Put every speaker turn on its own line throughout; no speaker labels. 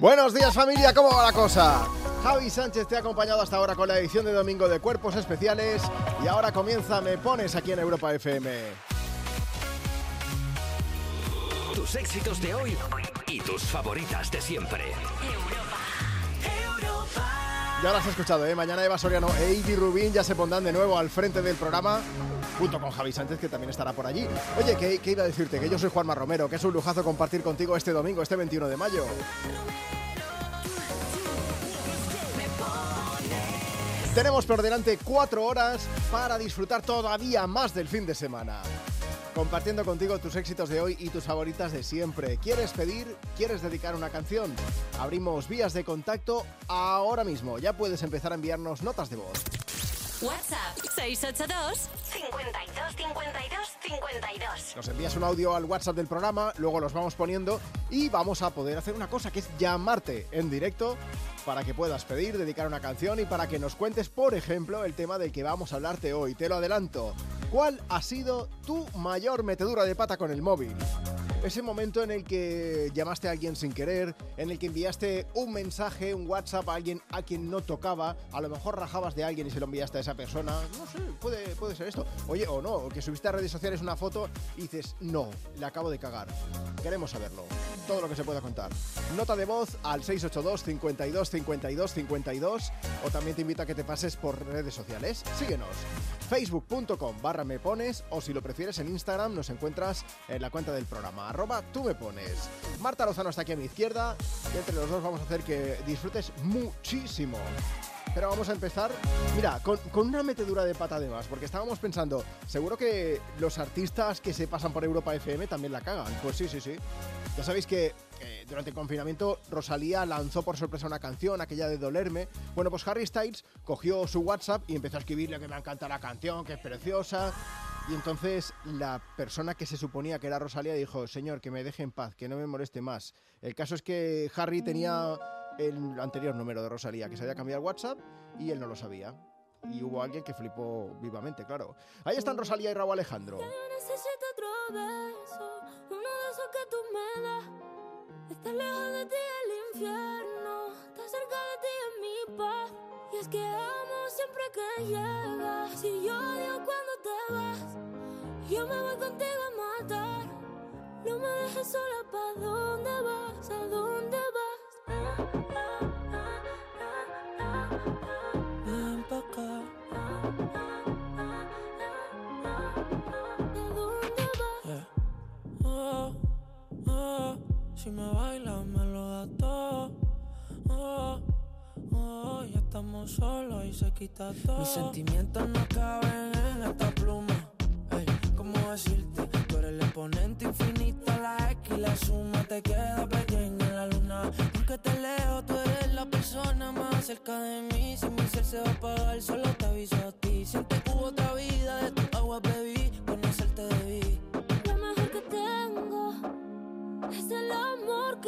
Buenos días familia, ¿cómo va la cosa? Javi Sánchez te ha acompañado hasta ahora con la edición de domingo de Cuerpos Especiales y ahora comienza Me Pones aquí en Europa FM.
Tus éxitos de hoy y tus favoritas de siempre.
Ya lo has escuchado, ¿eh? Mañana Eva Soriano e Ivy Rubín ya se pondrán de nuevo al frente del programa junto con Javi Sánchez, que también estará por allí. Oye, ¿qué, qué iba a decirte? Que yo soy Juanma Romero, que es un lujazo compartir contigo este domingo, este 21 de mayo. Tenemos por delante cuatro horas para disfrutar todavía más del fin de semana. Compartiendo contigo tus éxitos de hoy y tus favoritas de siempre. ¿Quieres pedir? ¿Quieres dedicar una canción? Abrimos vías de contacto ahora mismo. Ya puedes empezar a enviarnos notas de voz.
WhatsApp 682 52 52 52.
Nos envías un audio al WhatsApp del programa, luego los vamos poniendo y vamos a poder hacer una cosa que es llamarte en directo para que puedas pedir, dedicar una canción y para que nos cuentes, por ejemplo, el tema del que vamos a hablarte hoy. Te lo adelanto. ¿Cuál ha sido tu mayor metedura de pata con el móvil? Ese momento en el que llamaste a alguien sin querer, en el que enviaste un mensaje, un WhatsApp a alguien a quien no tocaba, a lo mejor rajabas de alguien y se lo enviaste a esa persona, no sé, puede, puede ser esto. Oye, o no, o que subiste a redes sociales una foto y dices, no, le acabo de cagar. Queremos saberlo, todo lo que se pueda contar. Nota de voz al 682 52 52 52 o también te invito a que te pases por redes sociales. Síguenos, facebook.com barra me pones o si lo prefieres en Instagram nos encuentras en la cuenta del programa arroba tú me pones. Marta Lozano está aquí a mi izquierda y entre los dos vamos a hacer que disfrutes muchísimo. Pero vamos a empezar, mira, con, con, una metedura de pata de más, porque estábamos pensando, seguro que los artistas que se pasan por Europa FM también la cagan. Pues sí, sí, sí. Ya sabéis que eh, durante el confinamiento Rosalía lanzó por sorpresa una canción, aquella de Dolerme. Bueno, pues Harry Styles cogió su WhatsApp y empezó a escribirle que me encanta la canción, que es preciosa. Y entonces la persona que se suponía que era Rosalía dijo, señor, que me deje en paz, que no me moleste más. El caso es que Harry tenía el anterior número de Rosalía, que se había cambiado el WhatsApp y él no lo sabía. Y hubo alguien que flipó vivamente, claro. Ahí están Rosalía y Raúl Alejandro.
necesito otro beso, uno de esos que tú me das. Estar lejos de ti el infierno, estar cerca de ti es mi paz. Y es que amo siempre que llegas. Si yo odio cuando te vas, yo me voy contigo a matar. No me dejes sola, ¿pa' dónde vas? ¿A dónde vas? Ven
si me bailas me lo da todo. Oh, oh, ya estamos solos y se quita todo. Mis sentimientos no caben en esta pluma. Ey, ¿cómo decirte? Tú eres el exponente infinito, la X la suma te queda pequeña en la luna. Aunque te leo, tú eres la persona más cerca de mí. Si mi ser se va a apagar, solo te aviso a ti. Siente que hubo otra vida, de tu agua bebí,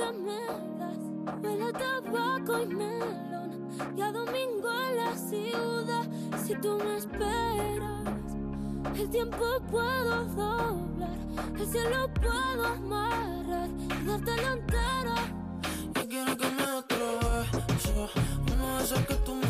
que me das. Huele a tabaco y melón y a domingo en la ciudad. Si tú me esperas, el tiempo puedo doblar, el cielo puedo amarrar y dártelo entero.
Yo quiero que me beso, uno de esos que tú me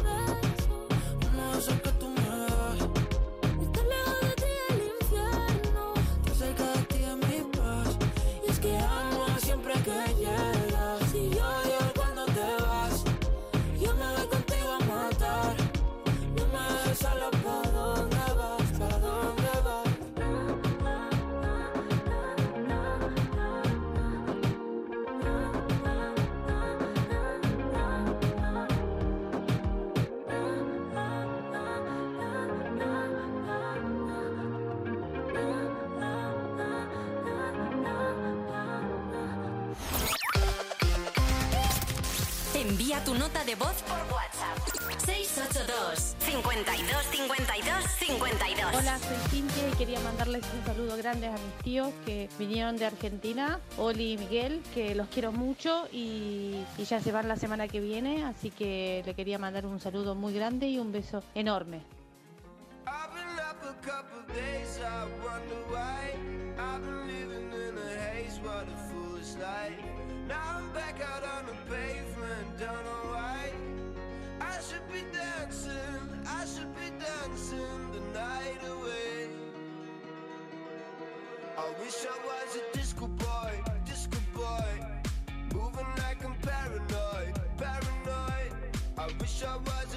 52 52 52
Hola, soy Cintia y quería mandarles un saludo grande a mis tíos que vinieron de Argentina, Oli y Miguel, que los quiero mucho y, y ya se van la semana que viene, así que le quería mandar un saludo muy grande y un beso enorme.
Now I'm back out on the pavement, don't know why. I should be dancing, I should be dancing the night away. I wish I was a disco boy, disco boy. Moving like I'm paranoid, paranoid. I wish I was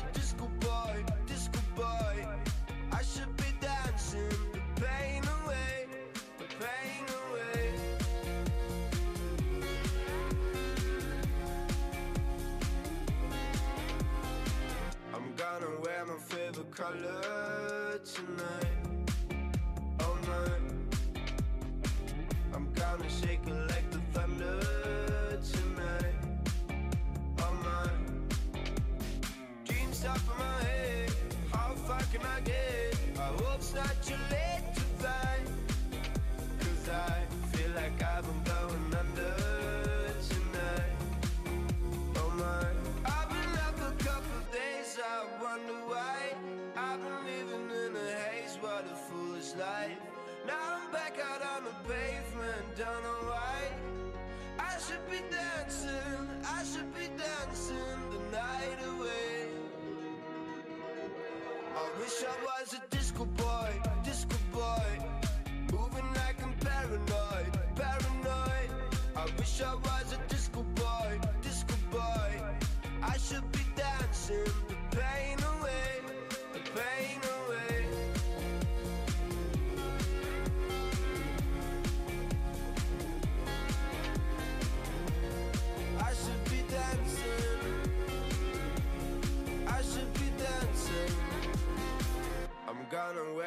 color tonight. Oh night. I'm gonna shake it like the thunder tonight. Oh my. Dreams top of my head. How far can I get? I hope it's not too late what a foolish life. Now I'm back out on the pavement, know why. I should be dancing, I should be dancing the night away. I wish I was a disco boy, disco boy. Moving like I'm paranoid.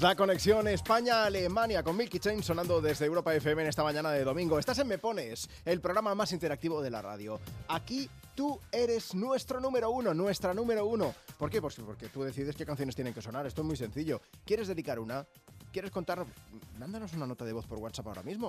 Es la conexión España-Alemania con Milky Chain sonando desde Europa FM en esta mañana de domingo. Estás en Me Pones, el programa más interactivo de la radio. Aquí tú eres nuestro número uno, nuestra número uno. ¿Por qué? Pues porque tú decides qué canciones tienen que sonar. Esto es muy sencillo. ¿Quieres dedicar una? ¿Quieres contar? Mándanos una nota de voz por WhatsApp ahora mismo.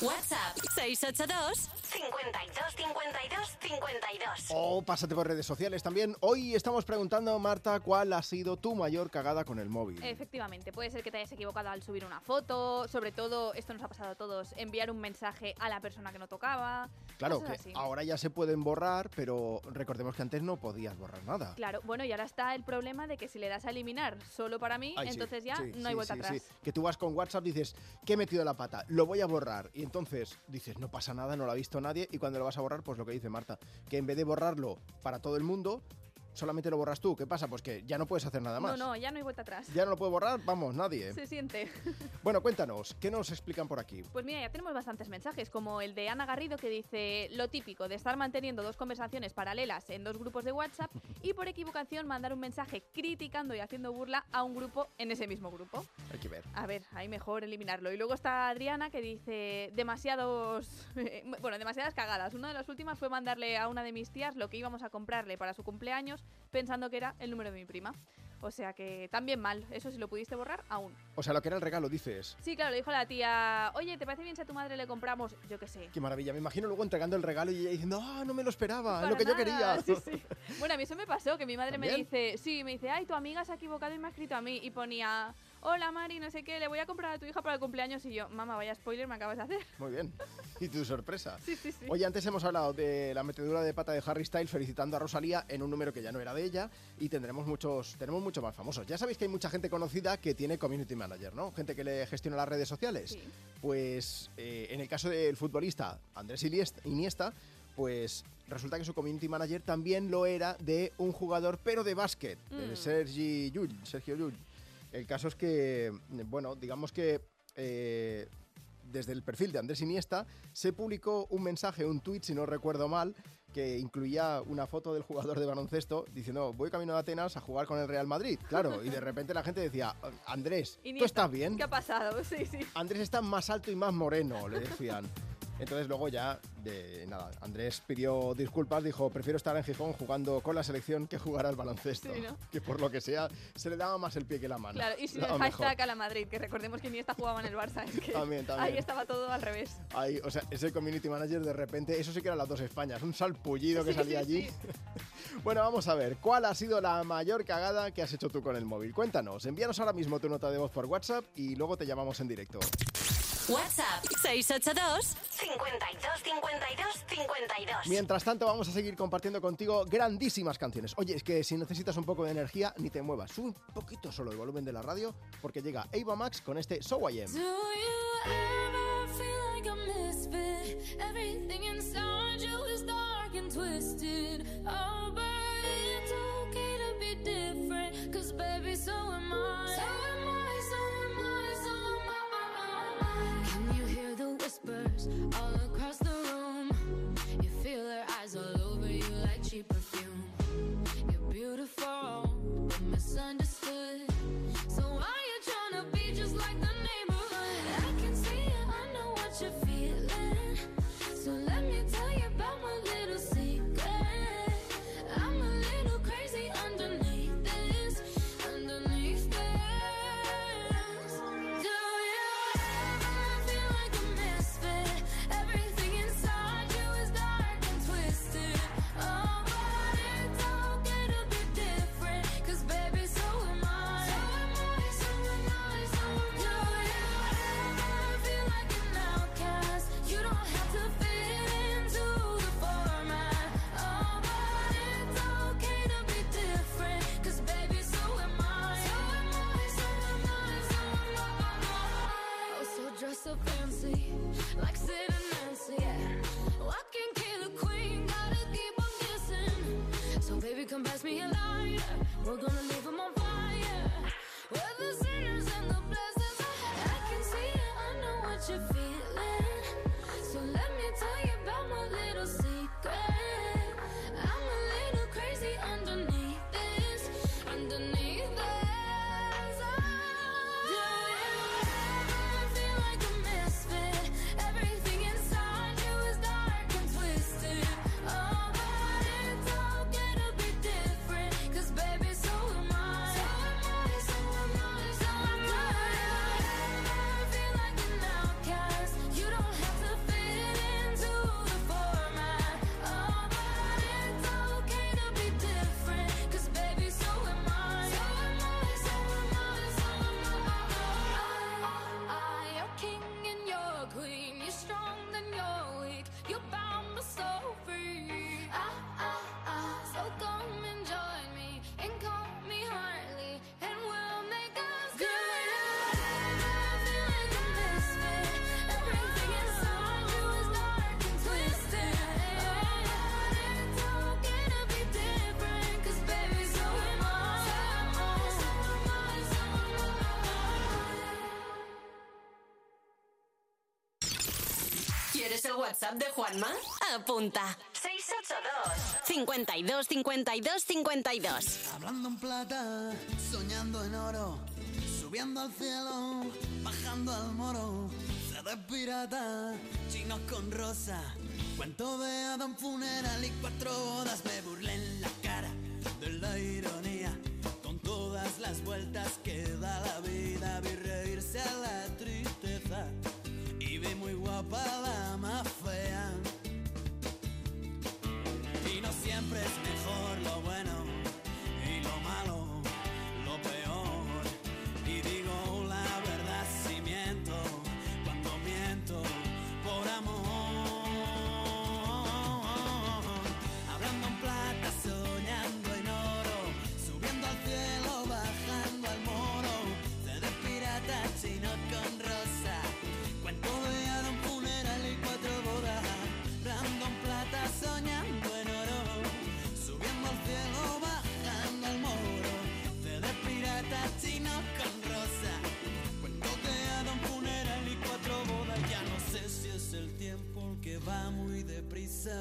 WhatsApp 682 52 52 52
O pásate por redes sociales también. Hoy estamos preguntando, Marta, ¿cuál ha sido tu mayor cagada con el móvil?
Efectivamente, puede ser que te hayas equivocado al subir una foto, sobre todo, esto nos ha pasado a todos, enviar un mensaje a la persona que no tocaba.
Claro,
cosas
que
así.
ahora ya se pueden borrar, pero recordemos que antes no podías borrar nada.
Claro, bueno, y ahora está el problema de que si le das a eliminar solo para mí,
Ay, sí,
entonces ya
sí,
no hay
sí,
vuelta
sí,
atrás.
sí. Que tú vas con WhatsApp dices, que he metido la pata, lo voy a borrar. Y entonces dices, no pasa nada, no lo ha visto nadie. Y cuando lo vas a borrar, pues lo que dice Marta, que en vez de borrarlo para todo el mundo, solamente lo borras tú. ¿Qué pasa? Pues que ya no puedes hacer nada más.
No, no, ya no hay vuelta atrás.
Ya no lo puede borrar, vamos, nadie.
Se siente.
Bueno, cuéntanos, ¿qué nos explican por aquí?
Pues mira, ya tenemos bastantes mensajes, como el de Ana Garrido que dice lo típico de estar manteniendo dos conversaciones paralelas en dos grupos de WhatsApp y por equivocación mandar un mensaje criticando y haciendo burla a un grupo en ese mismo grupo.
Hay que ver.
A ver, ahí mejor eliminarlo. Y luego está Adriana que dice demasiados, bueno, demasiadas cagadas. Una de las últimas fue mandarle a una de mis tías lo que íbamos a comprarle para su cumpleaños pensando que era el número de mi prima. O sea que también mal. Eso si lo pudiste borrar, aún.
O sea, lo que era el regalo, dices.
Sí, claro, le dijo la tía, oye, ¿te parece bien si a tu madre le compramos, yo qué sé?
Qué maravilla. Me imagino luego entregando el regalo y ella diciendo, ah, no me lo esperaba,
Para
lo que yo quería.
sí, sí. Bueno, a mí eso me pasó, que mi madre me dice, sí, me dice, ay, tu amiga se ha equivocado y me ha escrito a mí. Y ponía, hola Mari, no sé qué, le voy a comprar a tu hija para el cumpleaños. Y yo, mamá, vaya spoiler me acabas de hacer.
Muy bien. Y tu sorpresa.
Sí, sí, sí.
Oye, antes hemos hablado de la metedura de pata de Harry Styles felicitando a Rosalía en un número que ya no era de ella y tendremos muchos, tenemos muchos más famosos. Ya sabéis que hay mucha gente conocida que tiene community manager, ¿no? Gente que le gestiona las redes sociales.
Sí.
Pues eh, en el caso del futbolista Andrés Iniesta- pues resulta que su community manager también lo era de un jugador, pero de básquet, de
Mm.
Sergi Llull, Sergio Llull. El caso es que, bueno, digamos que eh, desde el perfil de Andrés Iniesta se publicó un mensaje, un tweet, si no recuerdo mal, que incluía una foto del jugador de baloncesto diciendo voy camino de Atenas a jugar con el Real Madrid. Claro, y de repente la gente decía, Andrés, ¿tú estás bien?
¿Qué ha pasado? Sí, sí.
Andrés está más alto y más moreno, le decían. Entonces luego ya, de nada, Andrés pidió disculpas, dijo, prefiero estar en Gijón jugando con la selección que jugar al baloncesto.
Sí, ¿no?
Que por lo que sea, se le daba más el pie que la mano.
Claro, y
Daba
el
mejor.
hashtag a la Madrid, que recordemos que Iniesta jugaba en el Barça. Es que
También, también.
Ahí estaba todo al revés.
Ahí, o sea, ese community manager de repente, eso sí que eran las dos Españas, un salpullido que
Sí,
salía
sí,
allí. bueno, vamos a ver, ¿cuál ha sido la mayor cagada que has hecho tú con el móvil? Cuéntanos, envíanos ahora mismo tu nota de voz por WhatsApp y luego te llamamos en directo.
WhatsApp 682 52 52 52.
Mientras tanto, vamos a seguir compartiendo contigo grandísimas canciones. Oye, es que si necesitas un poco de energía, ni te muevas. Sube un poquito solo el volumen de la radio, porque llega Ava Max con este So I Am.
Do you ever feel like a misfit? Everything inside you is dark and twisted. Oh, but it's okay to be different. Cause baby, so am I. So the whispers all across the room? You feel their eyes all over you like cheap perfume. You're beautiful, but misunderstood. Me a lighter. We're gonna leave
WhatsApp de Juanma? Apunta. 682 52 52 52.
Hablando en plata, soñando en oro, subiendo al cielo, bajando al moro, de pirata, chinos con rosa, cuento de Adam funeral y cuatro bodas, me burlé en la cara de la ironía, con todas las vueltas que da la vida, vi reírse a la tristeza y vi muy guapa la más siempre es mejor lo bueno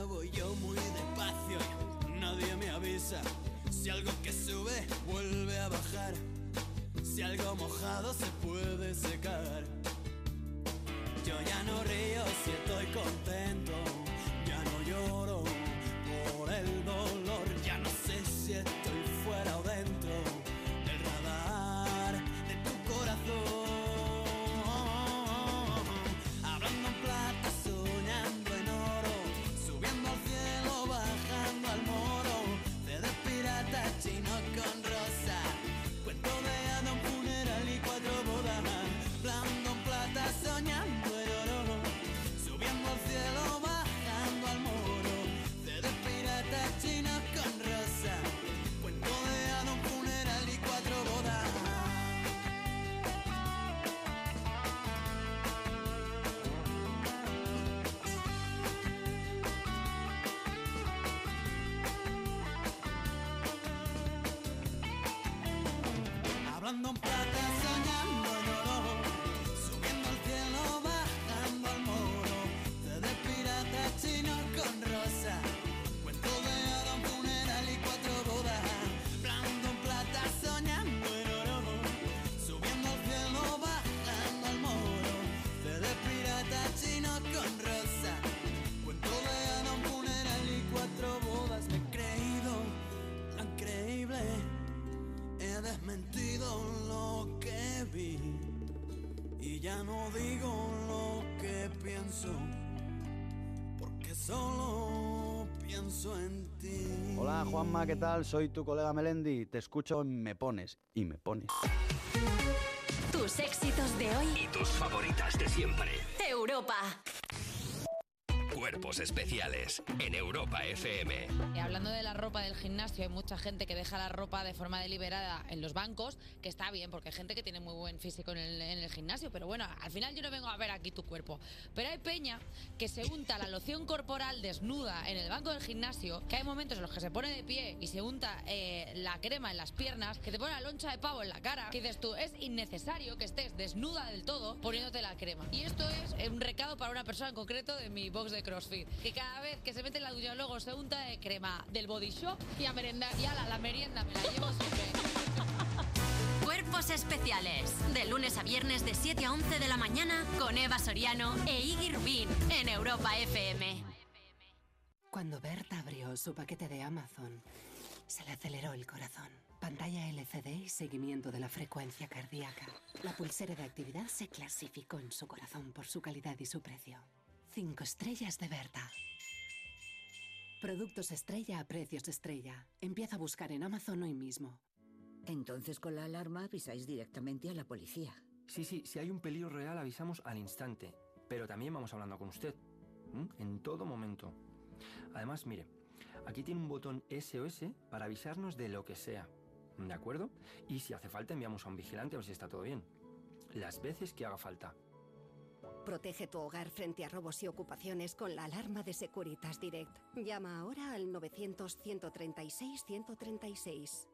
voy yo muy despacio. Nadie me avisa si algo que sube vuelve a bajar. Si algo mojado se puede secar. Yo ya no río si estoy contento. Ya no lloro por el dolor. Ya no sé si estoy Hablando en y ya no digo lo que pienso porque solo pienso en ti.
Hola Juanma, ¿qué tal? Soy tu colega Melendi. Te escucho en Me Pones y me pones.
Tus éxitos de hoy.
Y tus favoritas de siempre.
Europa.
Cuerpos especiales en Europa FM.
Y hablando de la ropa del gimnasio, hay mucha gente que deja la ropa de forma deliberada en los bancos, que está bien, porque hay gente que tiene muy buen físico en el, en el gimnasio, pero bueno, al final yo no vengo a ver aquí tu cuerpo. Pero hay peña que se unta la loción corporal desnuda en el banco del gimnasio, que hay momentos en los que se pone de pie y se unta eh, la crema en las piernas, que te pone la loncha de pavo en la cara, que dices tú, es innecesario que estés desnuda del todo poniéndote la crema. Y esto es un recado para una persona en concreto de mi box de CrossFit, que cada vez que se mete en la ducha luego se unta de crema del Body Shop y a merendar. Y ala, la merienda me la llevo siempre.
Cuerpos especiales. De lunes a viernes de 7 a 11 de la mañana con Eva Soriano e Iggy Rubín en Europa FM.
Cuando Berta abrió su paquete de Amazon, se le aceleró el corazón. Pantalla LCD y seguimiento de la frecuencia cardíaca. La pulsera de actividad se clasificó en su corazón por su calidad y su precio. Cinco estrellas de Berta. Productos estrella a precios estrella. Empieza a buscar en Amazon hoy mismo.
Entonces con la alarma avisáis directamente a la policía.
Sí, sí, si hay un peligro real avisamos al instante, pero también vamos hablando con usted, ¿m? en todo momento. Además, mire, aquí tiene un botón SOS para avisarnos de lo que sea, ¿de acuerdo? Y si hace falta enviamos a un vigilante a ver si está todo bien. Las veces que haga falta.
Protege tu hogar frente a robos y ocupaciones con la alarma de Securitas Direct. Llama ahora al 900-136-136.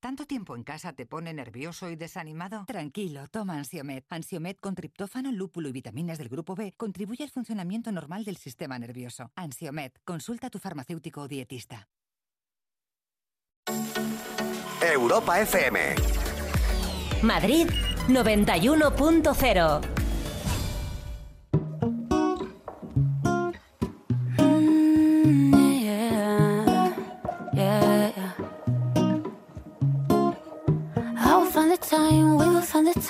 ¿Tanto tiempo en casa te pone nervioso y desanimado? Tranquilo, toma Ansiomed. Ansiomed con triptófano, lúpulo y vitaminas del grupo B contribuye al funcionamiento normal del sistema nervioso. Ansiomed, consulta a tu farmacéutico o dietista.
Europa FM.
Madrid 91.0.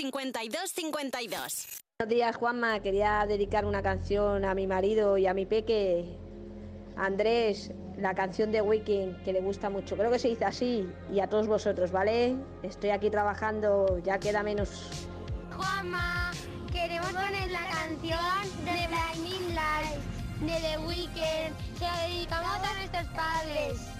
52 52 52.
Buenos días, Juanma. Quería dedicar una canción a mi marido y a mi peque, Andrés, la canción de Weekend, que le gusta mucho. Creo que se dice así. Y a todos vosotros, ¿vale? Estoy aquí trabajando, ya queda menos.
Juanma, queremos poner la canción de Blinding Lights de The Weeknd. Se la dedicamos a nuestros padres.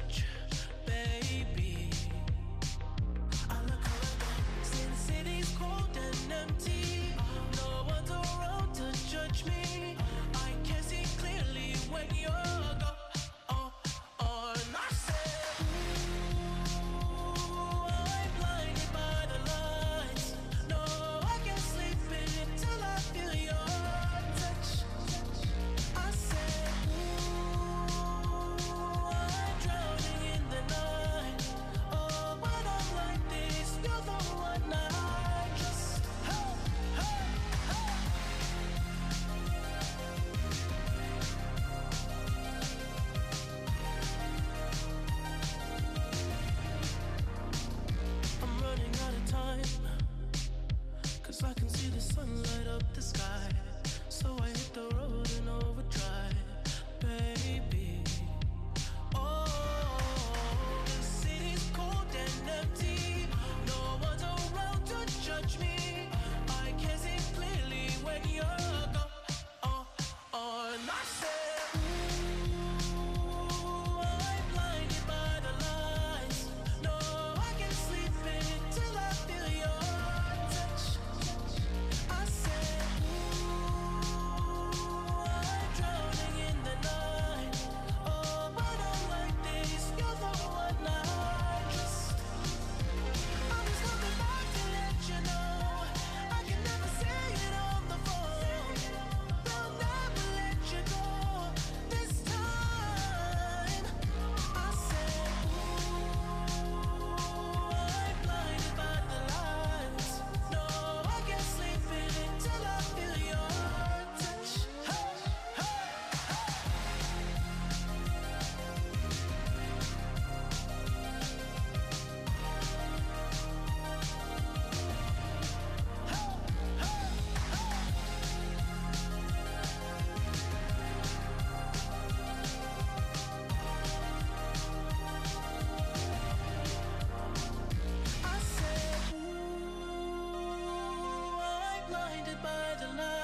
when you're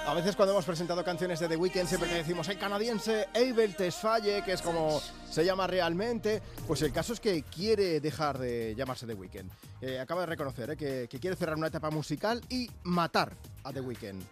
A veces cuando hemos presentado canciones de The Weeknd siempre que decimos el canadiense Abel Tesfaye, que es como se llama realmente, pues el caso es que quiere dejar de llamarse The Weeknd. Eh, acaba de reconocer eh, que, que quiere cerrar una etapa musical y matar a The Weeknd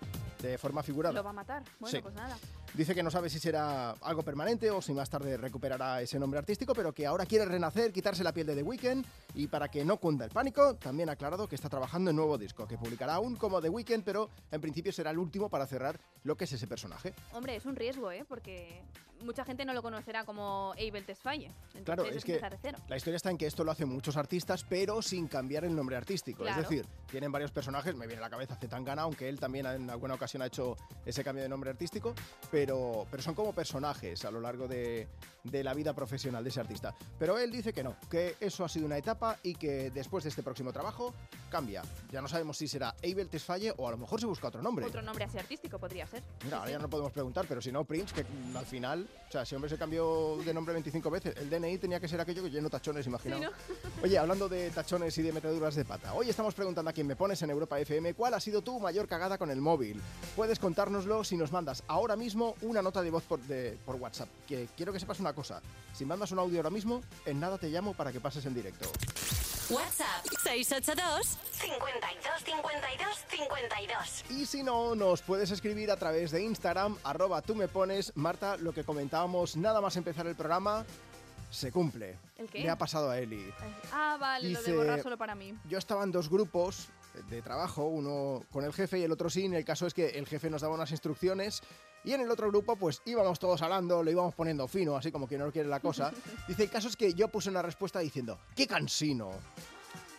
de forma figurada.
Lo va a matar. Bueno,
Sí.
pues nada.
Dice que no sabe si será algo permanente o si más tarde recuperará ese nombre artístico, pero que ahora quiere renacer, quitarse la piel de The Weeknd y para que no cunda el pánico, también ha aclarado que está trabajando en nuevo disco, que publicará aún como The Weeknd, pero en principio será el último para cerrar lo que es ese personaje.
Hombre, es un riesgo, ¿eh? Porque mucha gente no lo conocerá como Abel Tesfaye. Entonces
Claro, es que
empezar de cero.
la historia está en que esto lo hacen muchos artistas, pero sin cambiar el nombre artístico.
Claro.
Es decir, tienen varios personajes, me viene a la cabeza Zetangana, aunque él también en alguna ocasión ha hecho ese cambio de nombre artístico, pero, pero son como personajes a lo largo de, de la vida profesional de ese artista. Pero él dice que no, que eso ha sido una etapa y que después de este próximo trabajo cambia. Ya no sabemos si será Abel Tesfaye o a lo mejor se busca otro nombre.
Otro nombre así artístico podría ser.
Mira, ahora ya no podemos preguntar, pero si no, Prince, que al final, o sea, ese hombre se cambió de nombre 25 veces. El DNI tenía que ser aquello que lleno tachones, imaginaos.
Sí,
Oye, hablando de tachones y de meteduras de pata, hoy estamos preguntando a quien me pones en Europa FM cuál ha sido tu mayor cagada con el móvil. Puedes contárnoslo si nos mandas ahora mismo una nota de voz por, de- por WhatsApp. Que quiero que sepas una cosa, si mandas un audio ahora mismo, en nada te llamo para que pases en directo.
WhatsApp 682 52 52 52.
Y si no, nos puedes escribir a través de Instagram, arroba tú me pones. Marta, lo que comentábamos nada más empezar el programa, se cumple.
¿El qué?
Le ha pasado a Eli.
Ah, vale, lo
Dice-
de borrar solo para mí.
Yo estaba en dos grupos de trabajo, uno con el jefe y el otro sin. El caso es que el jefe nos daba unas instrucciones y en el otro grupo pues íbamos todos hablando, lo íbamos poniendo fino, así como que no quiere la cosa. Dice, el caso es que yo puse una respuesta diciendo, ¡qué cansino!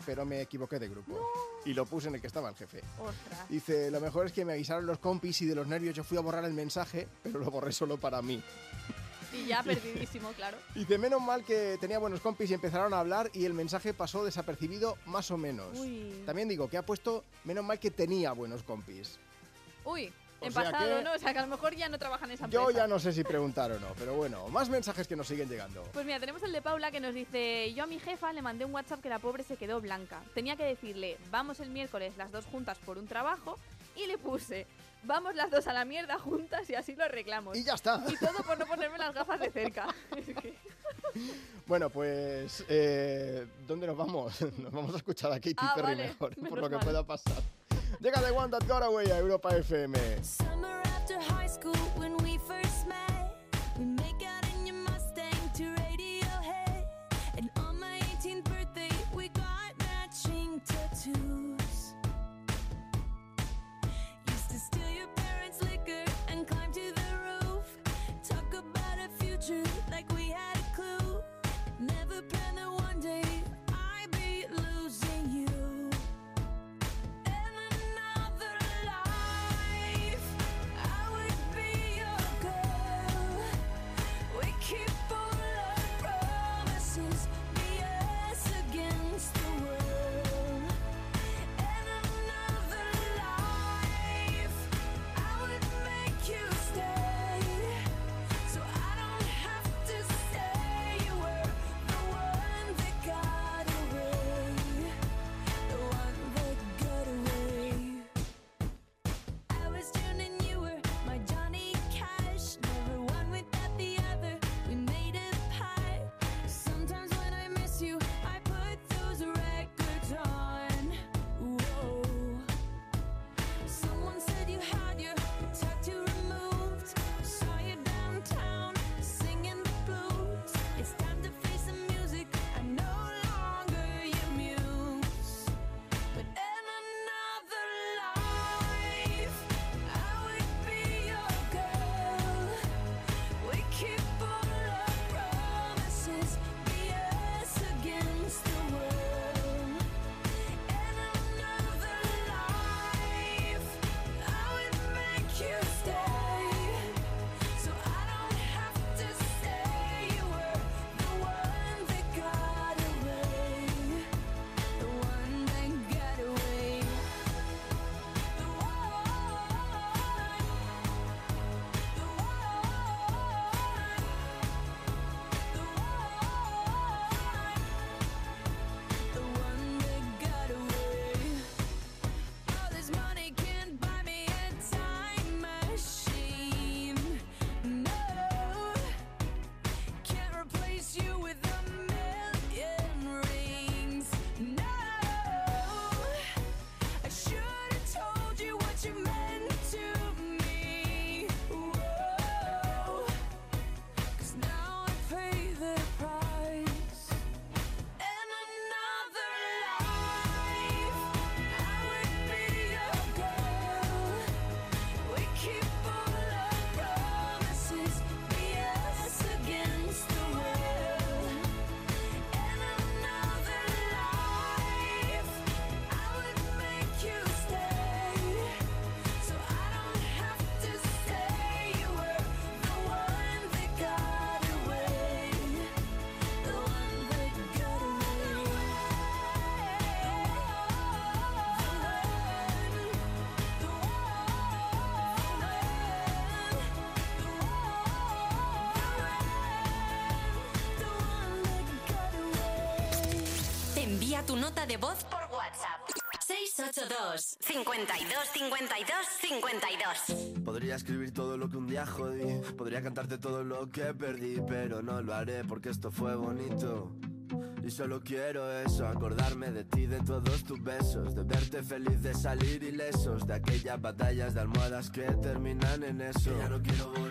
Pero me equivoqué de grupo. Y lo puse en el que estaba el jefe.
Ostras.
Dice, lo mejor es que me avisaron los compis y de los nervios yo fui a borrar el mensaje, pero lo borré solo para mí.
Y ya perdidísimo, claro.
Dice, menos mal que tenía buenos compis y empezaron a hablar y el mensaje pasó desapercibido más o menos.
Uy.
También digo que ha puesto, menos mal que tenía buenos compis.
Uy,
O
en pasado,
que-
¿no? O sea, que a lo mejor ya no trabajan en esa empresa.
Yo ya no sé si preguntar o no, pero bueno, más mensajes que nos siguen llegando.
Pues mira, tenemos el de Paula que nos dice, yo a mi jefa le mandé un WhatsApp que la pobre se quedó blanca. Tenía que decirle, vamos el miércoles las dos juntas por un trabajo y le puse, vamos las dos a la mierda juntas y así lo arreglamos.
Y ya está.
Y todo por no ponerme las gafas de cerca. Es que-
Bueno, pues, eh, ¿dónde nos vamos? Nos vamos a escuchar a Katy
Ah,
Perry
vale,
mejor, por
menos
lo que
mal.
pueda pasar. Llega The One That Got Away a Europa FM.
Tu nota de voz por WhatsApp. 682 52 52 52
Podría escribir todo lo que un día jodí, podría cantarte todo lo que perdí, pero no lo haré porque esto fue bonito. Y solo quiero eso, acordarme de ti, de todos tus besos, de verte feliz, de salir ilesos, de aquellas batallas de almohadas que terminan en eso. Que ya no quiero volver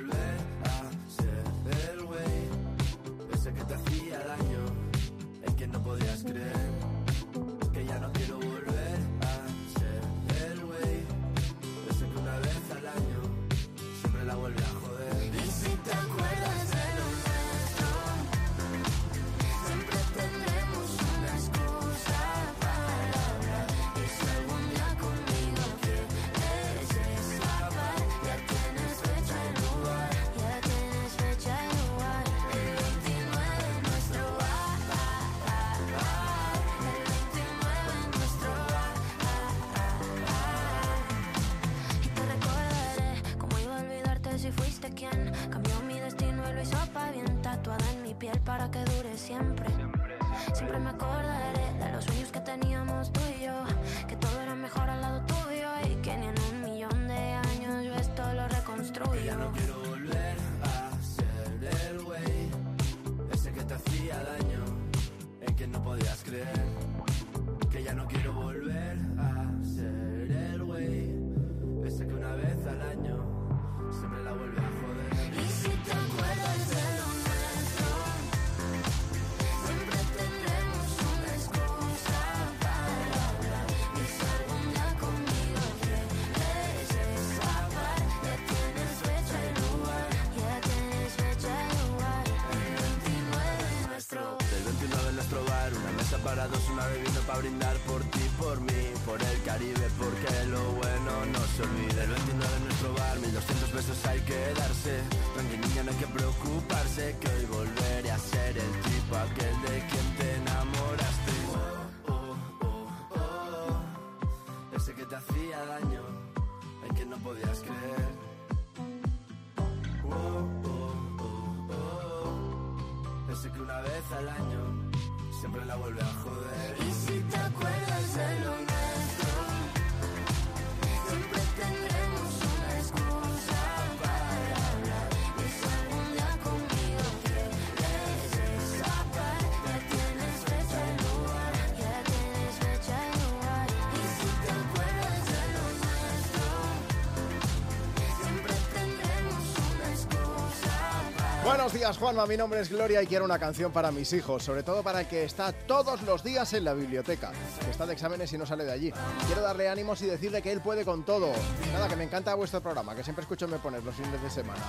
Buenos días, Juanma. Mi nombre es Gloria y quiero una canción para mis hijos, sobre todo para el que está todos los días en la biblioteca, que está de exámenes y no sale de allí. Quiero darle ánimos y decirle que él puede con todo. Nada, que me encanta vuestro programa, que siempre escucho Me Pones los fines de semana.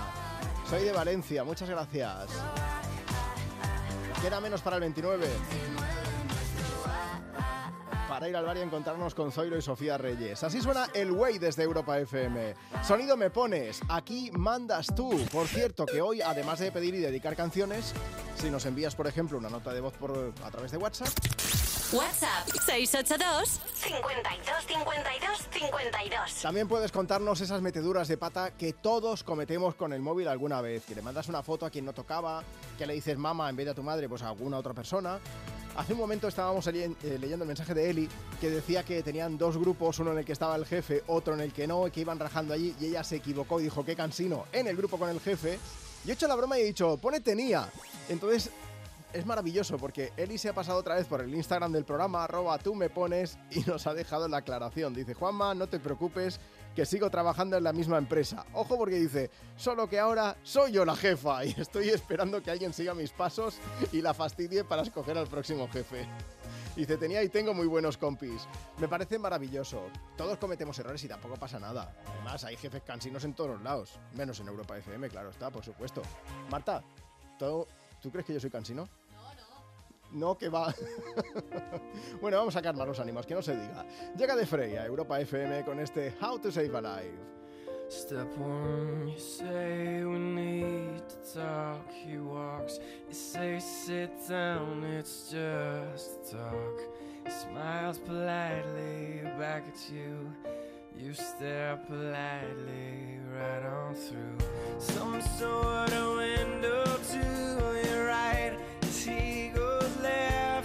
Soy de Valencia, muchas gracias. Queda menos para el 29. Para ir al bar y encontrarnos con Zoilo y Sofía Reyes. Así suena el Way desde Europa FM. Sonido me pones, aquí mandas tú. Por cierto, que hoy, además de pedir y dedicar canciones, si nos envías, por ejemplo, una nota de voz por, a través de WhatsApp,
WhatsApp 682 52 52 52
También puedes contarnos esas meteduras de pata que todos cometemos con el móvil alguna vez. Que le mandas una foto a quien no tocaba, que le dices mamá en vez de a tu madre, pues a alguna otra persona. Hace un momento estábamos eh, leyendo el mensaje de Eli que decía que tenían dos grupos, uno en el que estaba el jefe, otro en el que no, y que iban rajando allí y ella se equivocó y dijo qué cansino en el grupo con el jefe. Yo he hecho la broma y he dicho, pone tenía. Entonces es maravilloso porque Eli se ha pasado otra vez por el Instagram del programa, arroba tú me pones, y nos ha dejado la aclaración. Dice, Juanma, no te preocupes, que sigo trabajando en la misma empresa. Ojo porque dice, solo que ahora soy yo la jefa y estoy esperando que alguien siga mis pasos y la fastidie para escoger al próximo jefe. Dice, tenía y tengo muy buenos compis. Me parece maravilloso. Todos cometemos errores y tampoco pasa nada. Además, hay jefes cansinos en todos lados. Menos en Europa FM, claro está, por supuesto. Marta, ¿tú, ¿tú crees que yo soy cansino? No, que va. bueno, vamos a calmar los ánimos, que no se diga. Llega de Frey a Europa FM con este How to Save a Life.
Step one, you say we need to talk. He walks, you say sit down, it's just talk. He smiles politely back at you. You stare politely right on through some sort of window to your right. He
declare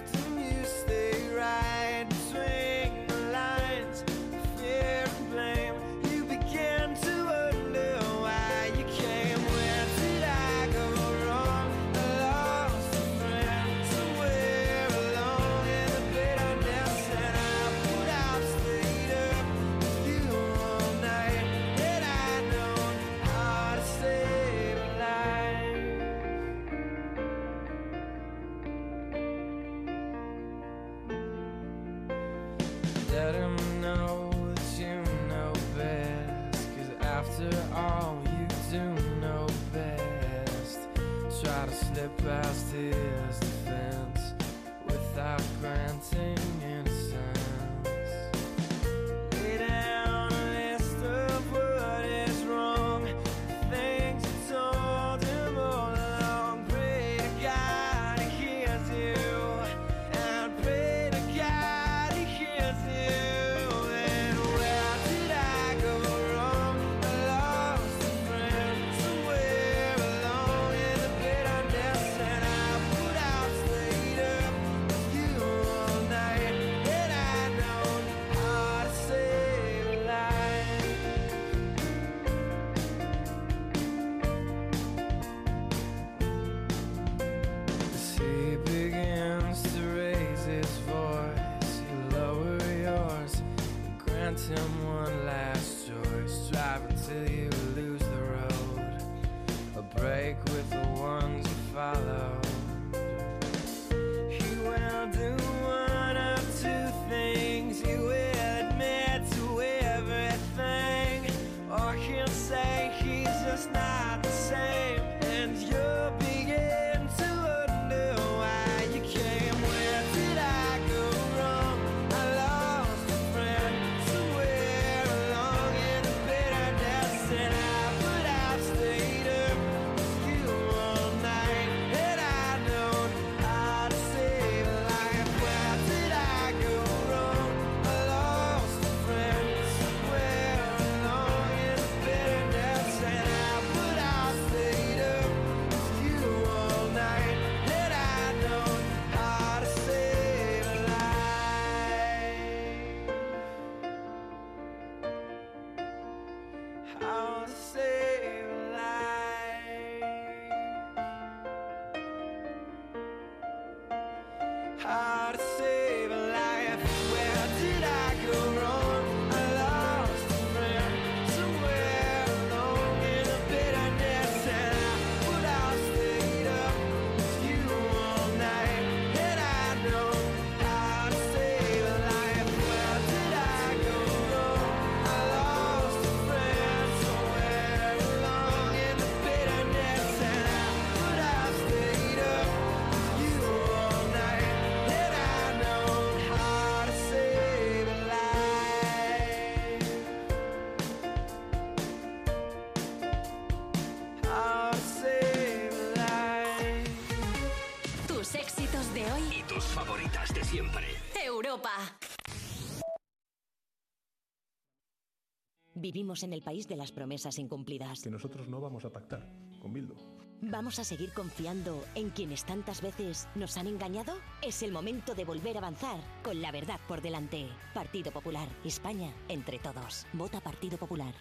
Vivimos en el país de las promesas incumplidas.
Que nosotros no vamos a pactar con Bildu.
¿Vamos a seguir confiando en quienes tantas veces nos han engañado? Es el momento de volver a avanzar con la verdad por delante. Partido Popular. España entre todos. Vota Partido Popular.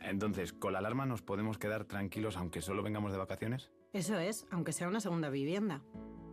Entonces, ¿con la alarma nos podemos quedar tranquilos aunque solo vengamos de vacaciones?
Eso es, aunque sea una segunda vivienda.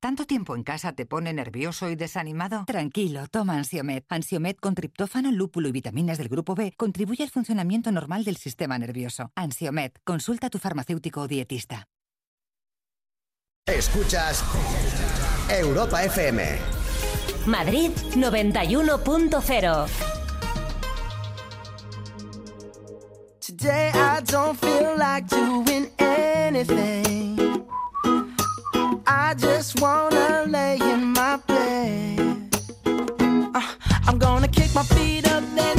¿Tanto tiempo en casa te pone nervioso y desanimado? Tranquilo, toma Ansiomet. Ansiomet con triptófano, lúpulo y vitaminas del grupo B contribuye al funcionamiento normal del sistema nervioso. Ansiomet, consulta a tu farmacéutico o dietista.
Escuchas Europa FM.
Madrid 91.0.
Today I don't feel like doing anything. I just wanna lay in my bed. Uh, I'm gonna kick my feet up, then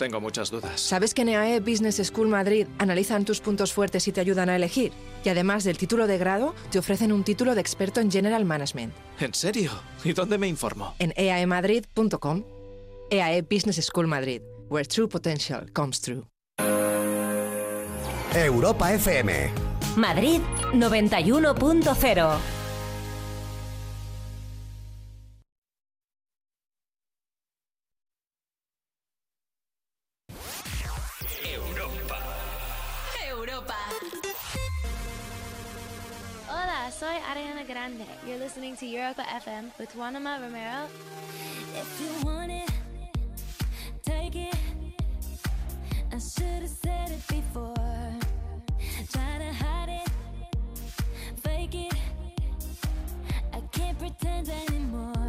Tengo muchas dudas.
¿Sabes que en EAE Business School Madrid analizan tus puntos fuertes y te ayudan a elegir? Y además del título de grado, te ofrecen un título de experto en General Management.
¿En serio? ¿Y dónde me informo?
En E eaemadrid.com. EAE Business School Madrid, where true potential comes true.
Europa FM.
Madrid 91.0.
soy Ariana Grande. You're listening to Europa FM with Juanma Romero.
If you want it, take it. I should have said it before. Try to hide it, fake it. I can't pretend anymore.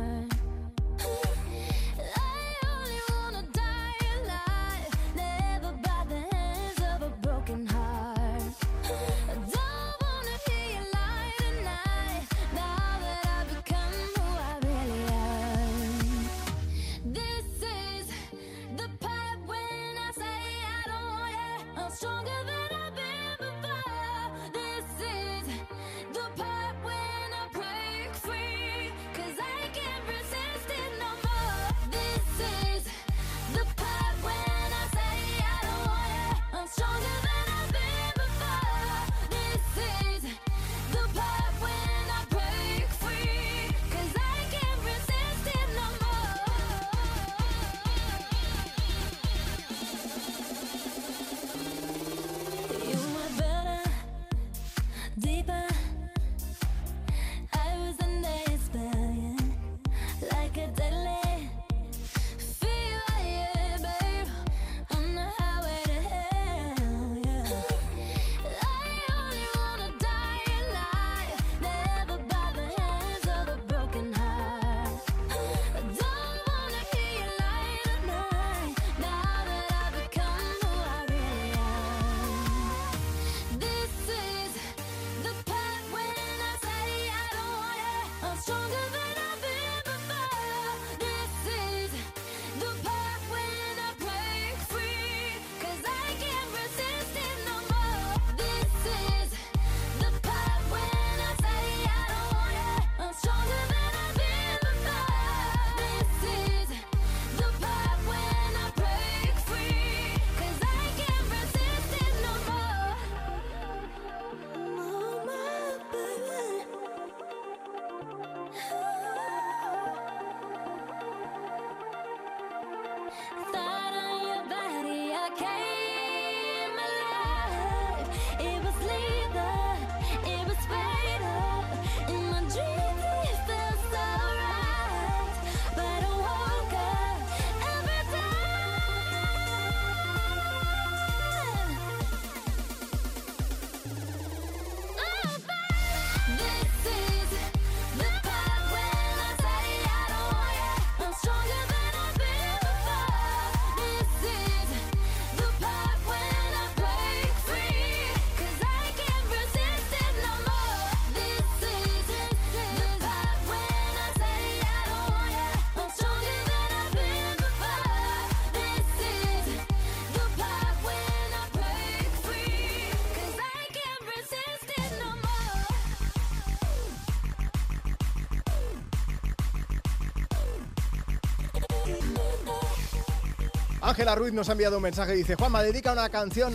Ángela Ruiz nos ha enviado un mensaje y dice, Juanma, dedica una canción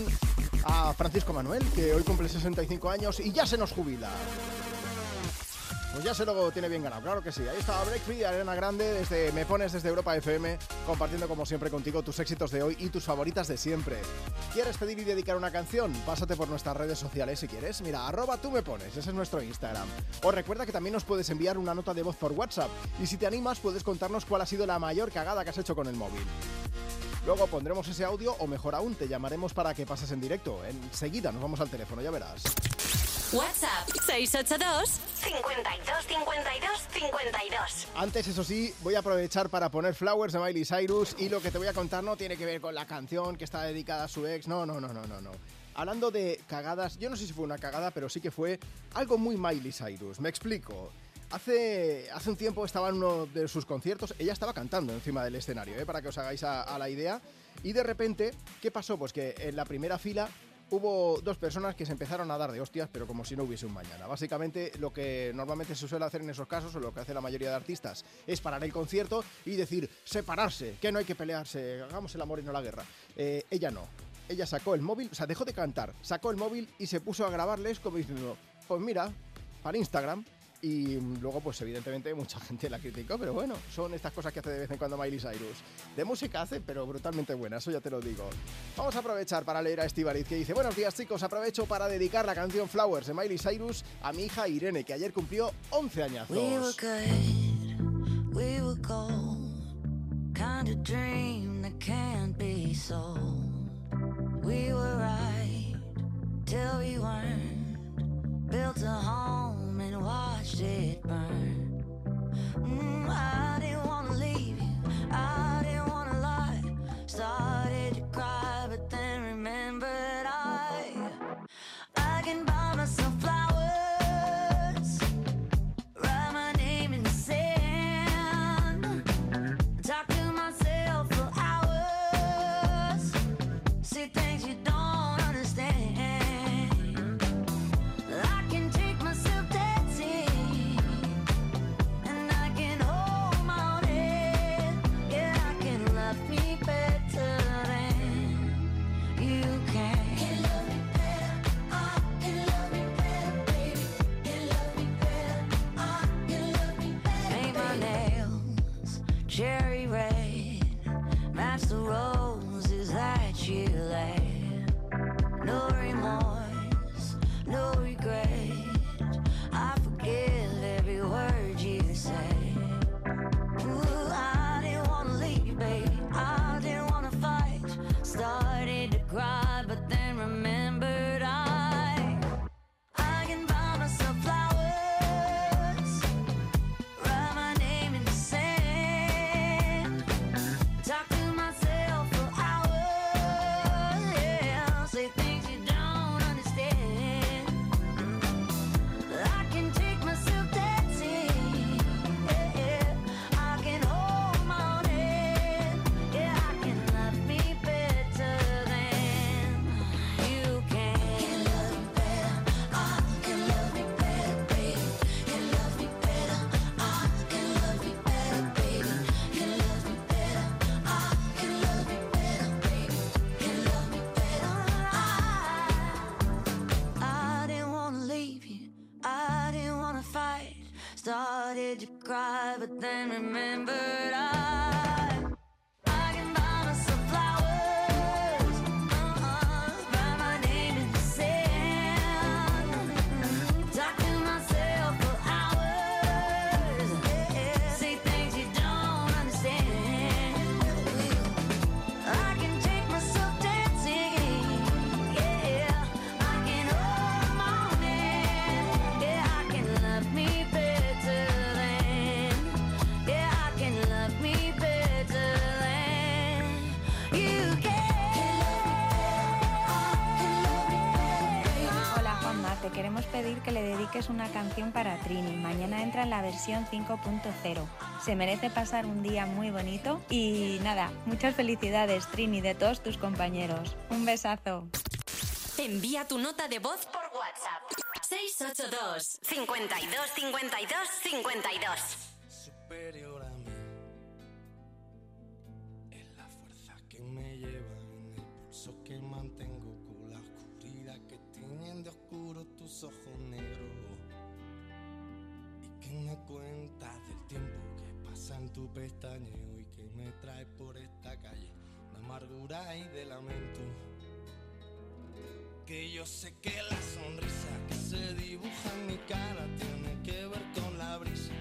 a Francisco Manuel, que hoy cumple 65 años y ya se nos jubila. Pues ya se lo tiene bien ganado, claro que sí. Ahí está Break Free, Arena Grande, desde Me Pones desde Europa FM, compartiendo como siempre contigo tus éxitos de hoy y tus favoritas de siempre. ¿Quieres pedir y dedicar una canción? Pásate por nuestras redes sociales si quieres. Mira, arroba tú me pones, ese es nuestro Instagram. O recuerda que también nos puedes enviar una nota de voz por WhatsApp. Y si te animas, puedes contarnos cuál ha sido la mayor cagada que has hecho con el móvil. Luego pondremos ese audio o mejor aún, te llamaremos para que pases en directo. Enseguida nos vamos al teléfono, ya verás.
WhatsApp 682 52 52 52.
Antes, eso sí, voy a aprovechar para poner Flowers de Miley Cyrus y lo que te voy a contar no tiene que ver con la canción que está dedicada a su ex, no, no, no, no, no, no. Hablando de cagadas, yo no sé si fue una cagada, pero sí que fue algo muy Miley Cyrus. Me explico. Hace, hace un tiempo estaba en uno de sus conciertos, ella estaba cantando encima del escenario, ¿eh? para que os hagáis a, la idea. Y de repente, ¿qué pasó? Pues que en la primera fila hubo dos personas que se empezaron a dar de hostias, pero como si no hubiese un mañana. Básicamente, lo que normalmente se suele hacer en esos casos, o lo que hace la mayoría de artistas, es parar el concierto y decir, separarse, que no hay que pelearse, hagamos el amor y no la guerra. Eh, ella no. Ella sacó el móvil, o sea, dejó de cantar, sacó el móvil y se puso a grabarles como diciendo, pues mira, para Instagram, y luego, pues evidentemente mucha gente la criticó, pero bueno, son estas cosas que hace de vez en cuando Miley Cyrus. De música hace, pero brutalmente buena, eso ya te lo digo. Vamos a aprovechar para leer a Estivariz que dice, buenos días chicos, aprovecho para dedicar la canción Flowers de Miley Cyrus a mi hija Irene, que ayer cumplió 11 añazos.
We were good, built a home. and watched it burn. Mm, I didn't wanna leave I didn't wanna lie. Started to cry, but then
对。en la versión 5.0. Se merece pasar un día muy bonito y nada, muchas felicidades Trini de todos tus compañeros. Un besazo.
Envía tu nota de voz por WhatsApp. 682 52 52 52.
toma cuenta del tiempo que pasa en tu pestañeo y que me trae por esta calle de amargura y de lamento. Que yo sé que la sonrisa que se dibuja en mi cara tiene que ver con la brisa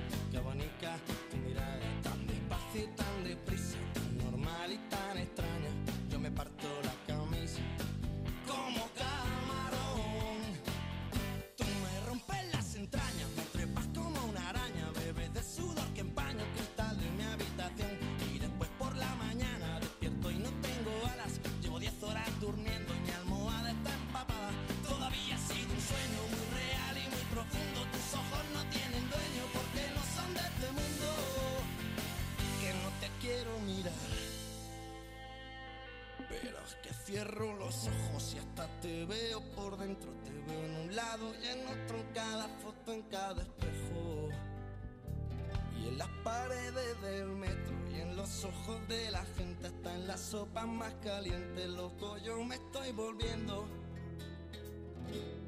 en cada espejo. Y en las paredes del metro y en los ojos de la gente hasta en las sopas más calientes loco yo me estoy volviendo.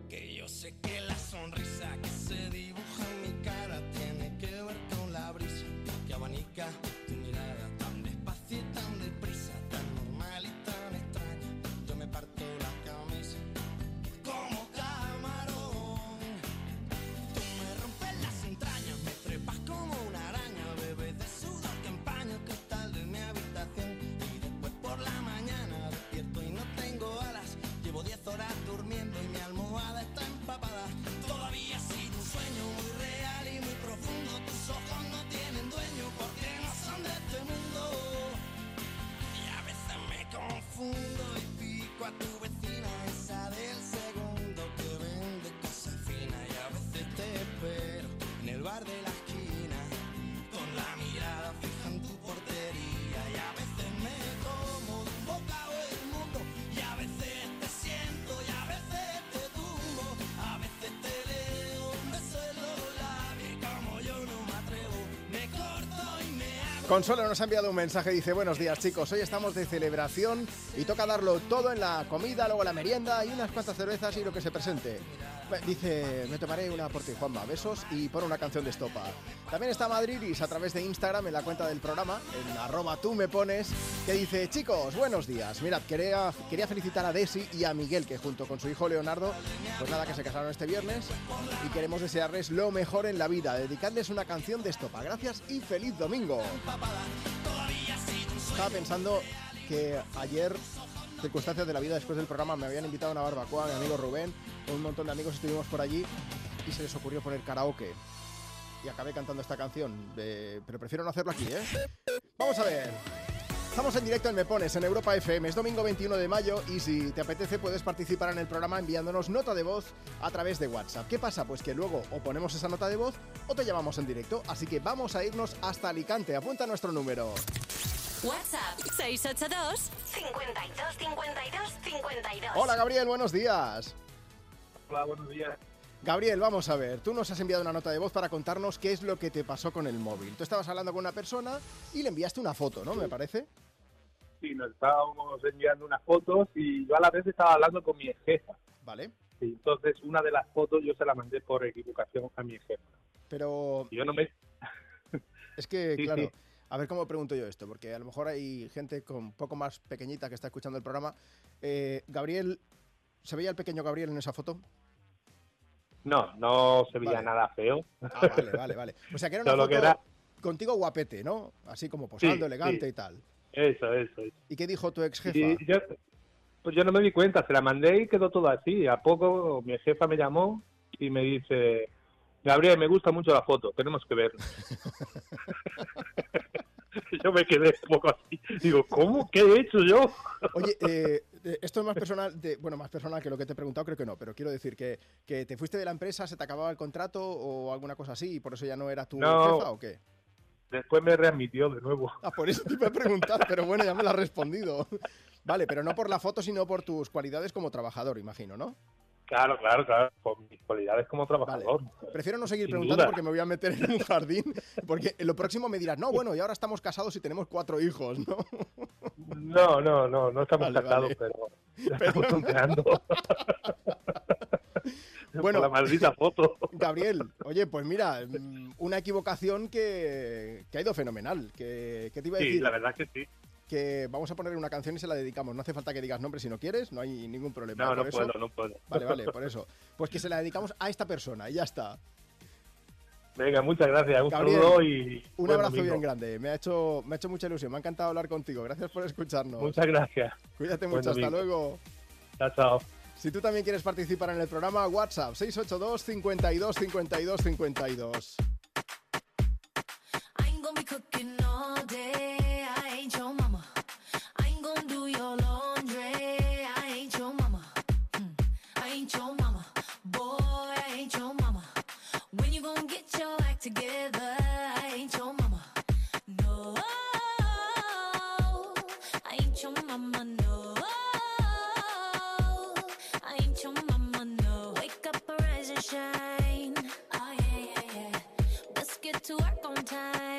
Que yo sé que la sonrisa que se dibuja en mi cara tiene que ver con la brisa que abanica y pico a tu vecina, esa del segundo que vende cosas finas. Y a veces te espero en el bar de la
Consuelo nos ha enviado un mensaje, dice, buenos días chicos, hoy estamos de celebración y toca darlo todo en la comida, luego la merienda y unas cuantas cervezas y lo que se presente. Pues, Dice, me tomaré una por ti, Juanma, besos y por una canción de estopa. También está Madridis a través de Instagram en la cuenta del programa, en arroba tú me pones, que dice, chicos, buenos días. Mirad, quería, quería felicitar a Desi y a Miguel, que junto con su hijo Leonardo, pues nada, que se casaron este viernes y queremos desearles lo mejor en la vida, dedicarles una canción de estopa. Gracias y feliz domingo. Estaba pensando que ayer, circunstancias de la vida después del programa, me habían invitado a una barbacoa, mi amigo Rubén, un montón de amigos estuvimos por allí y se les ocurrió poner karaoke. Y acabé cantando esta canción, pero prefiero no hacerlo aquí, ¿eh? Vamos a ver. Estamos en directo en Me Pones, en Europa FM. Es domingo 21 de mayo y si te apetece puedes participar en el programa enviándonos nota de voz a través de WhatsApp. ¿Qué pasa? Pues que luego o ponemos esa nota de voz o te llamamos en directo. Así que vamos a irnos hasta Alicante. Apunta nuestro número.
WhatsApp 682 52 52 52.
Hola Gabriel, buenos días.
Hola, buenos días.
Gabriel, vamos a ver, tú nos has enviado una nota de voz para contarnos qué es lo que te pasó con el móvil. Tú estabas hablando con una persona y le enviaste una foto, ¿no? Me parece.
Sí, nos estábamos enviando unas fotos y yo a la vez estaba hablando con mi ex jefa.
Vale.
Y entonces una de las fotos yo se la mandé por equivocación a mi ex jefa.
Pero
Y yo no me...
es que,
Sí,
claro,
sí.
a ver cómo pregunto yo esto, porque a lo mejor hay gente con un poco más pequeñita que está escuchando el programa. Eh, Gabriel, ¿se veía el pequeño Gabriel en esa foto?
No, no se veía
Vale.
nada feo.
Ah, vale, vale, vale. O sea, que era una
Solo
foto
era-
contigo guapete, ¿no? Así como posando,
Sí,
elegante
sí.
y tal.
Eso, eso, eso.
¿Y qué dijo tu ex jefa?
Y yo, pues yo no me di cuenta, se la mandé y quedó todo así. A poco mi jefa me llamó y me dice, Gabriel, me gusta mucho la foto, tenemos que verla. yo me quedé un poco así. Digo, ¿cómo? ¿Qué he hecho yo?
Oye, eh, eh, esto es más personal, de, bueno, más personal que lo que te he preguntado, creo que no, pero quiero decir que, que te fuiste de la empresa, se te acababa el contrato o alguna cosa así y por eso ya no era tu
No.
jefa o qué?
Después me readmitió de nuevo.
Ah, por eso te iba a preguntar, pero bueno, ya me lo has respondido. Vale, pero no por la foto, sino por tus cualidades como trabajador, imagino, ¿no?
Claro, claro, claro, por mis cualidades como trabajador.
Prefiero no seguir
Sin
preguntando
duda.
porque me voy a meter en un jardín, porque en lo próximo me dirás, no, bueno, y ahora estamos casados y tenemos cuatro hijos, ¿no?
No, no, no, no estamos
Vale,
casados,
vale.
pero estamos tonteando.
Bueno,
Por la maldita foto.
Gabriel, oye, pues mira, mm, una equivocación que, que ha ido fenomenal. Que, que te iba a
Sí,
decir
la verdad que sí.
que vamos a poner una canción y se la dedicamos. No hace falta que digas nombre si no quieres, no hay ningún problema.
No,
Por
no
eso-
puedo, no puedo.
Vale, vale, por eso. Pues que se la dedicamos a esta persona y ya está.
Venga, muchas gracias. Un
Gabriel,
saludo y
Un abrazo
domingo.
bien grande. Me ha hecho, me ha hecho mucha ilusión. Me ha encantado hablar contigo. Gracias por escucharnos.
Muchas gracias.
Cuídate
Buen
mucho. Hasta
domingo.
luego.
Chao, chao.
Si tú también quieres participar en el programa, WhatsApp 682 52 52 52.
I to work on time.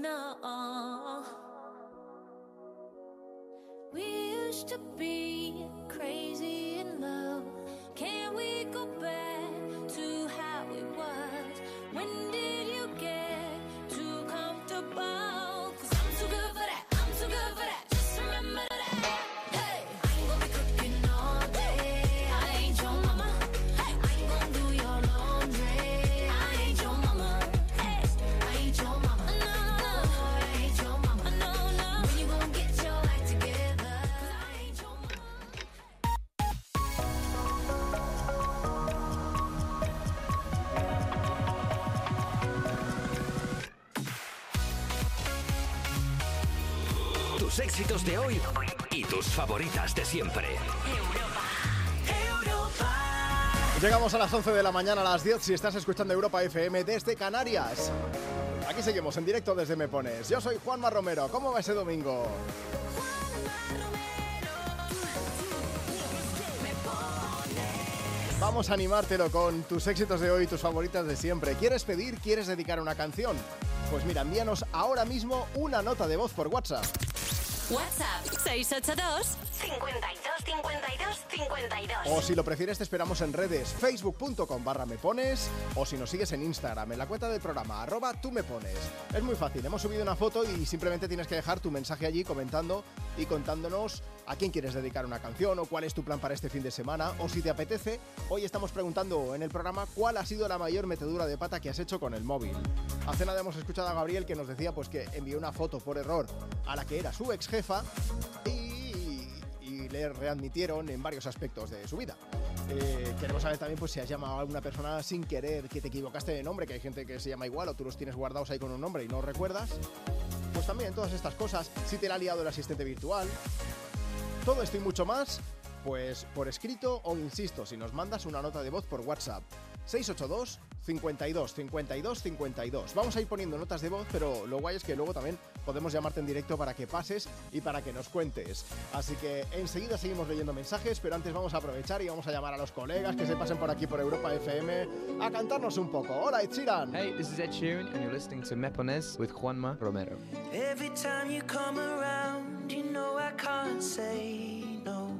know.
We used to be crazy in love. Can we?
Tus favoritas de siempre.
Llegamos a las 11 de la mañana, a las 10, si estás escuchando Europa FM desde Canarias. Aquí seguimos en directo desde Me Pones. Yo soy Juanma Romero. ¿Cómo va ese domingo? Vamos a animártelo con tus éxitos de hoy, tus favoritas de siempre. ¿Quieres pedir? ¿Quieres dedicar una canción? Pues mira, envíanos ahora mismo una nota de voz por WhatsApp.
WhatsApp 682 52 52 52.
O si lo prefieres, te esperamos en redes, facebook.com barra me pones, o si nos sigues en Instagram, en la cuenta del programa, arroba tú me pones. Es muy fácil, hemos subido una foto y simplemente tienes que dejar tu mensaje allí comentando y contándonos a quién quieres dedicar una canción o cuál es tu plan para este fin de semana, o si te apetece, hoy estamos preguntando en el programa cuál ha sido la mayor metedura de pata que has hecho con el móvil. Hace nada hemos escuchado a Gabriel que nos decía pues que envió una foto por error a la que era su ex jefa y, y le readmitieron en varios aspectos de su vida. Eh, queremos saber también pues, si has llamado a alguna persona sin querer, que te equivocaste de nombre, que hay gente que se llama igual o tú los tienes guardados ahí con un nombre y no recuerdas. Pues también todas estas cosas, si te la ha liado el asistente virtual. Todo esto y mucho más, pues por escrito o insisto, si nos mandas una nota de voz por WhatsApp. 682 52 52 52. Vamos a ir poniendo notas de voz, pero lo guay es que luego también podemos llamarte en directo para que pases y para que nos cuentes. Así que enseguida seguimos leyendo mensajes, pero antes vamos a aprovechar y vamos a llamar a los colegas que se pasen por aquí por Europa FM a cantarnos un poco. Hola, Ed Sheeran.
Hey, this is Ed Sheeran, and you're listening to Mepones with Juanma Romero.
Every time you come around, you know I can't say no.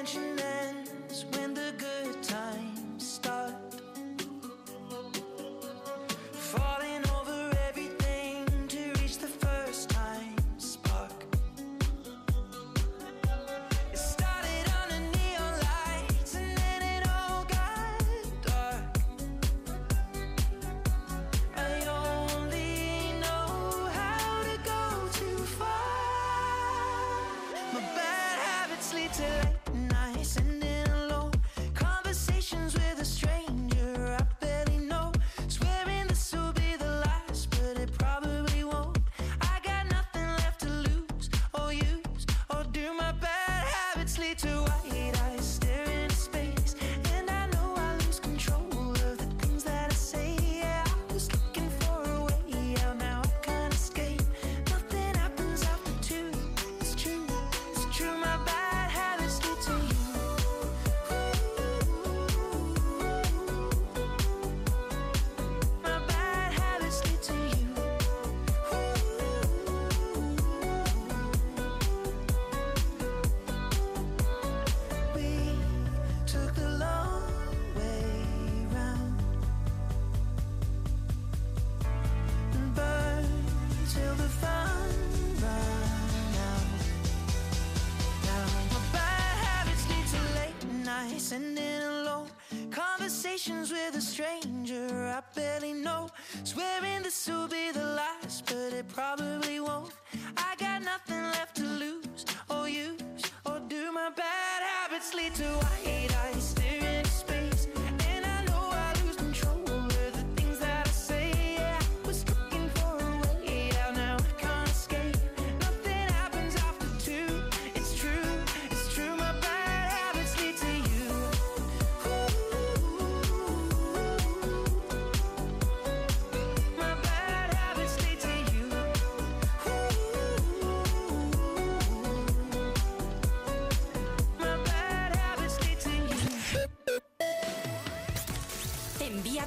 attention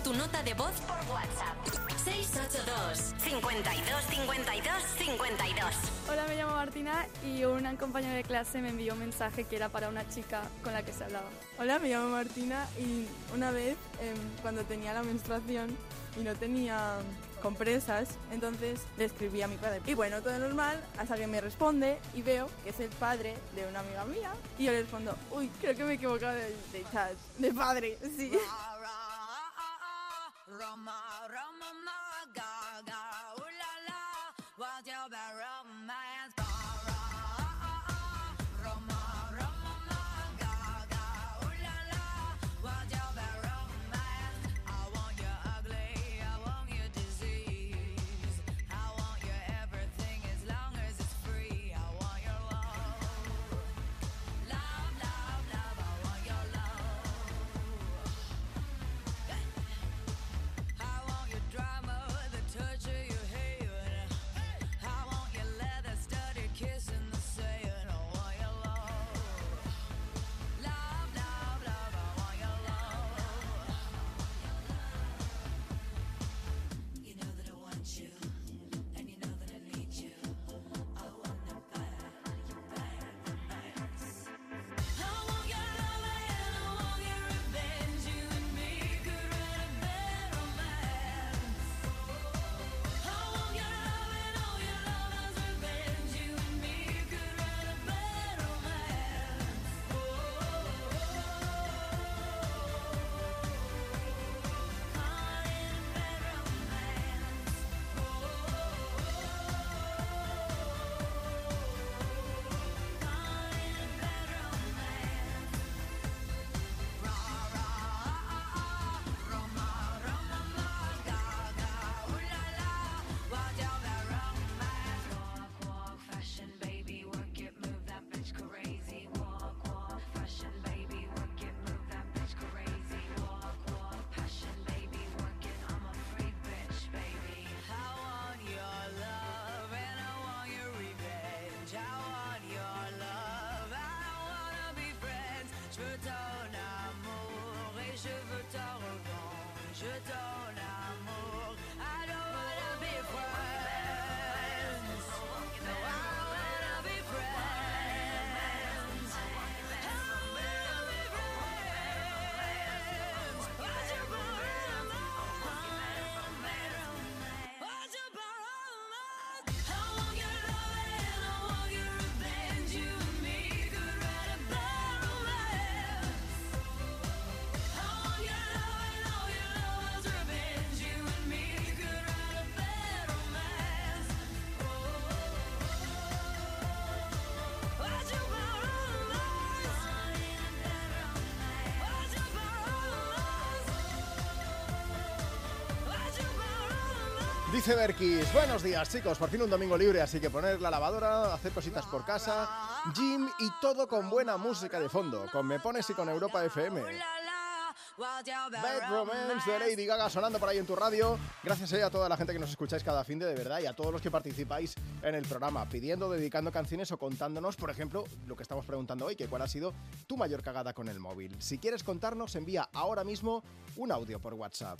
tu nota de voz por WhatsApp. 682 52 52 52
Hola, me llamo Martina y un compañero de clase me envió un mensaje que era para una chica con la que se hablaba.
Hola, me llamo Martina y una vez em, cuando tenía la menstruación y no tenía compresas, entonces le escribí a mi padre. Y bueno, todo normal, hasta que me responde y veo que es el padre de una amiga mía. Y yo le respondo, uy, creo que me he equivocado de, de chat, de padre, sí.
Roma, Roma, Gaga, ooh la la, what's your barra? Veux ton amour et je veux ta revanche.
Dice Berkis, buenos días chicos, por fin un domingo libre, así que poner la lavadora, hacer cositas por casa, gym y todo con buena música de fondo, con Me Pones y con Europa FM. Bad Romance de Lady Gaga sonando por ahí en tu radio. Gracias eh, a toda la gente que nos escucháis cada fin de, de verdad y a todos los que participáis en el programa, pidiendo, dedicando canciones o contándonos, por ejemplo, lo que estamos preguntando hoy, que cuál ha sido tu mayor cagada con el móvil. Si quieres contarnos, envía ahora mismo un audio por WhatsApp.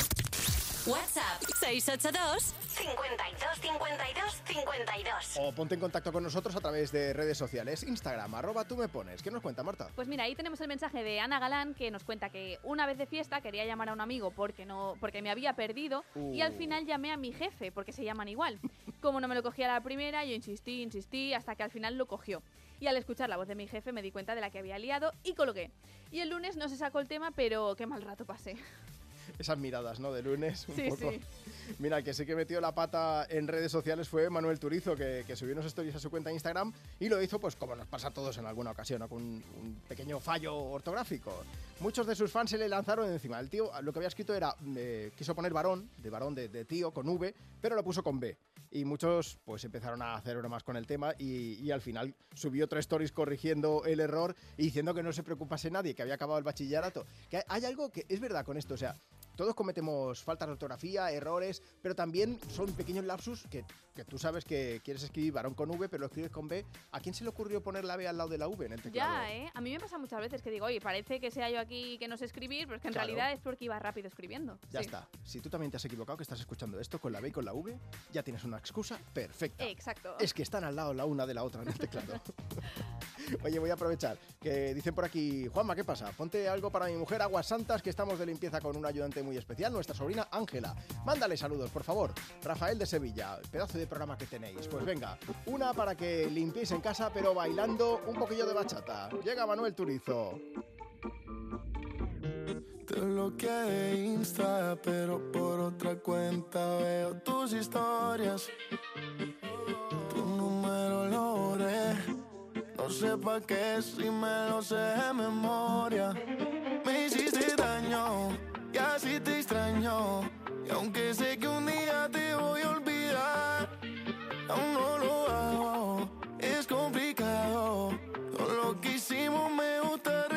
WhatsApp 682 52 52 52.
O ponte en contacto con nosotros a través de redes sociales, Instagram, arroba tú me pones. ¿Qué nos cuenta Marta?
Pues mira, ahí tenemos el mensaje de Ana Galán que nos cuenta que una vez de fiesta quería llamar a un amigo porque no porque me había perdido y al
Uh.
final llamé a mi jefe porque se llaman igual. Como no me lo cogía la primera, yo insistí, insistí hasta que al final lo cogió. Y al escuchar la voz de mi jefe me di cuenta de la que había liado y coloqué. Y el lunes no se sacó el tema, pero qué mal rato pasé.
Esas miradas, ¿no? De lunes, un
Sí,
poco.
sí.
Mira, que sí que metió la pata en redes sociales fue Manuel Turizo, que, que subió unos stories a su cuenta de Instagram y lo hizo, pues como nos pasa a todos en alguna ocasión, ¿no? con un, un pequeño fallo ortográfico. Muchos de sus fans se le lanzaron encima. El tío lo que había escrito era, eh, quiso poner varón, de varón de, de tío, con V, pero lo puso con B. Y muchos pues empezaron a hacer bromas con el tema y, y al final subió tres stories corrigiendo el error y diciendo que no se preocupase nadie, que había acabado el bachillerato. Que hay algo que es verdad con esto, o sea, todos cometemos faltas de ortografía, errores, pero también son pequeños lapsus que, que tú sabes que quieres escribir varón con V, pero lo escribes con B. ¿A quién se le ocurrió poner la B al lado de la V en el teclado?
Ya, ¿eh? A mí me pasa muchas veces que digo, oye, parece que sea yo aquí que no sé escribir, pero es que en
Claro.
realidad es porque iba rápido escribiendo.
Ya
Sí.
está. Si tú también te has equivocado, que estás escuchando esto con la B y con la V, ya tienes una excusa perfecta.
Exacto.
Es que están al lado la una de la otra en el teclado. Oye, voy a aprovechar que dicen por aquí, Juanma, ¿qué pasa? Ponte algo para mi mujer, Aguas Santas, que estamos de limpieza con un ayudante muy especial, nuestra sobrina Ángela. Mándale saludos, por favor. Rafael de Sevilla, pedazo de programa que tenéis. Pues venga, una para que limpiéis en casa, pero bailando un poquillo de bachata. Llega Manuel Turizo.
Te Insta, pero por otra cuenta veo tus historias. Tu número lo. No sé qué si me lo sé de memoria. Me hiciste daño y así te extraño. Y aunque sé que un día te voy a olvidar, aún no lo hago. Es complicado. Todo lo que hicimos me gusta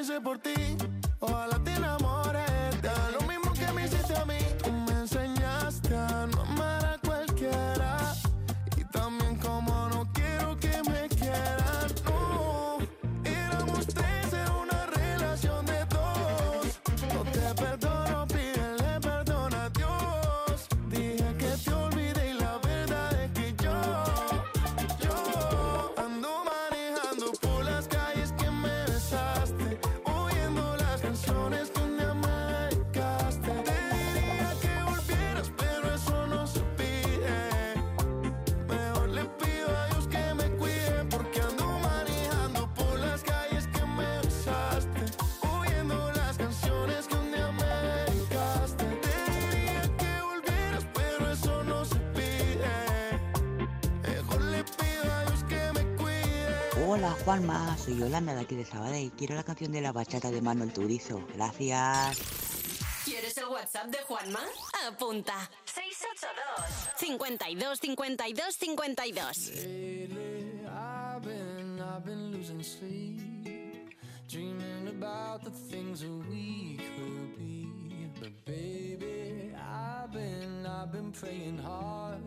hice por
Juanma, soy Yolanda de aquí de Sabadell. Quiero la canción de la bachata de Manuel Turizo. Gracias.
¿Quieres el WhatsApp de Juanma? Apunta. 682 52 52 52.
Lately, I've been, I've been losing sleep, dreaming about the things that we could be. But baby, I've been, I've been praying hard.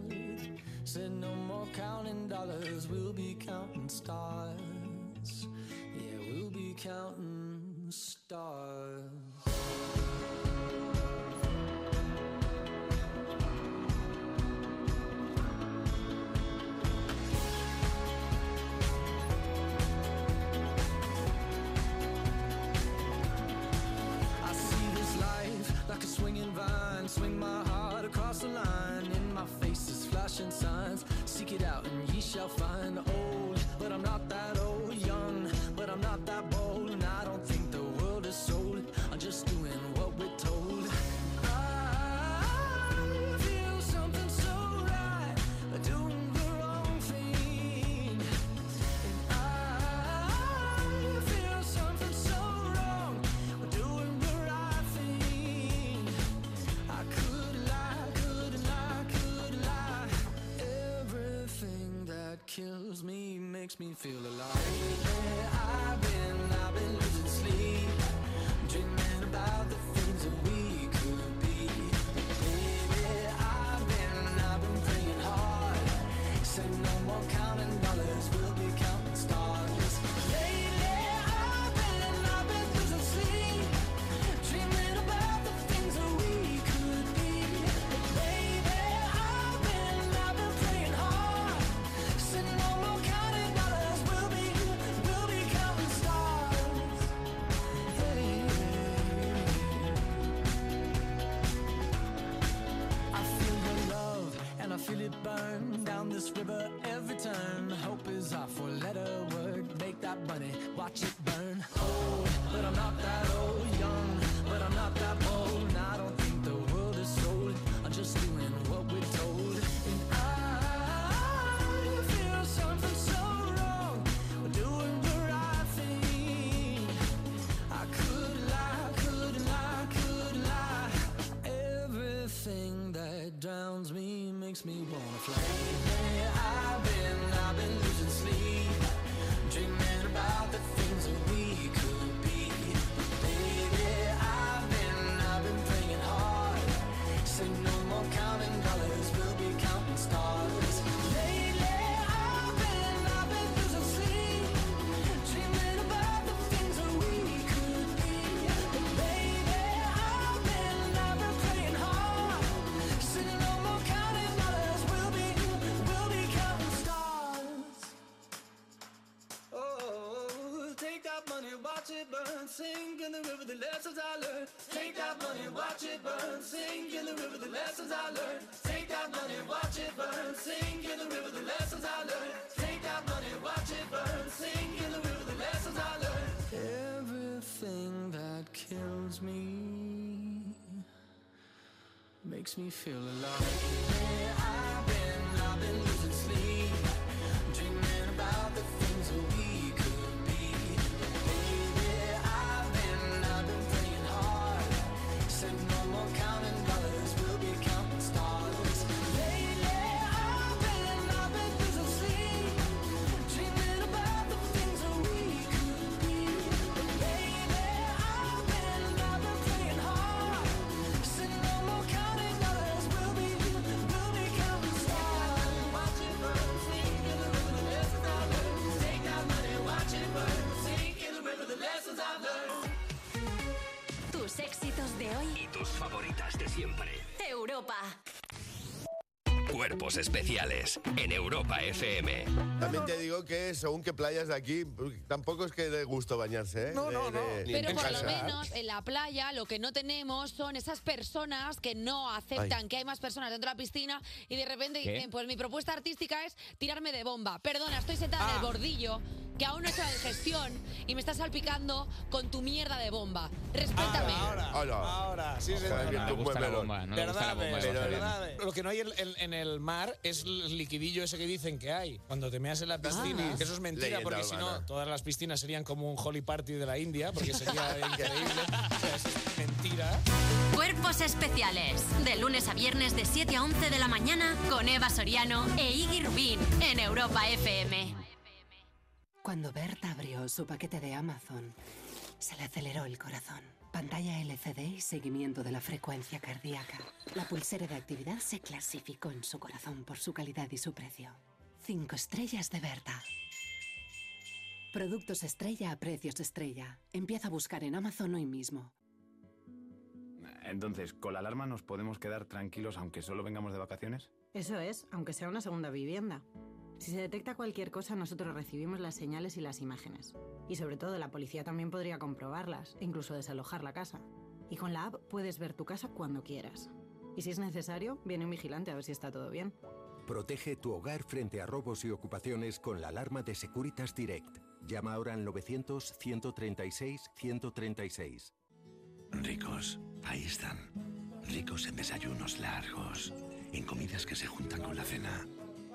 Said no more counting dollars, we'll be counting stars. Yeah, we'll be counting stars. Like a swinging vine. Swing my heart across the line. In my face is flashing signs. Seek it out and ye shall find. Old, but I'm not that old. Young, but I'm not that bold. Makes me feel alive. I've been, I've been losing sleep, dreaming about the money, watch it burn. Old, but I'm not that old. Young, but I'm not that bold. And I don't think the world is sold. I'm just doing what we're told. And I feel something so wrong. Doing the right thing. I could lie, could lie, could lie. Everything that drowns me makes me wanna fly. Watch it burn, sink in the river, the lessons I learned. Take that money, watch it burn, sink in the river, the lessons I learned. Take that money, watch it burn, sink in the river, the lessons I learned. Take that money, watch it burn, sink in the river, the lessons I learned. Everything that kills me makes me feel alive. I've been, I've been losing sleep, dreaming about the things that we
Y tus favoritas de siempre.
Europa.
Cuerpos especiales en Europa FM.
También te digo que según qué playas de aquí, tampoco es que dé gusto bañarse, ¿eh?
No,
De-
no, no.
de-
Pero por lo
casa.
menos en la playa lo que no tenemos son esas personas que no aceptan
Ay.
que hay más personas dentro de la piscina y de repente
¿Qué?
dicen, pues mi propuesta artística es tirarme de bomba. Perdona, estoy sentada en el
Ah.
bordillo que aún no he hecho la digestión y me estás salpicando con tu mierda de bomba. Respétame.
Hola.
Ahora, sí,
que tú
gusta la
muévelo.
bomba, no
gusta la bomba.
Lo que no hay en, en- en el mar es el liquidillo ese que dicen que hay. Cuando te meas en la piscina,
Ah.
que eso es mentira,
Leyenda
porque si no, todas las piscinas serían como un holy party de la India, porque sería increíble. O sea, es mentira.
Cuerpos especiales. De lunes a viernes de 7 a 11 de la mañana con Eva Soriano e Iggy Rubín en Europa FM.
Cuando Berta abrió su paquete de Amazon, se le aceleró el corazón. Pantalla LCD y seguimiento de la frecuencia cardíaca. La pulsera de actividad se clasificó en su corazón por su calidad y su precio. Cinco estrellas de Berta. Productos estrella a precios estrella. Empieza a buscar en Amazon hoy mismo.
Entonces, ¿con la alarma nos podemos quedar tranquilos aunque solo vengamos de vacaciones?
Eso es, aunque sea una segunda vivienda. Si se detecta cualquier cosa, nosotros recibimos las señales y las imágenes. Y sobre todo, la policía también podría comprobarlas, e incluso desalojar la casa. Y con la app puedes ver tu casa cuando quieras. Y si es necesario, viene un vigilante a ver si está todo bien.
Protege tu hogar frente a robos y ocupaciones con la alarma de Securitas Direct. Llama ahora al 900-136-136.
Ricos, ahí están. Ricos en desayunos largos, en comidas que se juntan con la cena.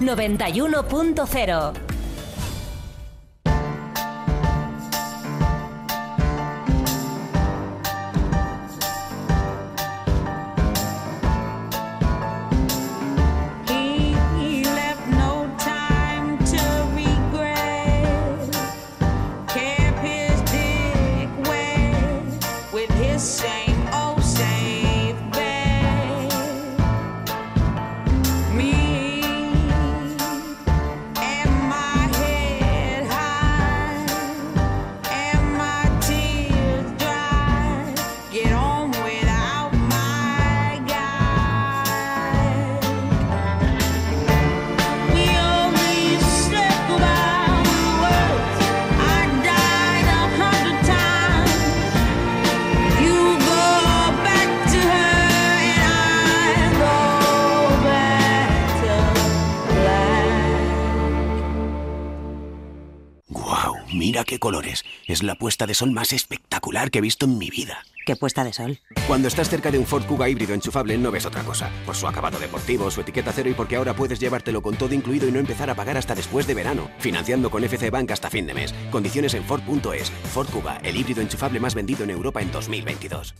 91.0.
Qué colores. Es la puesta de sol más espectacular que he visto en mi vida.
¿Qué puesta de sol?
Cuando estás cerca de un Ford Kuga híbrido enchufable no ves otra cosa. Por su acabado deportivo, su etiqueta cero y porque ahora puedes llevártelo con todo incluido y no empezar a pagar hasta después de verano. Financiando con FC Bank hasta fin de mes. Condiciones en Ford.es. Ford Kuga, el híbrido enchufable más vendido en Europa en 2022.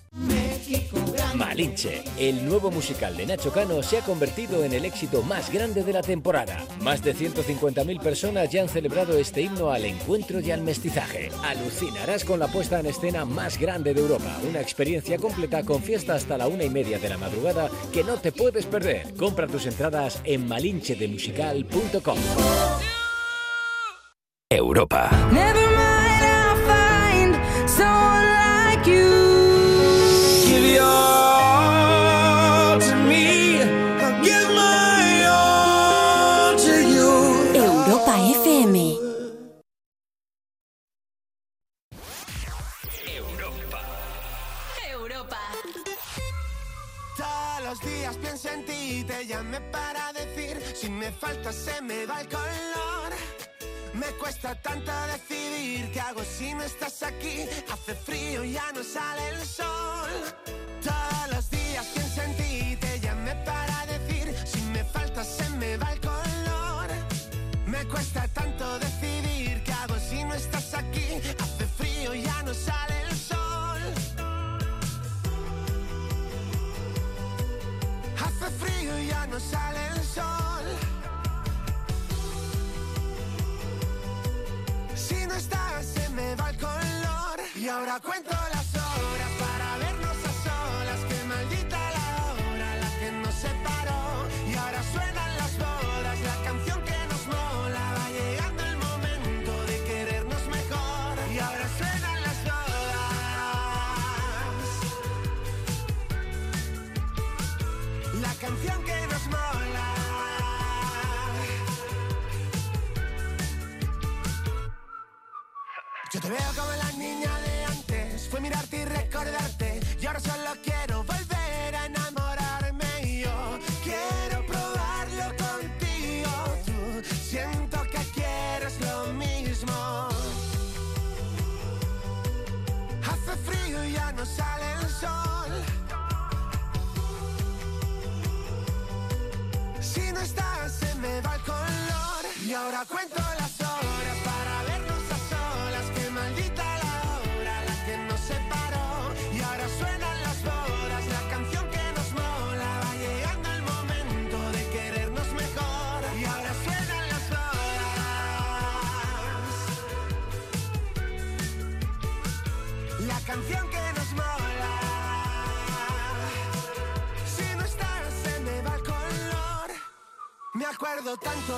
Malinche, el nuevo musical de Nacho Cano, se ha convertido en el éxito más grande de la temporada. Más de 150.000 personas ya han celebrado este himno al encuentro y al mestizaje. Alucinarás con la puesta en escena más grande de Europa. Una experiencia completa con fiesta hasta la una y media de la madrugada que no te puedes perder. Compra tus entradas en malinchedemusical.com.
Europa.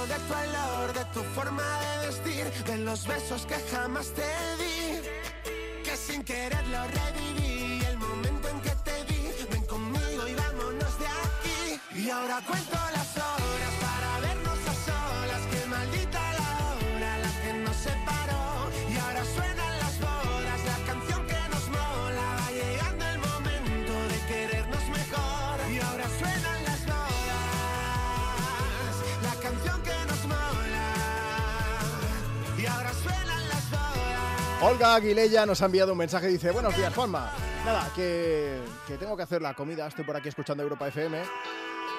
De tu olor, de tu forma de vestir, de los besos que jamás te di, que sin querer lo reviví.
Olga Aguilella nos ha enviado un mensaje y dice, buenos días, Juanma. Nada, que, que tengo que hacer la comida, estoy por aquí escuchando Europa FM.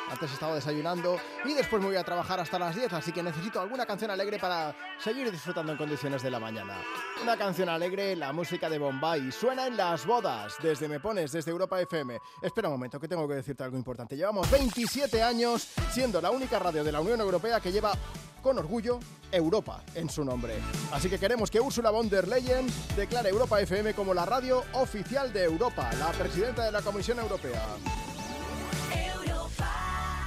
Antes estaba desayunando y después me voy a trabajar hasta las 10, así que necesito alguna canción alegre para seguir disfrutando en condiciones de la mañana. Una canción alegre, la música de Bombay, suena en las bodas, desde Me Pones, desde Europa FM. Espera un momento, que tengo que decirte algo importante. Llevamos 27 años siendo la única radio de la Unión Europea que lleva con orgullo Europa en su nombre. Así que queremos que Ursula von der Leyen declare Europa FM como la radio oficial de Europa, la presidenta de la Comisión Europea.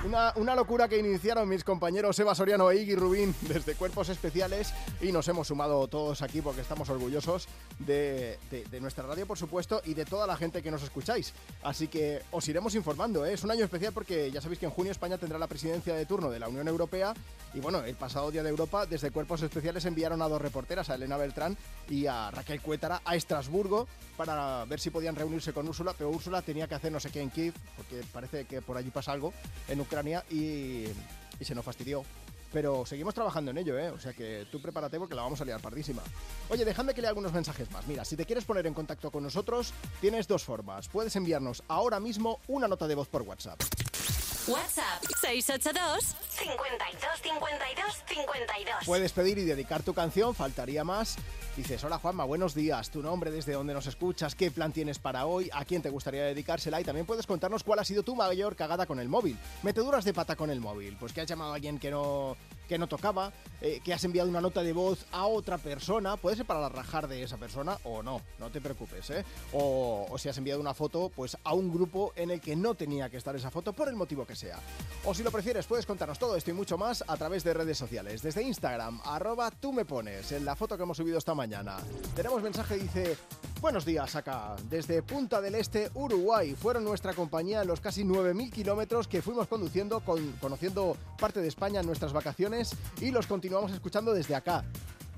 Una, una locura que iniciaron mis compañeros Eva Soriano e Iggy Rubín desde Cuerpos Especiales y nos hemos sumado todos aquí porque estamos orgullosos de, de- nuestra radio, por supuesto, y de toda la gente que nos escucháis. Así que os iremos informando. ¿eh? Es un año especial porque ya sabéis que en junio España tendrá la presidencia de turno de la Unión Europea y bueno, el pasado Día de Europa desde Cuerpos Especiales enviaron a dos reporteras, a Elena Beltrán y a Raquel Cuétara, a Estrasburgo para ver si podían reunirse con Úrsula, pero Úrsula tenía que hacer no sé qué en Kiev porque parece que por allí pasa algo en Ucrania y, se nos fastidió. pero seguimos trabajando en ello, ¿eh? O sea que tú prepárate porque la vamos a liar pardísima. Oye, dejadme que lea algunos mensajes más. Mira, si te quieres poner en contacto con nosotros, tienes dos formas. Puedes enviarnos ahora mismo una nota de voz por WhatsApp.
WhatsApp. 682 52 52 52.
Puedes pedir y dedicar tu canción, faltaría más. Dices, hola Juanma, buenos días, tu nombre, desde dónde nos escuchas, qué plan tienes para hoy, a quién te gustaría dedicársela y también puedes contarnos cuál ha sido tu mayor cagada con el móvil. Meteduras de pata con el móvil, pues que has llamado a alguien que no, que no tocaba, eh, que has enviado una nota de voz a otra persona, puede ser para rajar de esa persona o no, no te preocupes, ¿eh? O, o si has enviado una foto pues a un grupo en el que no tenía que estar esa foto por el motivo que sea. O si lo prefieres, puedes contarnos todo esto y mucho más a través de redes sociales, desde Instagram, arroba tú me pones, en la foto que hemos subido esta mañana. Tenemos mensaje, dice, buenos días acá, desde Punta del Este, Uruguay, fueron nuestra compañía en los casi 9.000 kilómetros que fuimos conduciendo, con- conociendo parte de España en nuestras vacaciones y los continuamos escuchando desde acá.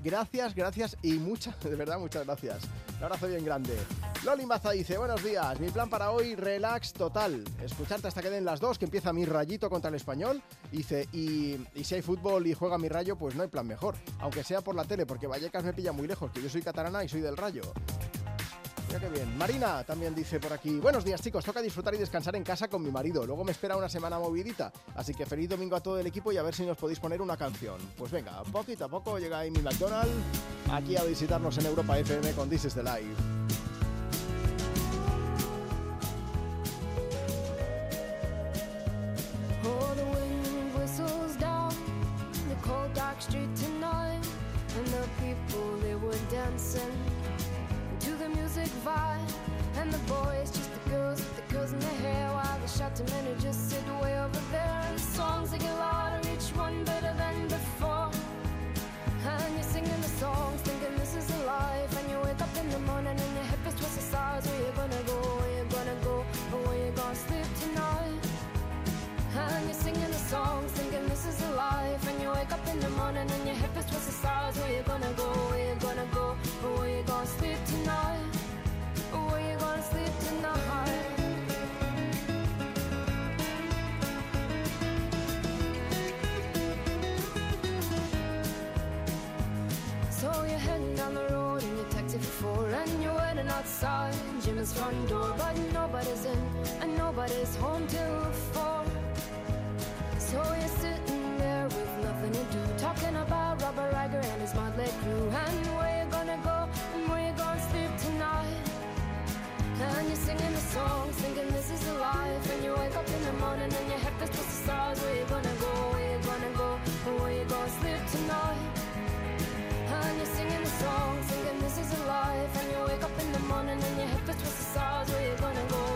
Gracias, gracias y muchas, de verdad, muchas gracias. Un abrazo bien grande. Loli Maza dice, buenos días, mi plan para hoy, relax total. Escucharte hasta que den las dos, que empieza mi rayito contra el español. Dice, y, y si hay fútbol y juega mi rayo, pues no hay plan mejor. Aunque sea por la tele, porque Vallecas me pilla muy lejos, que yo soy catalana y soy del rayo. Bien. Marina también dice por aquí, buenos días chicos, toca disfrutar y descansar en casa con mi marido. Luego me espera una semana movidita. Así que feliz domingo a todo el equipo y a ver si nos podéis poner una canción. Pues venga, poquito a poco llega Amy McDonald aquí a visitarnos en Europa FM con This is the
dancing to the music vibe, and the boys just the girls with the girls in their hair, while the shouting men who just sit way over there. And The songs they get louder, each one better than before. And you're singing the songs, thinking this is a life. And you wake up in the morning and your hip is twisted sides. Where you gonna go? Where you gonna go? Or where you gonna sleep tonight? And you're singing the songs, thinking this is a life. And you wake up in the morning and your hip is twisted sides. Where you gonna go? Where you gonna go? Or where you gonna sleep down the road in your taxi for four And you're waiting outside Jimmy's front door But nobody's in and nobody's home till four So you're sitting there with nothing to do Talking about Robert Riger and his motley crew And where you gonna go and where you gonna sleep tonight and you're singing the songs, thinking this is a life. And you wake up in the morning and your head feels just the stars. Where you gonna go? Where you gonna go? Where you gonna sleep tonight? And you're singing the songs, thinking this is a life. And you wake up in the morning and your head feels just the stars. Where you gonna go?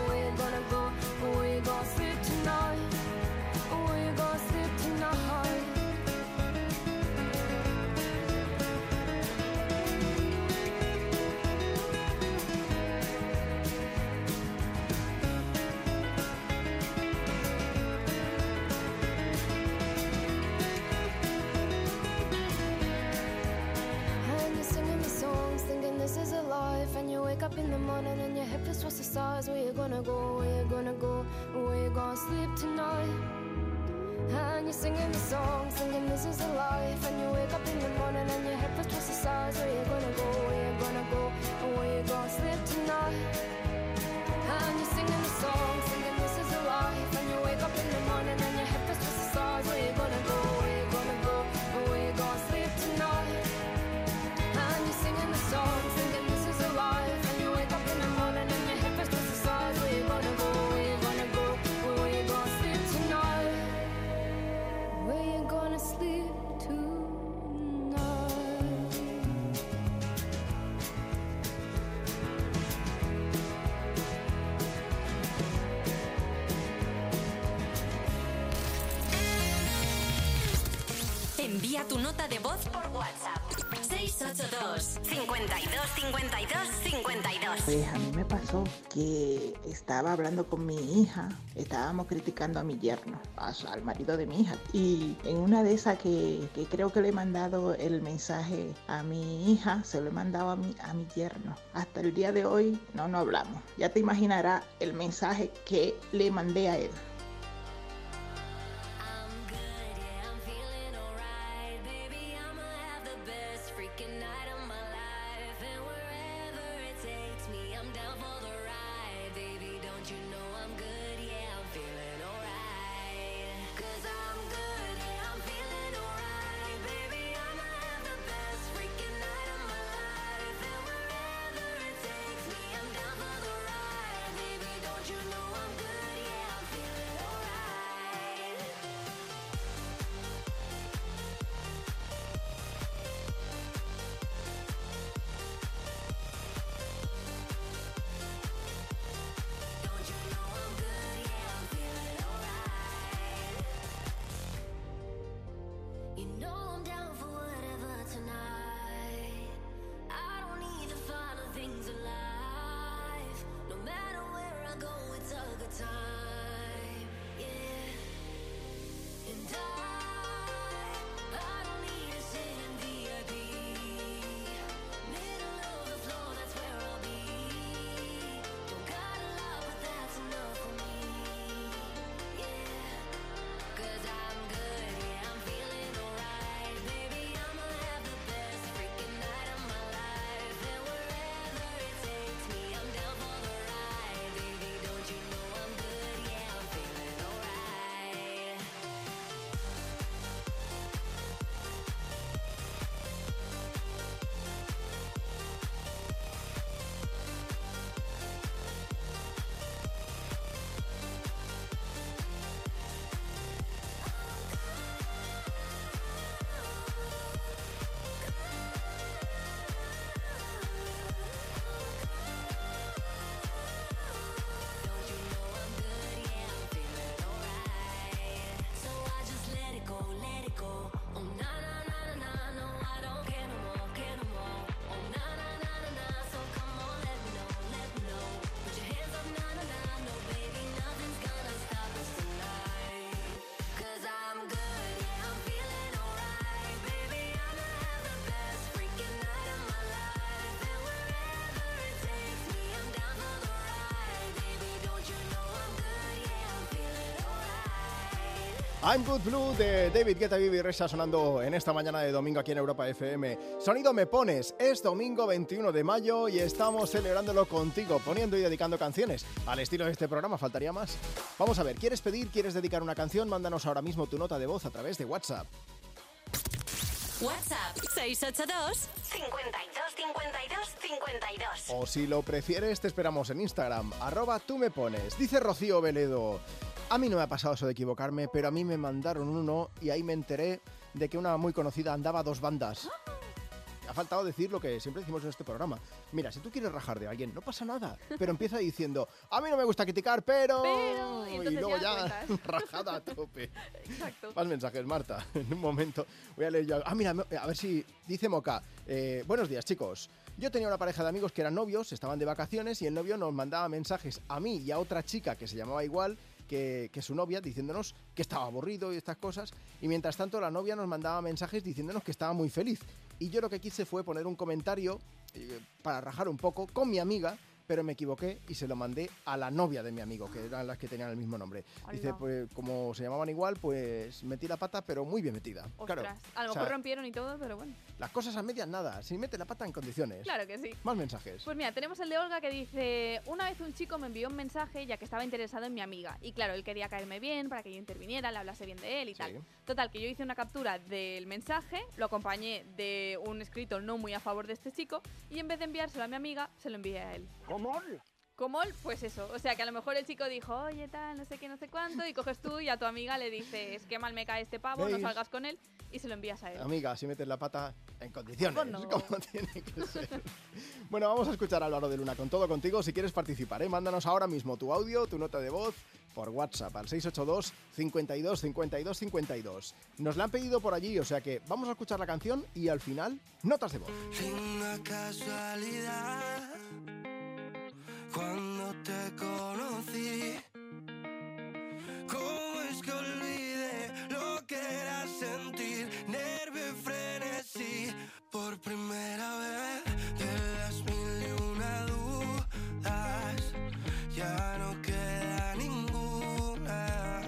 Gonna go? Where you gonna go? Where you gonna sleep tonight? And you're singing the songs, thinking this is a life. And you
Tu nota de voz por WhatsApp. 682 52 52 52.
Pues a mí me pasó que estaba hablando con mi hija, estábamos criticando a mi yerno, al marido de mi hija. Y en una de esas que, que creo que le he mandado el mensaje a mi hija, se lo he mandado a mi, a mi yerno. Hasta el día de hoy no nos hablamos. Ya te imaginarás el mensaje que le mandé a él.
I'm Good Blue de David Guetta Vivi Reza sonando en esta mañana de domingo aquí en Europa FM. Sonido Me Pones, es domingo 21 de mayo y estamos celebrándolo contigo, poniendo y dedicando canciones. Al estilo de este programa, faltaría más. Vamos a ver, ¿quieres pedir, quieres dedicar una canción? Mándanos ahora mismo tu nota de voz a través de WhatsApp.
WhatsApp 682 52 52 52.
O si lo prefieres, te esperamos en Instagram, arroba tú me pones. Dice Rocío Veledo, a mí no me ha pasado eso de equivocarme, pero a mí me mandaron uno y ahí me enteré de que una muy conocida andaba a dos bandas. Ha faltado decir lo que siempre decimos en este programa. Mira, si tú quieres rajar de alguien, no pasa nada. Pero empieza diciendo, a mí no me gusta criticar, pero...
Pero, y
y luego
ya
ya, rajada a tope.
Exacto.
Más mensajes, Marta. En un momento voy a leer yo. Ah, mira, a ver si dice Moca. eh, buenos días, chicos. Yo tenía una pareja de amigos que eran novios, estaban de vacaciones y el novio nos mandaba mensajes a mí y a otra chica que se llamaba igual que, su novia, diciéndonos que estaba aburrido y estas cosas. Y mientras tanto, la novia nos mandaba mensajes diciéndonos que estaba muy feliz. Y yo lo que quise fue poner un comentario eh, para rajar un poco con mi amiga. Pero me equivoqué y se lo mandé a la novia de mi amigo, que eran las que tenían el mismo nombre. Dice, pues como se llamaban igual, pues metí la pata, pero muy bien metida.
Ostras,
Claro,
a lo
o sea,
mejor rompieron y todo, pero bueno.
las cosas a medias nada, si mete la pata en condiciones.
Claro que sí.
Más mensajes.
Pues mira, tenemos el de Olga que dice, una vez un chico me envió un mensaje ya que estaba interesado en mi amiga. Y claro, él quería caerme bien para que yo interviniera, le hablase bien de él y tal. Total, que yo hice una captura del mensaje, lo acompañé de un escrito no muy a favor de este chico y en vez de enviárselo a mi amiga, se lo envié a él.
¿Cómo?
Como él, pues eso. O sea, que a lo mejor el chico dijo, oye, tal, no sé qué, no sé cuánto, y coges tú y a tu amiga le dices, qué mal me cae este pavo, no salgas con él, y se lo envías a él.
Amiga, si metes la pata en condiciones,
Pues no.
como tiene que ser. bueno, vamos a escuchar a Álvaro de Luna con todo contigo. Si quieres participar, ¿eh? mándanos ahora mismo tu audio, tu nota de voz por WhatsApp al 682 52 52 52. Nos la han pedido por allí, o sea que vamos a escuchar la canción y al final, notas de voz.
Una casualidad cuando te conocí. ¿Cómo es que olvidé lo que era sentir nervio y frenesí por primera vez de las mil y una dudas? Ya no queda ninguna.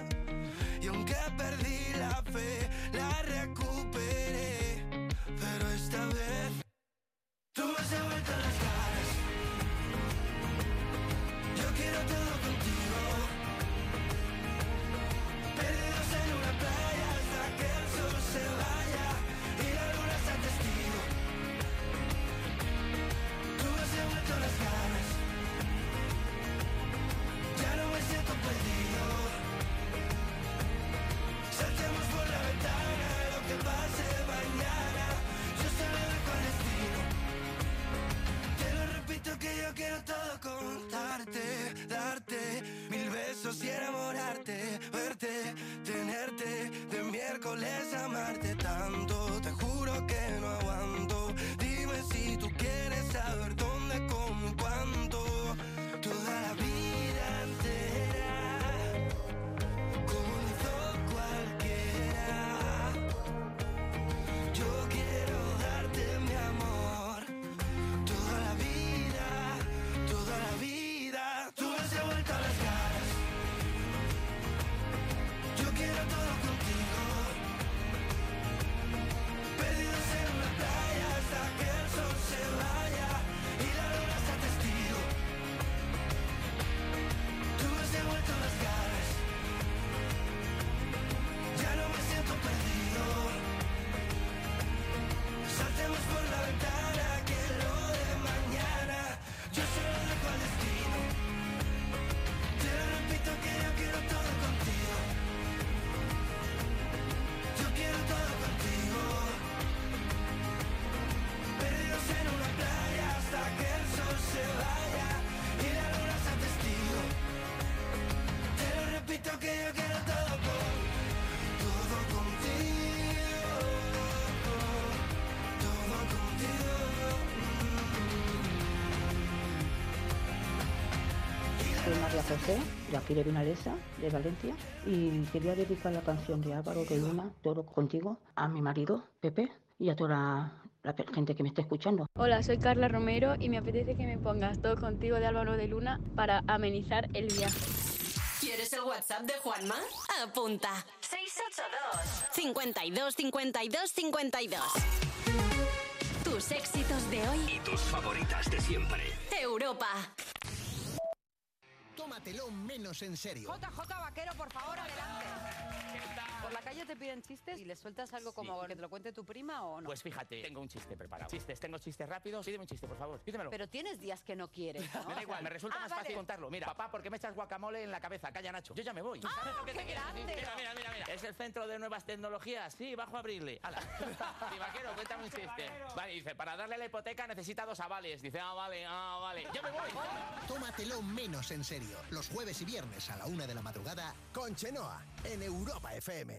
Y aunque perdí la fe, la recuperé. Pero esta vez tú me has devuelto las caras. Yo contarte, darte mil besos y enamorarte, verte, tenerte, de miércoles amarte tanto, te juro que no aguanto.
Aquí de Vinalesa, de Valencia, y quería dedicar la canción de Álvaro de Luna, Todo contigo, a mi marido, Pepe, y a toda la, gente que me está escuchando.
Hola, soy Carla Romero y me apetece que me pongas todo contigo de Álvaro de Luna para amenizar el viaje.
¿Quieres el WhatsApp de Juanma? Apunta. 682 52 52 52. Tus éxitos de hoy.
Y tus favoritas de siempre.
Europa.
Tómatelo menos en serio.
JJ Vaquero, por favor, adelante. Por la calle te piden chistes y le sueltas algo como que te lo cuente tu prima o no.
Pues fíjate, tengo un chiste preparado. Chistes, tengo chistes rápidos. Pídeme un chiste, por favor. Pídemelo.
Pero tienes días que no quieres. ¿no?
Me da igual, me resulta
Ah,
más
vale.
fácil contarlo. Mira, papá, ¿por qué me echas guacamole en la cabeza? Calla, Nacho. Yo ya me voy.
¡Ah,
¿Sabes lo que
qué
te
grande!
Mira, mira, mira, mira. Es el centro de nuevas tecnologías. Sí, bajo a abrirle. Hala. Y vaquero, cuéntame un chiste. Vale, dice, para darle la hipoteca necesita dos avales. Dice, ah, vale, ah, vale. Yo me voy.
Tómatelo menos en serio. Los jueves y viernes a la una de la madrugada con Chenoa en Europa FM.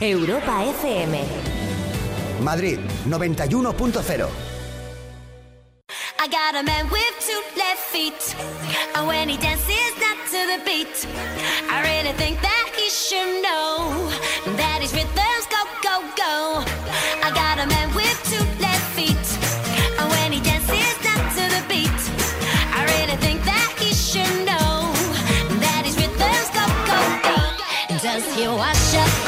Europa FM.
Madrid 91.0.
I got a man with two left feet. And when he dances not to the beat, I really think that he should know that his rhythms go, go, go. I got a man with two left feet. And when he dances not to the beat, I really think that he should know that his rhythms go, go, go. Does he wash up?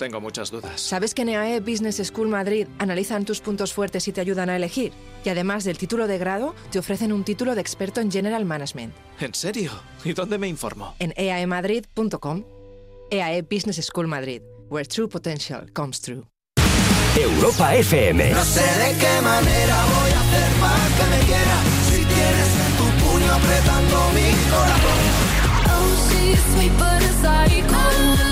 Tengo muchas dudas.
¿Sabes que en EAE Business School Madrid analizan tus puntos fuertes y te ayudan a elegir? Y además del título de grado, te ofrecen un título de experto en General Management.
¿En serio? ¿Y dónde me informo?
En eaemadrid.com. EAE Business School Madrid, where true potential comes true.
Europa FM.
No sé de qué manera voy a hacer para que me quiera Si tienes tu puño apretando mi corazón
Oh, she's sweet but a psycho,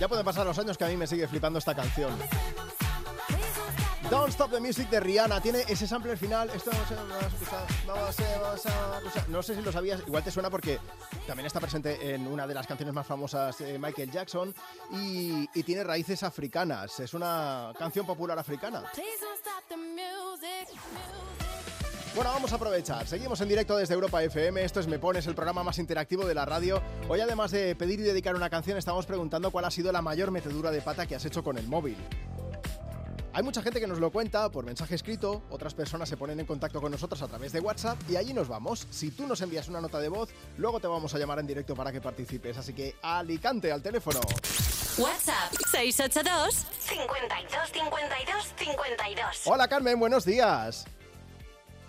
Ya pueden pasar los años que a mí me sigue flipando esta canción. Don't Stop the Music de Rihanna tiene ese sampler final. Esto no sé, si lo sabías, igual te suena porque también está presente en una de las canciones más famosas de Michael Jackson y tiene raíces africanas. Es una canción popular africana. Bueno, vamos a aprovechar. Seguimos en directo desde Europa FM. Esto es Me Pones, el programa más interactivo de la radio. Hoy, además de pedir y dedicar una canción, estamos preguntando cuál ha sido la mayor metedura de pata que has hecho con el móvil. Hay mucha gente que nos lo cuenta por mensaje escrito, otras personas se ponen en contacto con nosotros a través de WhatsApp y allí nos vamos. Si tú nos envías una nota de voz, luego te vamos a llamar en directo para que participes. Así que Alicante al teléfono.
WhatsApp 682
52 52 52.
Hola Carmen, buenos días.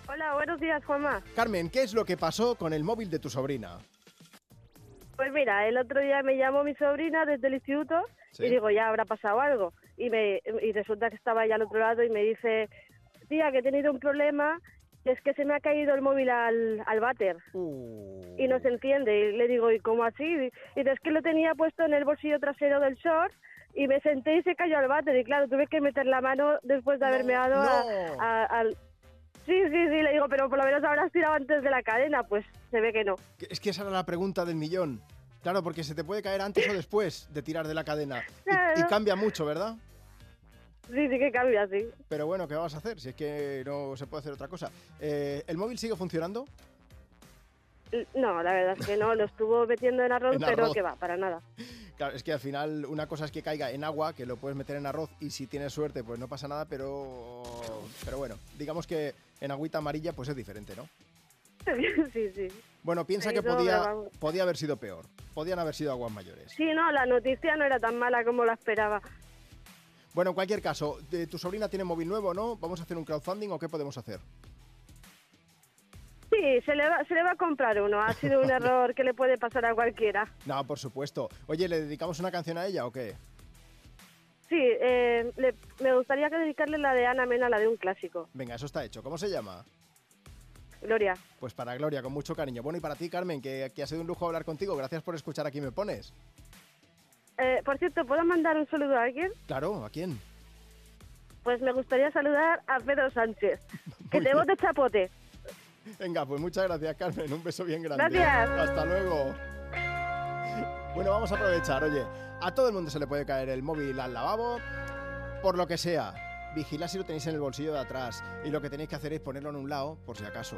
Hola, buenos días, Juanma.
Carmen, ¿qué es lo que pasó con el móvil de tu sobrina?
Pues mira, el otro día me llamó mi sobrina desde el instituto
Sí.
y digo, ya habrá pasado algo. Y, me, y resulta que estaba ella al otro lado y me dice, tía, que he tenido un problema, y es que se me ha caído el móvil al, al váter y no se enciende. Y le digo, ¿y cómo así? Y dice, es que lo tenía puesto en el bolsillo trasero del short y me senté y se cayó al váter. Y claro, tuve que meter la mano después de haberme dado
no.
a-. Sí, sí, sí, le digo, pero por lo menos habrás tirado antes de la cadena. Pues se ve que no.
Es que esa era la pregunta del millón. Claro, porque se te puede caer antes o después de tirar de la cadena. Y- Y,
Claro.
cambia mucho, ¿verdad?
Sí, sí que cambia, sí.
Pero bueno, ¿qué vas a hacer? Si es que no se puede hacer otra cosa. Eh, ¿El móvil sigue funcionando?
No, la verdad es que no, lo estuvo metiendo en arroz,
En
pero que va, para nada.
Claro, es que al final una cosa es que caiga en agua, que lo puedes meter en arroz y si tienes suerte pues no pasa nada, pero pero bueno, digamos que en agüita amarilla pues es diferente, ¿no?
sí, sí.
Bueno, piensa que podía, podía haber sido peor. Podían haber sido aguas mayores.
Sí, no, la noticia no era tan mala como la esperaba.
Bueno, en cualquier caso, de- ¿tu sobrina tiene móvil nuevo, no? ¿Vamos a hacer un crowdfunding o qué podemos hacer?
Sí, se le, va, se le va a comprar uno. Ha sido un error que le puede pasar a cualquiera.
No, por supuesto. Oye, ¿le dedicamos una canción a ella o qué?
Sí, eh, le- me gustaría que dedicarle la de Ana Mena, la de un clásico.
Venga, eso está hecho. ¿Cómo se llama?
Gloria.
Pues para Gloria, con mucho cariño. Bueno, y para ti, Carmen, que, que ha sido un lujo hablar contigo. Gracias por escuchar Aquí Me Pones.
Eh, por cierto, ¿puedo mandar un saludo a alguien?
Claro, ¿a quién?
Pues me gustaría saludar a Pedro Sánchez, que te bote chapote.
Venga, pues muchas gracias, Carmen. Un beso bien grande.
Gracias.
Hasta luego. Bueno, vamos a aprovechar. Oye, a todo el mundo se le puede caer el móvil al lavabo, por lo que sea. Vigilad si lo tenéis en el bolsillo de atrás y lo que tenéis que hacer es ponerlo en un lado, por si acaso.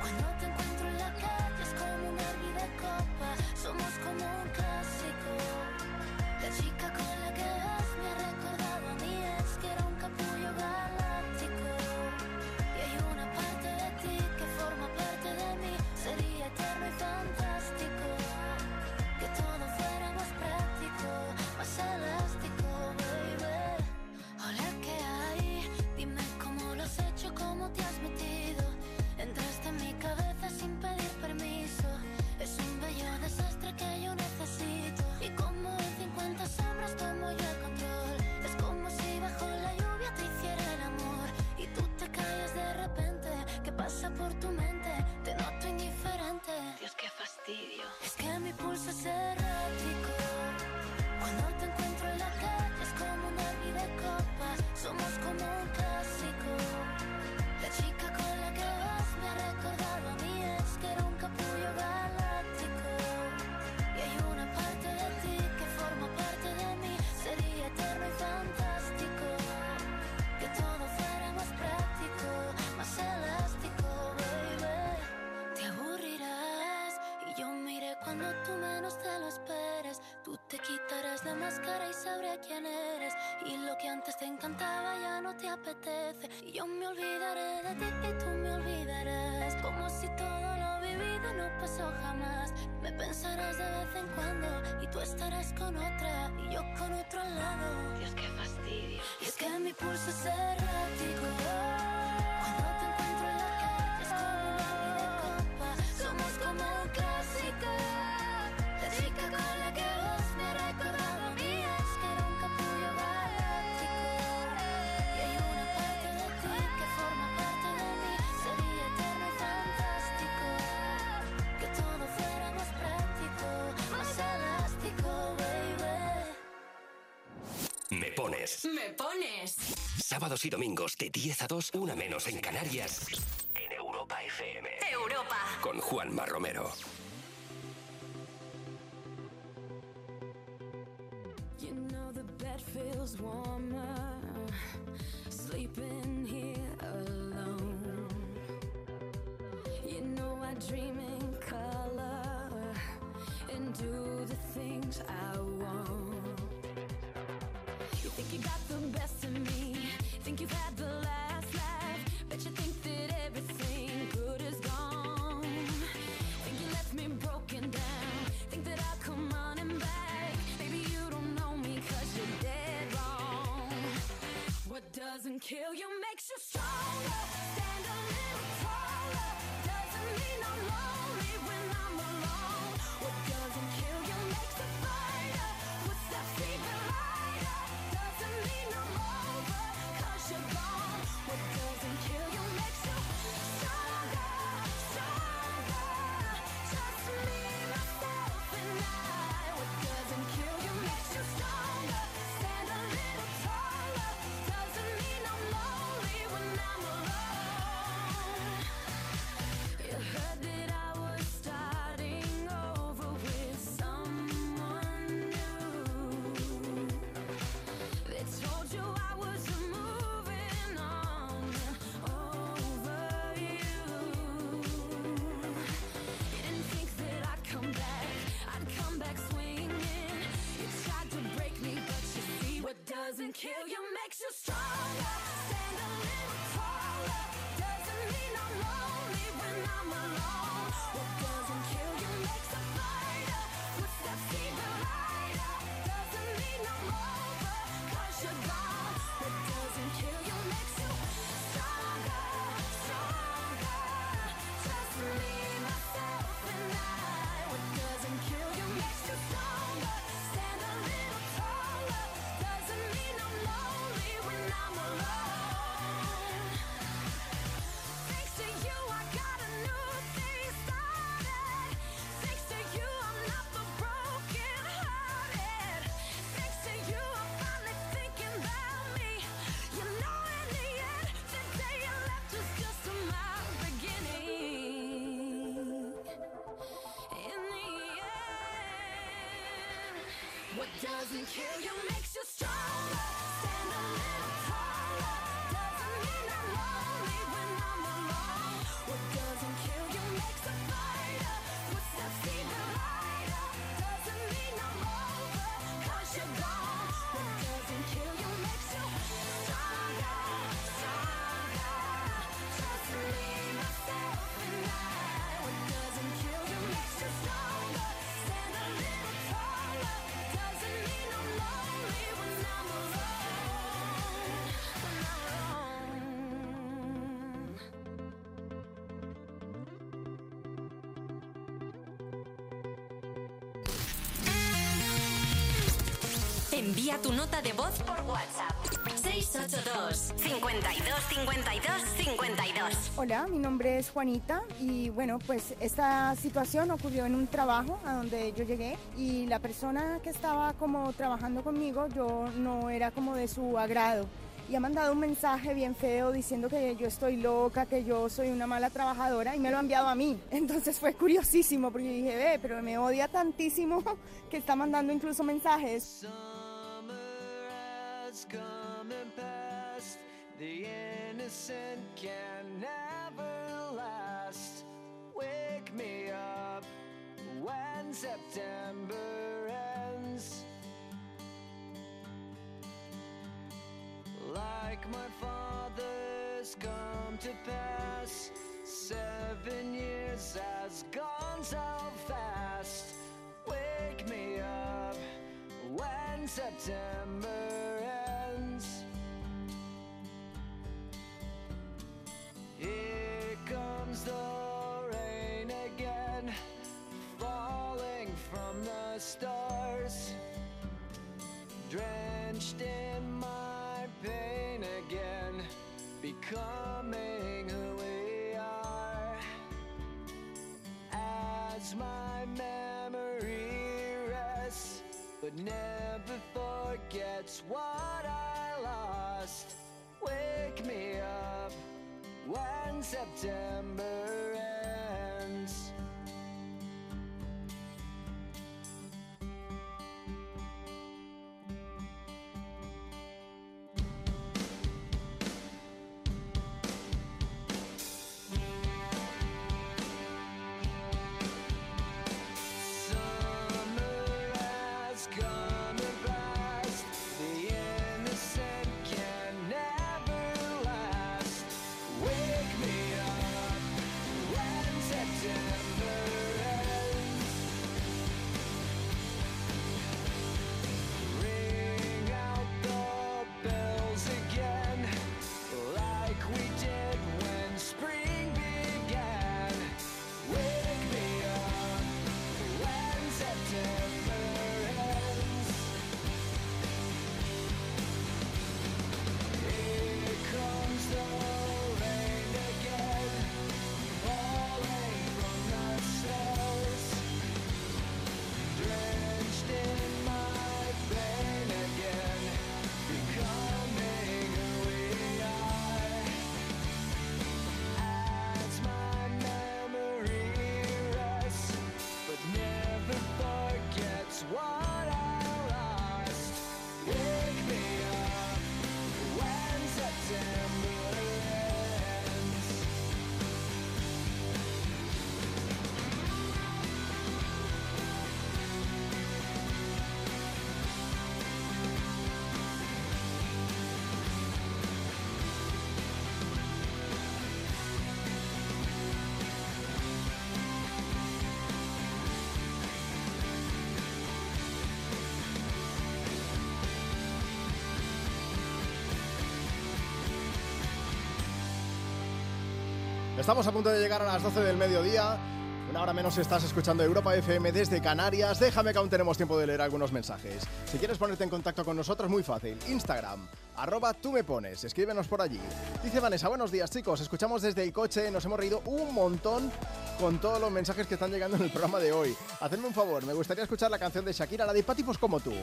Cuando te encuentro en la calle es como un de copa. Somos como un clásico. La chica con la que vas me ha recordado a mi ex que era un capullo galáctico. Pasa por tu mente? Te noto indiferente. Dios, qué fastidio. Es que mi pulso es errático. Cuando te encuentro en la calle es como un hervir de copas. Somos como un clásico. La chica con la que vas me ha recordado a mi ex que era un capullo galáctico. Y sabré quién eres. Y lo que antes te encantaba ya no te apetece. Y yo me olvidaré de ti y tú me olvidarás. Como si todo lo vivido no pasó jamás. Me
Pensarás de vez en cuando y tú estarás con otra y yo con otro al lado.
Dios, qué fastidio.
Y es que mi pulso es errático. Cuando te encuentro en la calle es como una vida copa. Somos como un clásico. La chica con la que vas me ha
pones.
Me pones.
Sábados y domingos de 10 a 2, una menos en Canarias. En Europa FM.
Europa.
Con Juanma Romero.
You know the bed feels warmer sleeping here alone. You know I dream in color and do the things I want. Doesn't kill you makes you stronger. Kill you makes you what doesn't kill you
Envía tu nota de voz por WhatsApp. 682 52 52 52.
Hola, mi nombre es Juanita y bueno, pues esta situación ocurrió en un trabajo a donde yo llegué y la persona que estaba como trabajando conmigo yo no era como de su agrado y ha mandado un mensaje bien feo diciendo que yo estoy loca, que yo soy una mala trabajadora y me lo ha enviado a mí. Entonces fue curiosísimo porque dije, ve, pero me odia tantísimo que está mandando incluso mensajes.
Estamos a punto de llegar a las 12 del mediodía. Una hora menos estás escuchando Europa FM desde Canarias. Déjame que aún tenemos tiempo de leer algunos mensajes. Si quieres ponerte en contacto con nosotros, muy fácil. Instagram, arroba tú me pones. Escríbenos por allí. Dice Vanessa, buenos días chicos. Escuchamos desde el coche. Nos hemos reído un montón con todos los mensajes que están llegando en el programa de hoy. Hacedme un favor, me gustaría escuchar la canción de Shakira, la de Patipos como tú.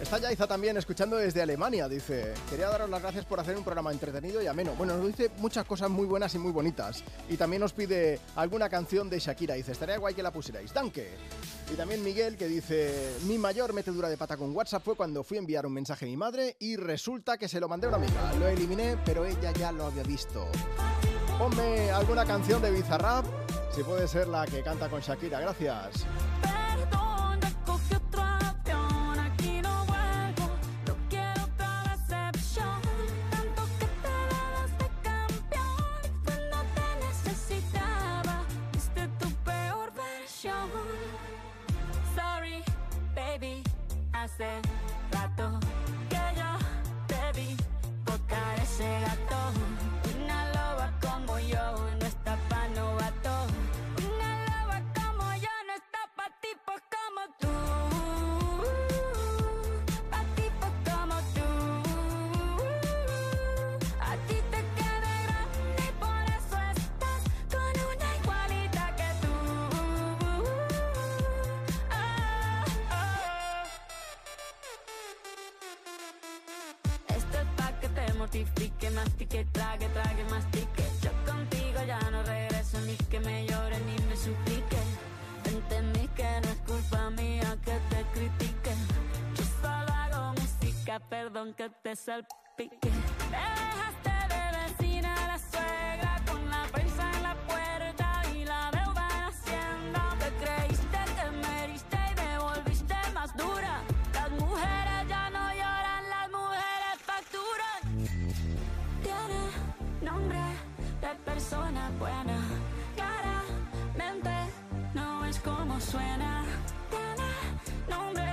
Está Yaiza también escuchando desde Alemania, dice. Quería daros las gracias por hacer un programa entretenido y ameno. Bueno, nos dice muchas cosas muy buenas y muy bonitas. Y también nos pide alguna canción de Shakira. Dice, estaría guay que la pusierais. Danke. Y también Miguel que dice, mi mayor metedura de pata con WhatsApp fue cuando fui a enviar un mensaje a mi madre y resulta que se lo mandé a una amiga. Lo eliminé, pero ella ya lo había visto. Ponme alguna canción de Bizarrap, si puede ser la que canta con Shakira. Gracias.
Perdón que te salpique. Me dejaste de vecina la suegra con la prensa en la puerta y la deuda en Hacienda. Te creíste que me y me volviste más dura. Las mujeres ya no lloran, las mujeres facturan. Tiene nombre de persona buena. Claramente no es como suena. Tiene nombre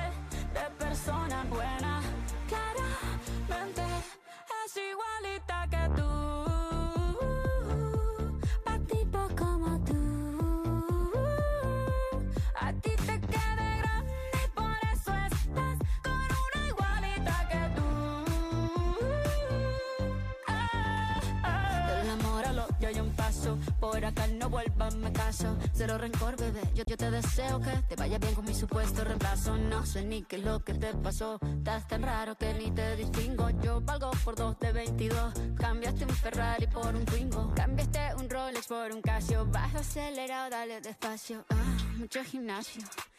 de persona buena. igualita que por acá, no vuelvas, me caso. Cero rencor, bebé, yo, yo te deseo que te vaya bien con mi supuesto reemplazo. No sé ni qué es lo que te pasó, estás tan raro que ni te distingo. Yo valgo por dos de 22, cambiaste un Ferrari por un Twingo. Cambiaste un Rolex por un Casio, bajo acelerado, dale despacio. Ah, mucho gimnasio.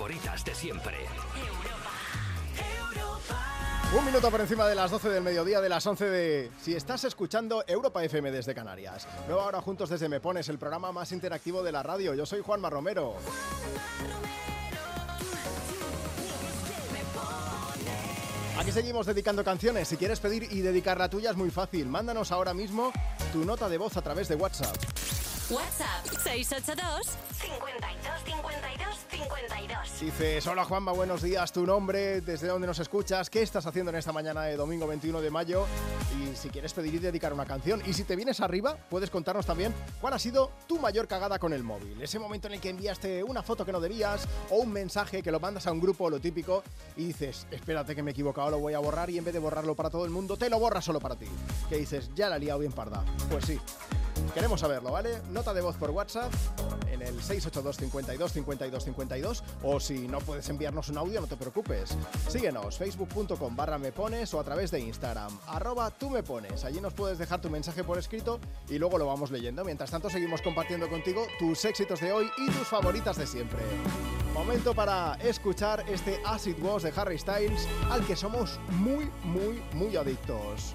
favoritas de siempre.
Un minuto por encima de las 12 del mediodía de las 11 de... Si estás escuchando Europa FM desde Canarias. Luego ahora juntos desde Me Pones, el programa más interactivo de la radio. Yo soy Juanma Romero. Aquí seguimos dedicando canciones. Si quieres pedir y dedicar la tuya es muy fácil. Mándanos ahora mismo tu nota de voz a través de WhatsApp.
WhatsApp 682
52 52 52.
Dices, hola Juanma, buenos días, tu nombre, desde dónde nos escuchas, qué estás haciendo en esta mañana de domingo 21 de mayo y si quieres pedir y dedicar una canción. Y si te vienes arriba, puedes contarnos también cuál ha sido tu mayor cagada con el móvil. Ese momento en el que enviaste una foto que no debías o un mensaje que lo mandas a un grupo, lo típico, y dices, espérate que me he equivocado, lo voy a borrar y en vez de borrarlo para todo el mundo, te lo borras solo para ti. Que dices, ya la he liado bien parda. Pues sí. Queremos saberlo, ¿vale? Nota de voz por WhatsApp en el 682 52 52 52 o si no puedes enviarnos un audio, no te preocupes. Síguenos, facebook.com barra me pones o a través de Instagram, arroba tú me. Allí nos puedes dejar tu mensaje por escrito y luego lo vamos leyendo. Mientras tanto, seguimos compartiendo contigo tus éxitos de hoy y tus favoritas de siempre. Momento para escuchar este Acid Was de Harry Styles, al que somos muy, muy, muy adictos.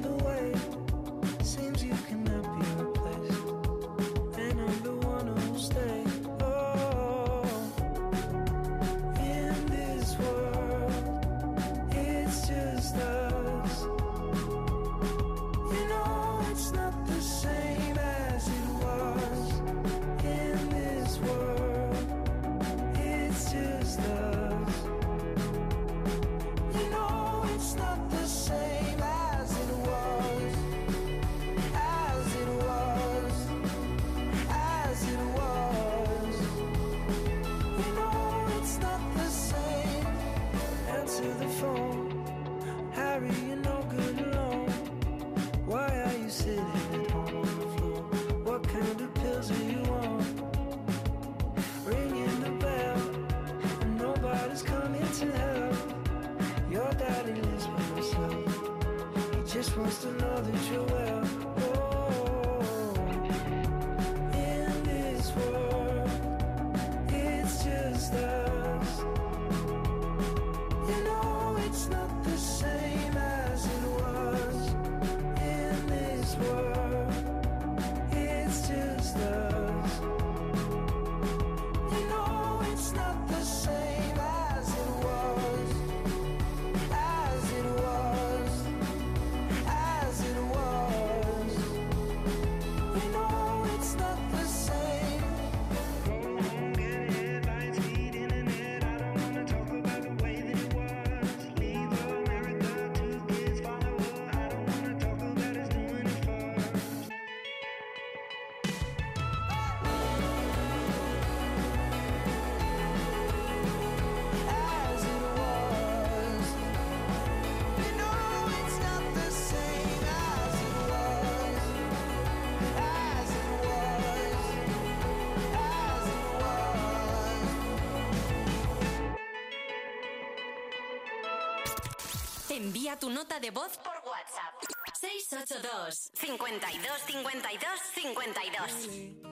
Tu nota de voz por WhatsApp. 682 52 52 52.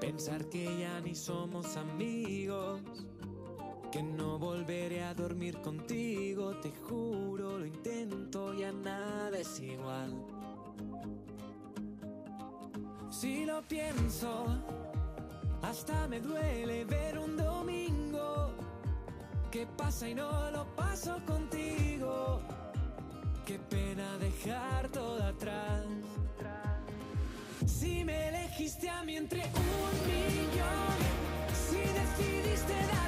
Pensar que ya ni somos amigos, que no volveré a dormir contigo, te juro, lo intento, ya nada es igual. Si lo pienso, hasta me duele ver un domingo que pasa y no lo paso contigo. Qué pena dejar todo atrás. Si me elegiste a mí entre un millón, si decidiste darme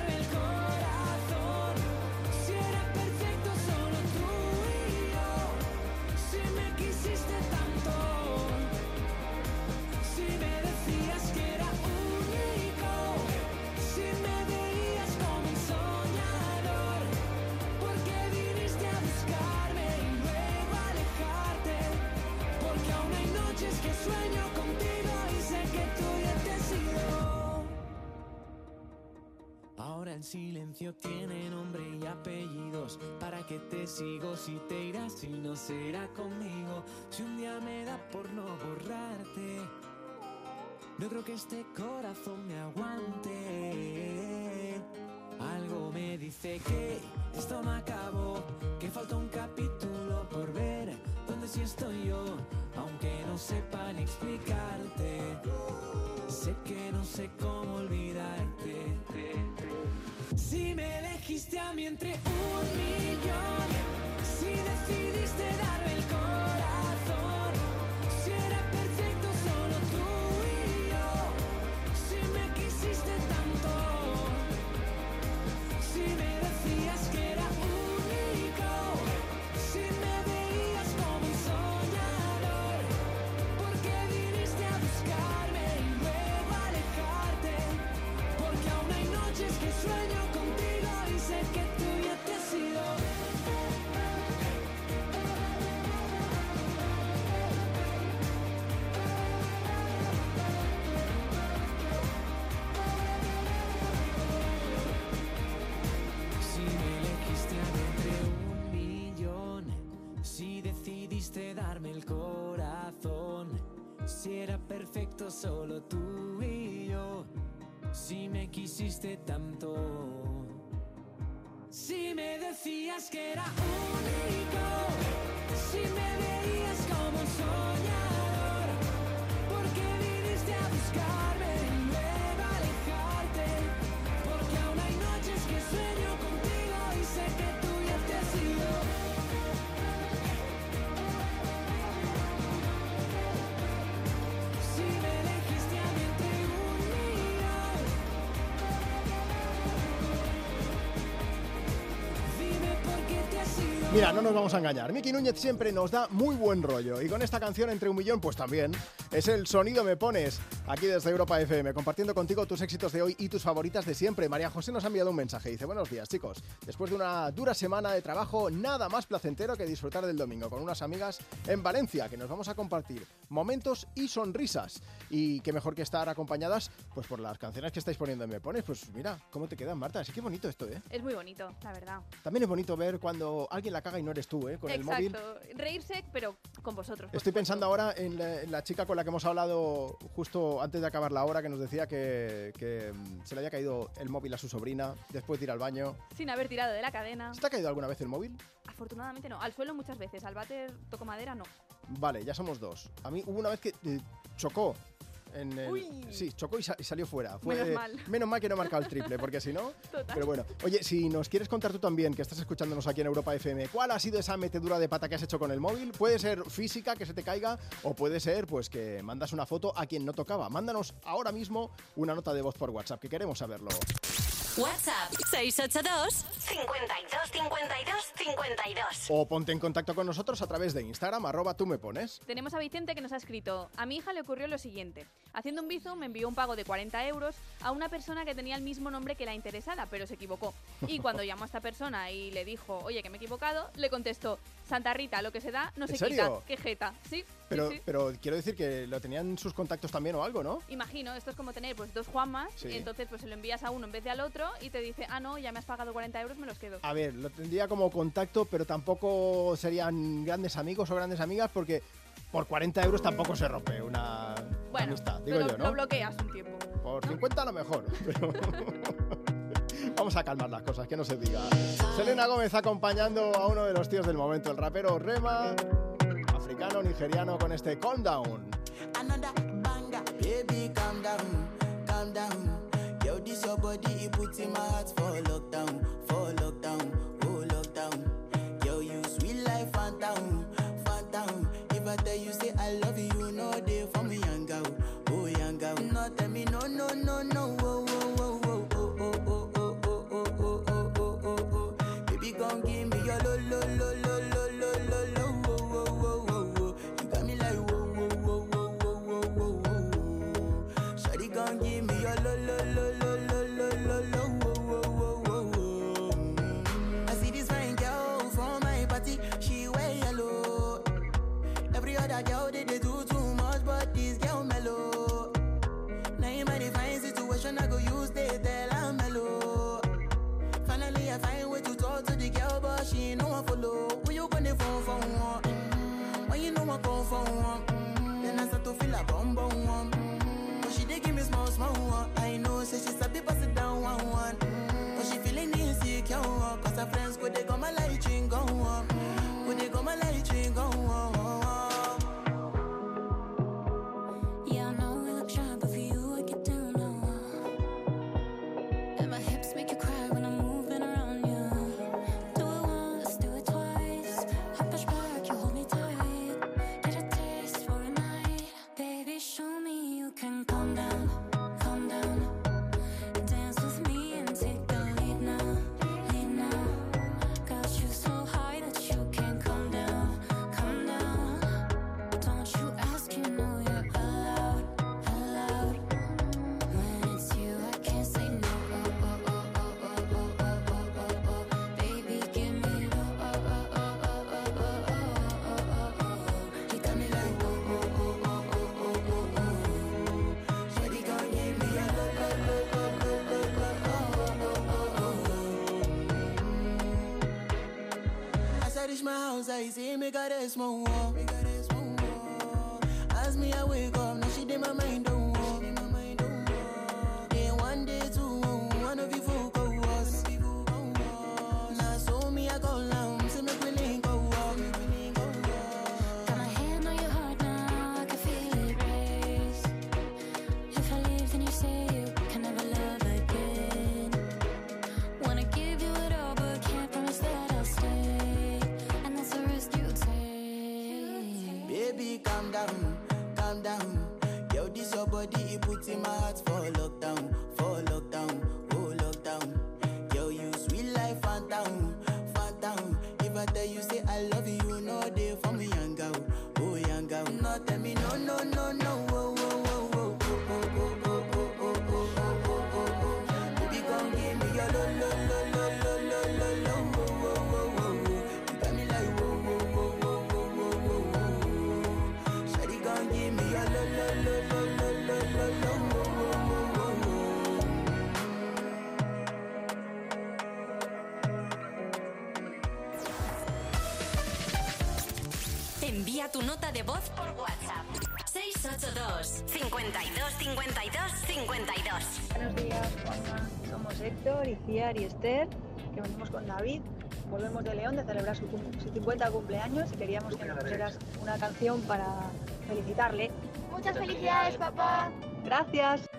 Ahora el silencio tiene nombre y apellidos. ¿Para qué te sigo si te irás si no será conmigo? Si un día me da por no borrarte, no creo que este corazón me aguante. Algo me dice que esto no acabó, que falta un capítulo por ver. Donde sí estoy yo, aunque no sepan explicarte. Sé que no sé cómo olvidarte. Si me elegiste a mí entre un millón, si el corazón, si era perfecto solo tú y yo, si me quisiste tanto. Si me decías que era único, si me veías como un soñador, porque viniste a buscarme
Mira, no nos vamos a engañar. Miki Núñez siempre nos da muy buen rollo. Y con esta canción, Entre un Millón, pues también. Es el sonido me pones aquí desde Europa FM, compartiendo contigo tus éxitos de hoy y tus favoritas de siempre. María José nos ha enviado un mensaje. Dice: Buenos días, chicos. Después de una dura semana de trabajo, nada más placentero que disfrutar del domingo con unas amigas en Valencia, que nos vamos a compartir momentos y sonrisas. Y qué mejor que estar acompañadas pues por las canciones que estáis poniendo en Me Pones. Pues mira, ¿cómo te quedan, Marta? Sí, qué bonito esto, ¿eh?
Es muy bonito, la verdad.
También es bonito ver cuando alguien la caga y no eres tú, ¿eh? Con el móvil.
Exacto. Reírse, pero con vosotros.
Estoy pensando ahora en la, en la chica con la que hemos hablado justo antes de acabar la hora, que nos decía que, que, mm, se le había caído el móvil a su sobrina después de ir al baño.
Sin haber tirado de la cadena.
¿Se te ha caído alguna vez el móvil?
Afortunadamente no. Al suelo muchas veces. Al váter toco madera no.
Vale, ya somos dos. A mí hubo una vez que eh, chocó. En el-
Uy.
Sí, chocó y, sa- y salió fuera.
Menos mal.
menos mal que no he marcado el triple, porque si no.
Total.
Pero bueno, oye, si nos quieres contar tú también, que estás escuchándonos aquí en Europa FM, ¿cuál ha sido esa metedura de pata que has hecho con el móvil? Puede ser física, que se te caiga, o puede ser pues que mandas una foto a quien no tocaba. Mándanos ahora mismo una nota de voz por WhatsApp, que queremos saberlo.
WhatsApp 682 52 52 52.
O ponte en contacto con nosotros a través de Instagram, arroba tú me pones.
Tenemos a Vicente que nos ha escrito, a mi hija le ocurrió lo siguiente. Haciendo un bizum me envió un pago de 40 euros a una persona que tenía el mismo nombre que la interesada, pero se equivocó. Y cuando llamó a esta persona y le dijo, oye, que me he equivocado, le contestó, Santa Rita, lo que se da no
¿En
se
serio?
quita. Qué jeta, ¿sí?
Pero,
Sí, sí.
pero quiero decir que lo tenían sus contactos también o algo, ¿no?
Imagino, esto es como tener pues dos Juanmas,
Sí.
y entonces pues se lo envías a uno en vez de al otro y te dice, ah, no, ya me has pagado 40 euros, me los quedo.
A ver, lo tendría como contacto, pero tampoco serían grandes amigos o grandes amigas porque por 40 euros tampoco se rompe una
bueno,
amistad, digo
lo,
yo,
lo
¿no?
bloqueas un tiempo.
Por 50 a lo mejor, pero vamos a calmar las cosas, que no se diga. Selena Gómez acompañando a uno de los tíos del momento, el rapero Rema, africano, nigeriano, con este Calm Down.
another banger. Baby, calm down, calm down. Yo, this your body, it puts in my heart for lockdown, for lockdown, oh lockdown. Yo, you sweet life, phantom, phantom. If I tell you say I love you, no day for me, young girl, oh young girl. No, tell me no, no, no, no, oh, I come for one, Mm, then I start to feel a bum bum one. Mm, But she dey give me small small one. I know, say she sabi pass it down one one. Mm, But she feeling insecure, cause her friends go they come my light go on. Go
me got a
small wall. As me, I wake up, now she did my mind
Envía tu nota de voz por WhatsApp. 682 52 52 52.
Buenos días, Juanma. Somos Héctor, Iciar y Esther, que venimos con David. Volvemos de León de celebrar su, su 50 cumpleaños y queríamos que nos pusieras una canción para felicitarle.
Muchas felicidades, papá.
Gracias.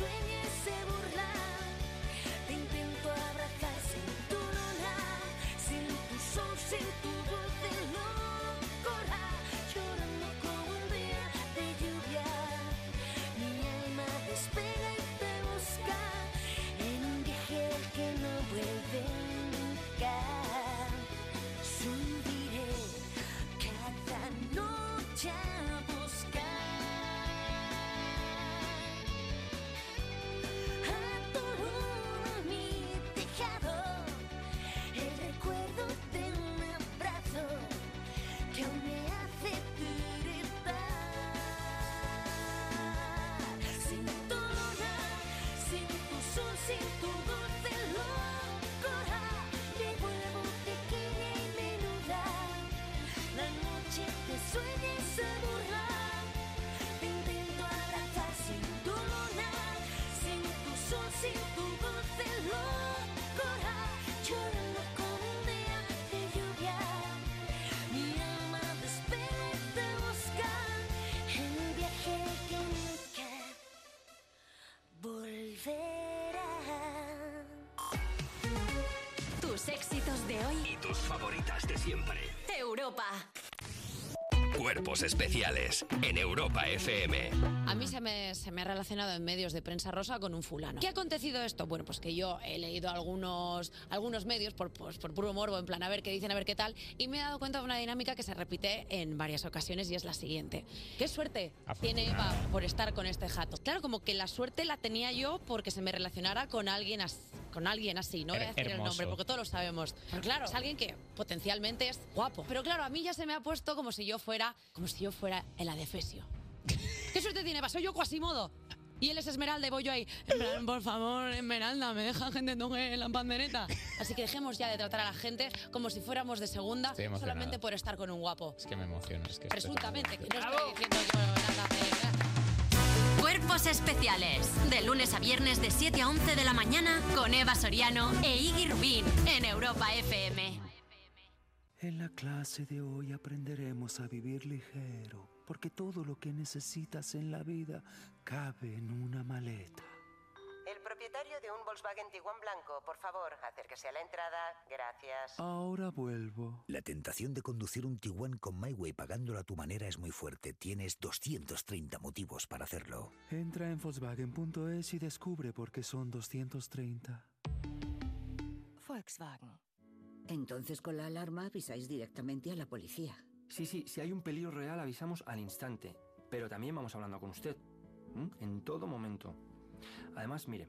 Sueña y burla. Te intento abrazar sin tu luna, sin tu sol, sin tu de
hoy.
Y tus favoritas de siempre.
Europa.
Cuerpos especiales en Europa FM.
A mí se me, se me ha relacionado en medios de prensa rosa con un fulano. ¿Qué ha acontecido esto? Bueno, pues que yo he leído algunos, algunos medios por, pues, por puro morbo, en plan a ver qué dicen, a ver qué tal, y me he dado cuenta de una dinámica que se repite en varias ocasiones y es la siguiente. ¿Qué suerte tiene Eva por estar con este jato? Claro, como que la suerte la tenía yo porque se me relacionara con alguien así. Con alguien así, no voy a decir el nombre porque todos lo sabemos. Pero claro, es alguien que potencialmente es guapo. Pero claro, a mí ya se me ha puesto como si yo fuera, como si yo fuera el adefesio. ¿Qué suerte tiene? Soy yo Quasimodo. Y él es Esmeralda y voy yo ahí. En plan, por favor, Esmeralda, me deja gente toque la pandereta. Así que dejemos ya de tratar a la gente como si fuéramos de segunda solamente por estar con un guapo.
Es que me emociona. Es que
Presuntamente, que no estoy diciendo yo nada.
Cuerpos especiales. De lunes a viernes de 7 a 11 de la mañana con Eva Soriano e Iggy Rubín en Europa FM.
En la clase de hoy aprenderemos a vivir ligero, porque todo lo que necesitas en la vida cabe en una maleta.
El propietario de un Volkswagen Tiguan blanco, por favor, acérquese a la entrada. Gracias.
Ahora vuelvo.
La tentación de conducir un Tiguan con MyWay pagándolo a tu manera es muy fuerte. Tienes 230 motivos para hacerlo.
Entra en Volkswagen.es y descubre por qué son 230.
Volkswagen. Entonces con la alarma avisáis directamente a la policía.
Sí, sí, si hay un peligro real avisamos al instante, pero también vamos hablando con usted, en todo momento. Además, mire,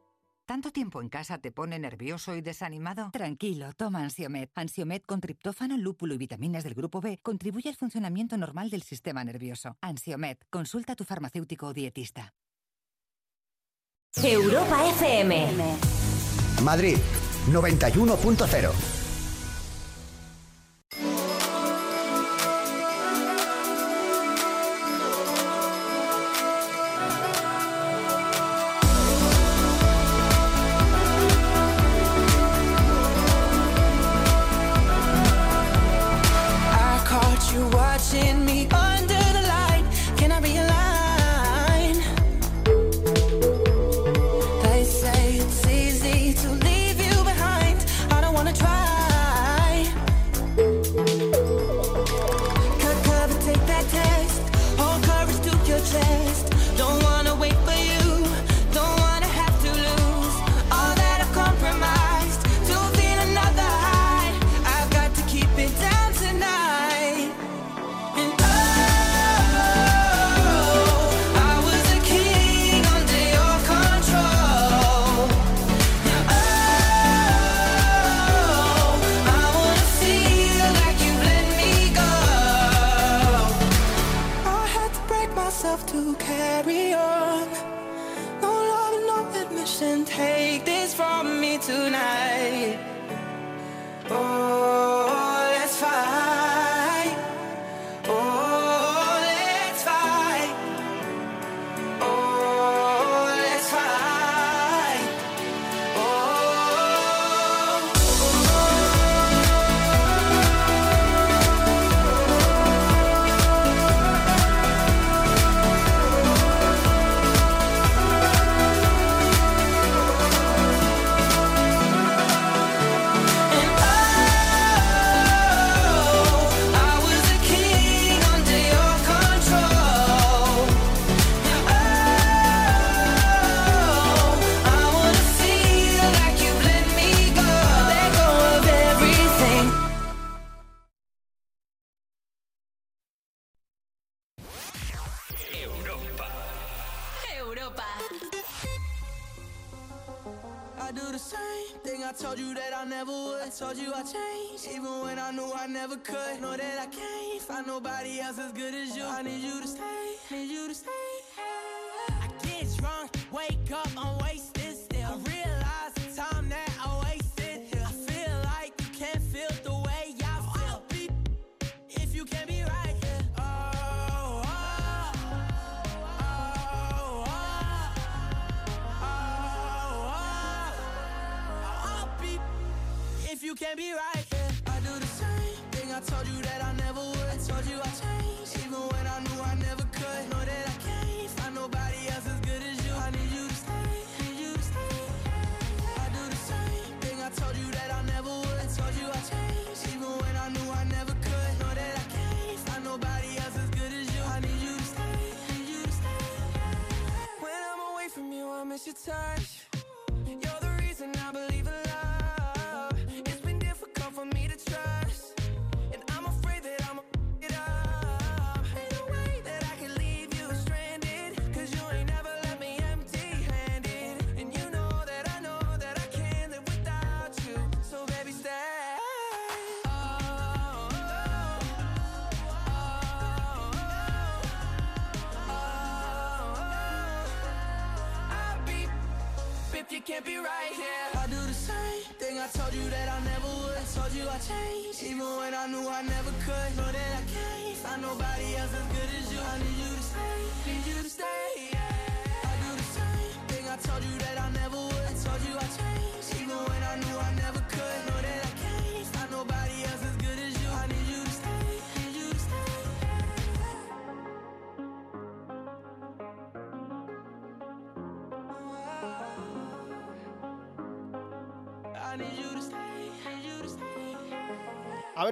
¿Tanto tiempo en casa te pone nervioso y desanimado? Tranquilo, toma Ansiomed. Ansiomed con triptófano, lúpulo y vitaminas del grupo B contribuye al funcionamiento normal del sistema nervioso. Ansiomed, consulta a tu farmacéutico o dietista.
Europa FM.
Madrid, 91.0.
tonight.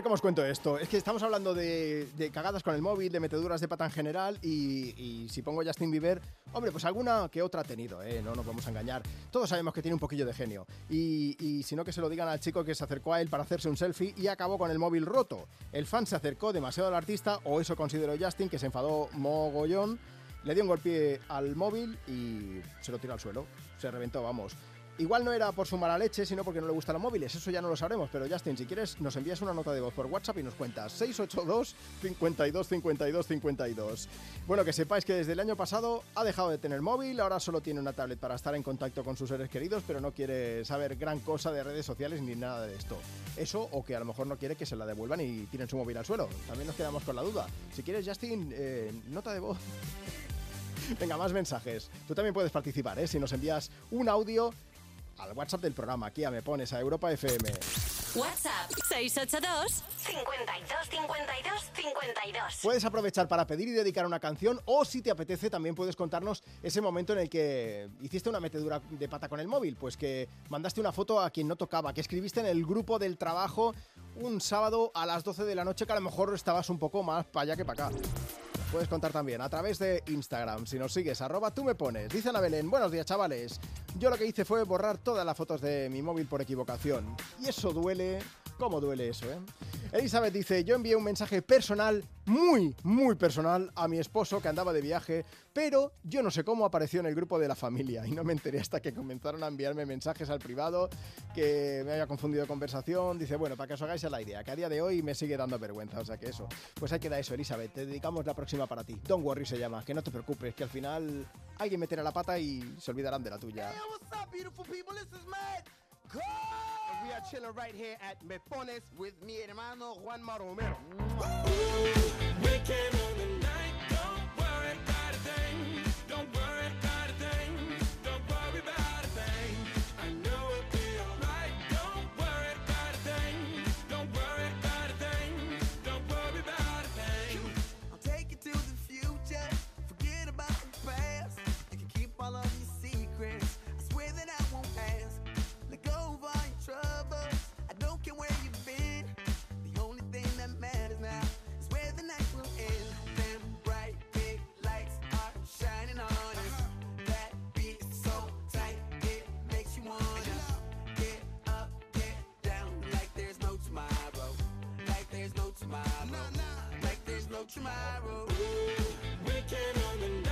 Cómo os cuento esto. Es que estamos hablando de, de cagadas con el móvil, de meteduras de pata en general y, y si pongo Justin Bieber, hombre, pues alguna que otra ha tenido, ¿eh? no nos vamos a engañar. Todos sabemos que tiene un poquillo de genio. Y, y si no, que se lo digan al chico que se acercó a él para hacerse un selfie y acabó con el móvil roto. El fan se acercó demasiado al artista, o eso consideró Justin, que se enfadó mogollón, le dio un golpe al móvil y se lo tiró al suelo. Se reventó, vamos. Igual no era por su mala leche, sino porque no le gustan los móviles. Eso ya no lo sabremos. Pero Justin, si quieres, nos envías una nota de voz por WhatsApp y nos cuentas 682 52 52 52. Bueno, que sepáis que desde el año pasado ha dejado de tener móvil, ahora solo tiene una tablet para estar en contacto con sus seres queridos, pero no quiere saber gran cosa de redes sociales ni nada de esto. Eso o que a lo mejor no quiere que se la devuelvan y tiren su móvil al suelo. También nos quedamos con la duda. Si quieres, Justin, eh, nota de voz. Venga, más mensajes. Tú también puedes participar, ¿eh? Si nos envías un audio al WhatsApp del programa, aquí a Me Pones, a Europa FM.
WhatsApp 682 52 52 52.
Puedes aprovechar para pedir y dedicar una canción o si te apetece también puedes contarnos ese momento en el que hiciste una metedura de pata con el móvil, pues que mandaste una foto a quien no tocaba, que escribiste en el grupo del trabajo un sábado a las 12 de la noche que a lo mejor estabas un poco más para allá que para acá. Puedes contar también a través de Instagram. Si nos sigues, arroba tú me pones. Dice Ana Belén, buenos días chavales. Yo lo que hice fue borrar todas las fotos de mi móvil por equivocación. Y eso duele. ¿Cómo duele eso, eh? Elizabeth dice, yo envié un mensaje personal, muy, muy personal, a mi esposo que andaba de viaje, pero yo no sé cómo apareció en el grupo de la familia y no me enteré hasta que comenzaron a enviarme mensajes al privado, que me había confundido conversación. Dice, bueno, para que os hagáis la idea, que a día de hoy me sigue dando vergüenza, o sea que eso. Pues ahí queda eso, Elizabeth, te dedicamos la próxima para ti. Don't worry se llama, que no te preocupes, que al final alguien meterá la pata y se olvidarán de la tuya.
And we are chilling right here at Me Pones with mi hermano Juan Maromero. No tomorrow.
Weekend on the night, don't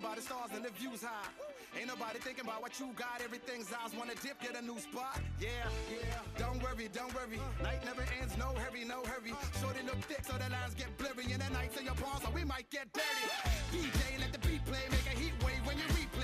by the stars and the views high. Ain't nobody thinking about what you got. Everything's eyes wanna dip, get a new spot. Yeah, yeah. Don't worry, don't worry. Night never ends, no hurry, no hurry. Shorty look thick, so the lines get blurry. And the nights in your palms, so we might get dirty. DJ, let the beat play, make a heat wave when you replay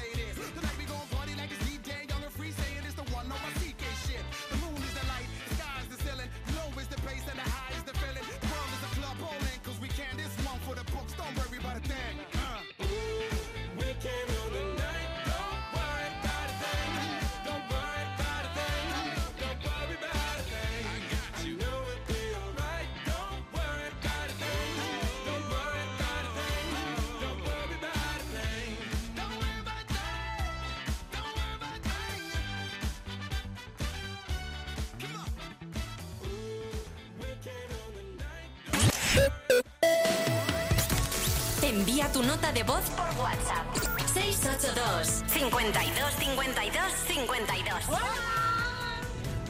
Envía tu nota de voz por WhatsApp. 682 52 52 52.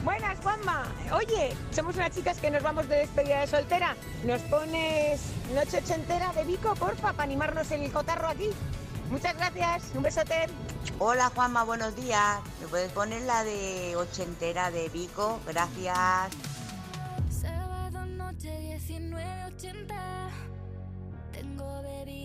Buenas, Juanma. Oye, somos unas chicas que nos vamos de despedida de soltera. ¿Nos pones Noche Ochentera de Vico, porfa, para animarnos el cotarro aquí? Muchas gracias. Un besote.
Hola Juanma, buenos días. ¿Me puedes poner la de ochentera de Vico? Gracias.
Sábado noche 19.80 Tengo bebida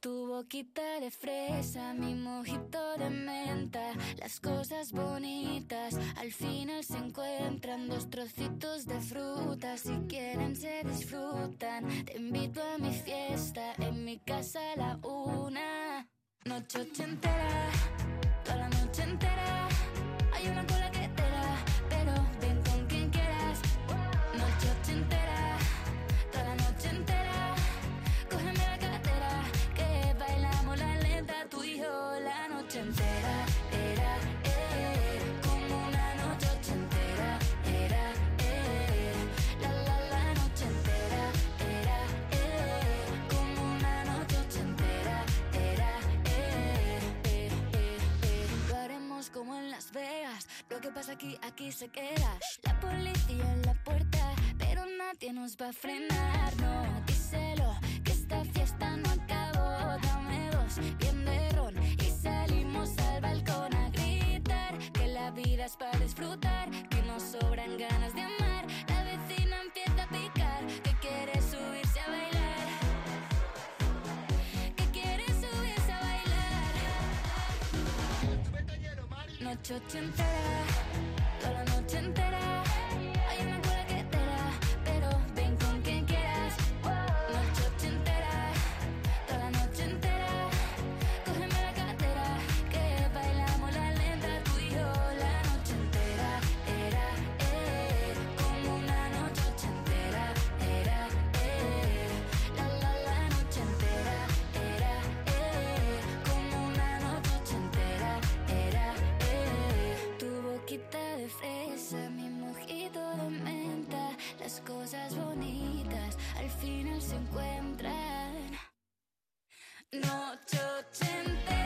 Tu boquita de fresa, mi mojito de menta Las cosas bonitas al final se encuentran Dos trocitos de fruta, si quieren se disfrutan Te invito a mi fiesta, en mi casa a la una Noche ochentera, toda la noche entera Hay una cola que la noche entera. Era, eh, como una noche. Era, eh, eh, como una noche. Era, haremos como en Las Vegas. Lo que pasa aquí, aquí se queda. La policía en la puerta, pero nadie nos va a frenar. No, díselo, que esta fiesta no acabó. Dame dos, bien Noche ochentera, toda cosas bonitas al final se encuentran. Noche ochentera,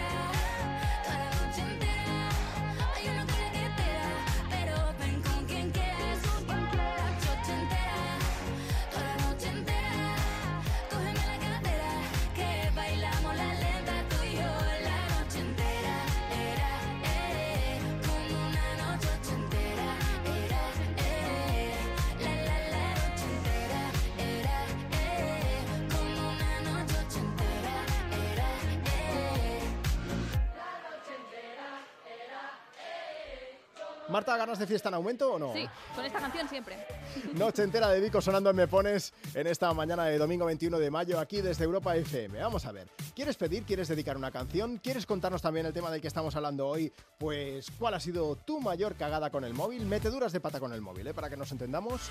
Marta, ¿ganas de fiesta en aumento o no?
Sí, con esta canción siempre.
Noche entera de Vico sonando en Me Pones en esta mañana de domingo 21 de mayo aquí desde Europa FM. Vamos a ver, ¿quieres pedir? ¿Quieres dedicar una canción? ¿Quieres contarnos también el tema del que estamos hablando hoy? Pues, ¿cuál ha sido tu mayor cagada con el móvil? Meteduras de pata con el móvil, ¿eh? Para que nos entendamos.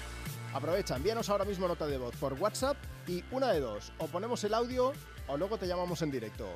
Aprovecha, envíanos ahora mismo nota de voz por WhatsApp y una de dos, o ponemos el audio o luego te llamamos en directo.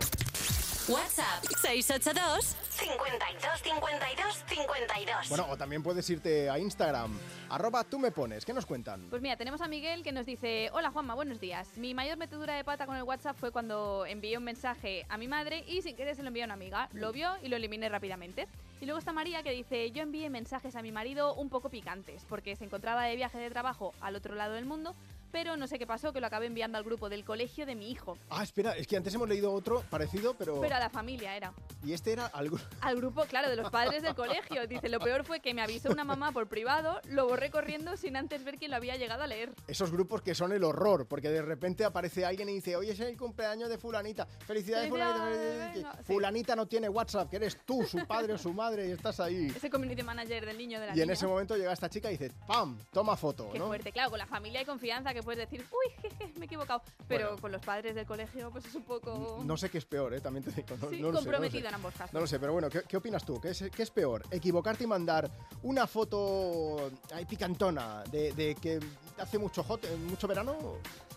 WhatsApp 682 52 52 52.
Bueno, o también puedes irte a Instagram, arroba tú me pones, ¿qué nos cuentan?
Pues mira, tenemos a Miguel que nos dice, hola Juanma, buenos días. Mi mayor metedura de pata con el WhatsApp fue cuando envié un mensaje a mi madre y sin querer se lo envié a una amiga. Lo vio y lo eliminé rápidamente. Y luego está María que dice, yo envié mensajes a mi marido un poco picantes porque se encontraba de viaje de trabajo al otro lado del mundo, pero no sé qué pasó, que lo acabé enviando al grupo del colegio de mi hijo.
Ah, espera, es que antes hemos leído otro parecido, pero...
Pero a la familia era.
Y este era algo...
Al grupo, claro, de los padres del colegio. Dice, lo peor fue que me avisó una mamá por privado, lo borré corriendo sin antes ver quién lo había llegado a leer.
Esos grupos que son el horror, porque de repente aparece alguien y dice, hoy es el cumpleaños de fulanita. Felicidades, fulanita.
Felicidades,
felicidades".
venga, sí.
Fulanita no tiene WhatsApp, que eres tú, su padre o su madre, y estás ahí.
Ese community manager del niño de la
Y en ese momento llega esta chica y dice, ¡pam! Toma foto,
Qué
¿no?
fuerte, claro, con la familia hay confianza que puedes decir, uy, jeje, me he equivocado. Pero
Bueno.
con los padres del colegio, pues es un poco.
No sé qué es peor, ¿eh? también te digo. No,
Sí,
no lo sé, no
en ambos casos.
No lo sé, pero bueno, ¿qué, qué opinas tú? ¿Qué es, qué es peor? ¿Equivocarte y mandar una foto picantona de, de que hace mucho hot, eh, mucho verano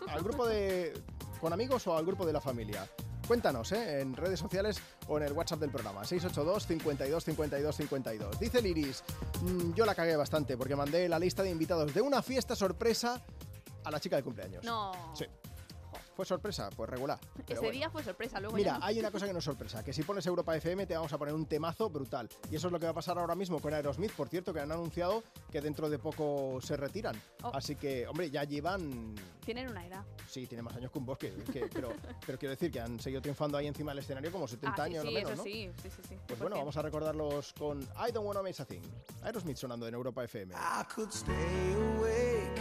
al grupo de con amigos o al grupo de la familia? Cuéntanos, ¿eh? En redes sociales o en el WhatsApp del programa. 682 52 52 52. Dice Liris, "Mm, yo la cagué bastante porque mandé la lista de invitados de una fiesta sorpresa a la chica de cumpleaños.
No.
Sí. ¿Fue sorpresa? Pues regular.
Ese
bueno.
día fue sorpresa, luego
Mira,
ya no.
hay una cosa que no es sorpresa, que si pones Europa FM te vamos a poner un temazo brutal. Y eso es lo que va a pasar ahora mismo con Aerosmith, por cierto, que han anunciado que dentro de poco se retiran.
Oh.
Así que, hombre, ya llevan...
Tienen una edad.
Sí, tiene más años que un bosque, que- pero, pero quiero decir que han seguido triunfando ahí encima del escenario como 70
Ah, sí,
años
sí,
o menos,
eso
¿no?
sí, sí, sí, sí.
Pues bueno, vamos a recordarlos con I Don't Wanna Miss a Thing. Aerosmith sonando en Europa FM.
I could stay awake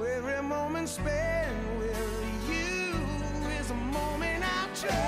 Every moment spent with you is a moment I treasure.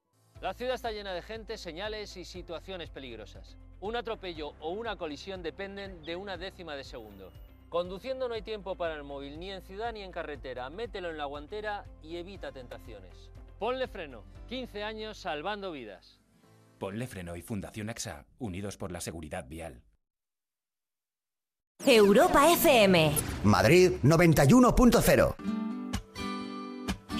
La ciudad está llena de gente, señales y situaciones peligrosas. Un atropello o una colisión dependen de una décima de segundo. Conduciendo no hay tiempo para el móvil, ni en ciudad ni en carretera. Mételo en la guantera y evita tentaciones. Ponle freno. 15 años salvando vidas.
Ponle freno y Fundación AXA, unidos por la seguridad vial.
Europa FM.
Madrid 91.0.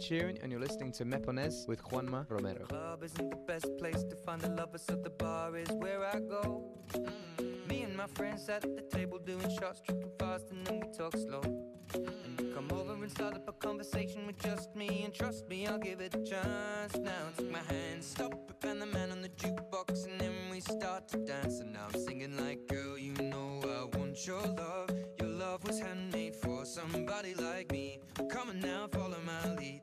Sheeran, and you're listening to Mepones with Juanma Romero.
Club isn't the best place to find the lovers, so the bar is where I go. Mm. Me and my friends at the table doing shots, tripping fast, and then we talk slow. You come over and start up a conversation with just me, and trust me, I'll give it a chance. Now take my hand, stop and the man on the jukebox, and then we start to dance. And now I'm singing like, girl, you know I want your love. Your love was handmade for somebody like me. Come on now, follow my lead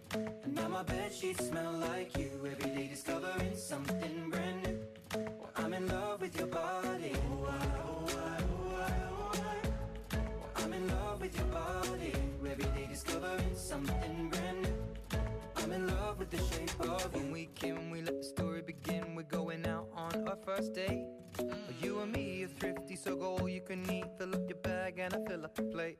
And now my bed sheets smell like you. Every day discovering something brand new. Well, I'm in love with your body. Oh, I, oh, I, oh, I, oh, I. Well, I'm in love with your body. Every day discovering something brand new. I'm in love with the shape of
When we came, we let the story begin. We're going out on our first date. Mm. You and me are thrifty, so go all you can eat. Fill up your bag and I fill up the plate.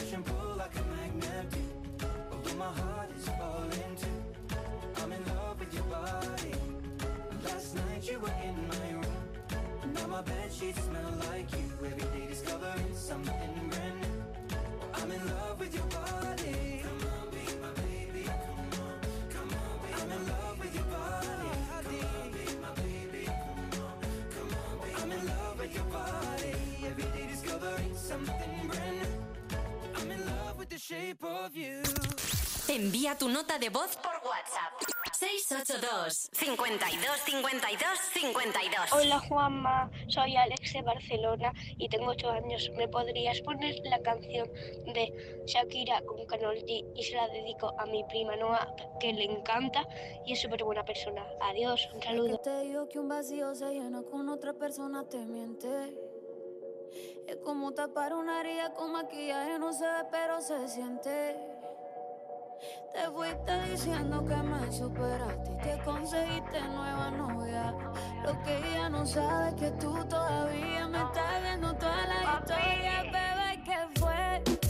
Push and pull like a magnet do. My heart is falling too. I'm in love with your body. Last night you were in my room. Now my bed sheets smell like you. Every day discovering something brand new. I'm in love with your body. Come on, be my baby. Come on, come on, be I'm in love with your body. Come on, be my baby. Come on, come on, be I'm in love with your body. Every day discovering something brand new.
Envía tu nota de voz por WhatsApp. 682 52 52 52
Hola Juanma, soy Alex de Barcelona y tengo 8 años. ¿Me podrías poner la canción de Shakira con Karol G y se la dedico a mi prima Noah que le encanta y es súper buena persona? Adiós, un saludo.
te digo que un vacío se llena con otra persona te miente. Es como tapar una herida con maquillaje, no se ve, pero se siente. Te fuiste diciendo que me superaste y te conseguiste nueva novia. Lo que ella no sabe es que tú todavía me estás viendo toda la historia, bebé, ¿qué fue?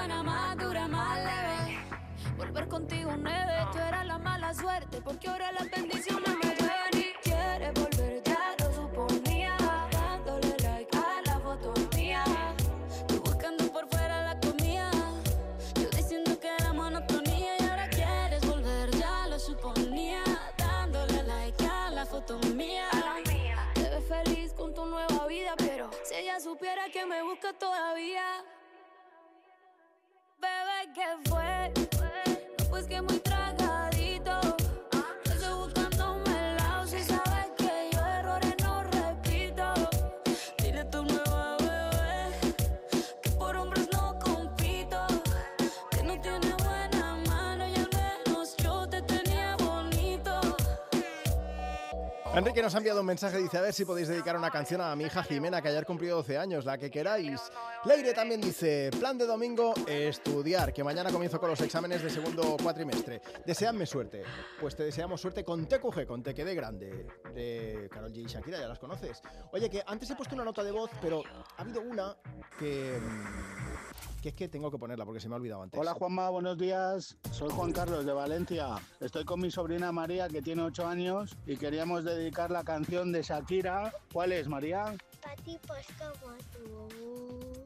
Buena, más dura, más leve.
Volver contigo nueve, tú eras la mala suerte porque ahora las bendiciones me llueven y quieres volver, ya lo suponía. Dándole like a la foto mía.
Tú buscando por fuera la comida. Yo diciendo que era monotonía y ahora quieres volver, ya lo suponía. Dándole like a la foto mía.
Te ves feliz con tu nueva vida
me busca todavía. Bebé, ¿qué fue? Pues que muy
Enrique nos ha enviado un mensaje, dice, a ver si podéis dedicar una canción a mi hija Jimena, que ayer cumplió 12 años, la que queráis. Leire también dice, plan de domingo, estudiar, que mañana comienzo con los exámenes de segundo cuatrimestre. Deseadme suerte. Pues te deseamos suerte con TQG, con Te Quedé Grande, de Carol G y Shakira, ya las conoces. Oye, que antes he puesto una nota de voz, pero ha habido una que... que es que tengo que ponerla porque se me ha olvidado antes.
Hola Juanma, buenos días. Soy Juan Carlos de Valencia. Estoy con mi sobrina María que tiene 8 años y queríamos dedicar la canción de Shakira. ¿Cuál es María?
Para ti, pues como tú.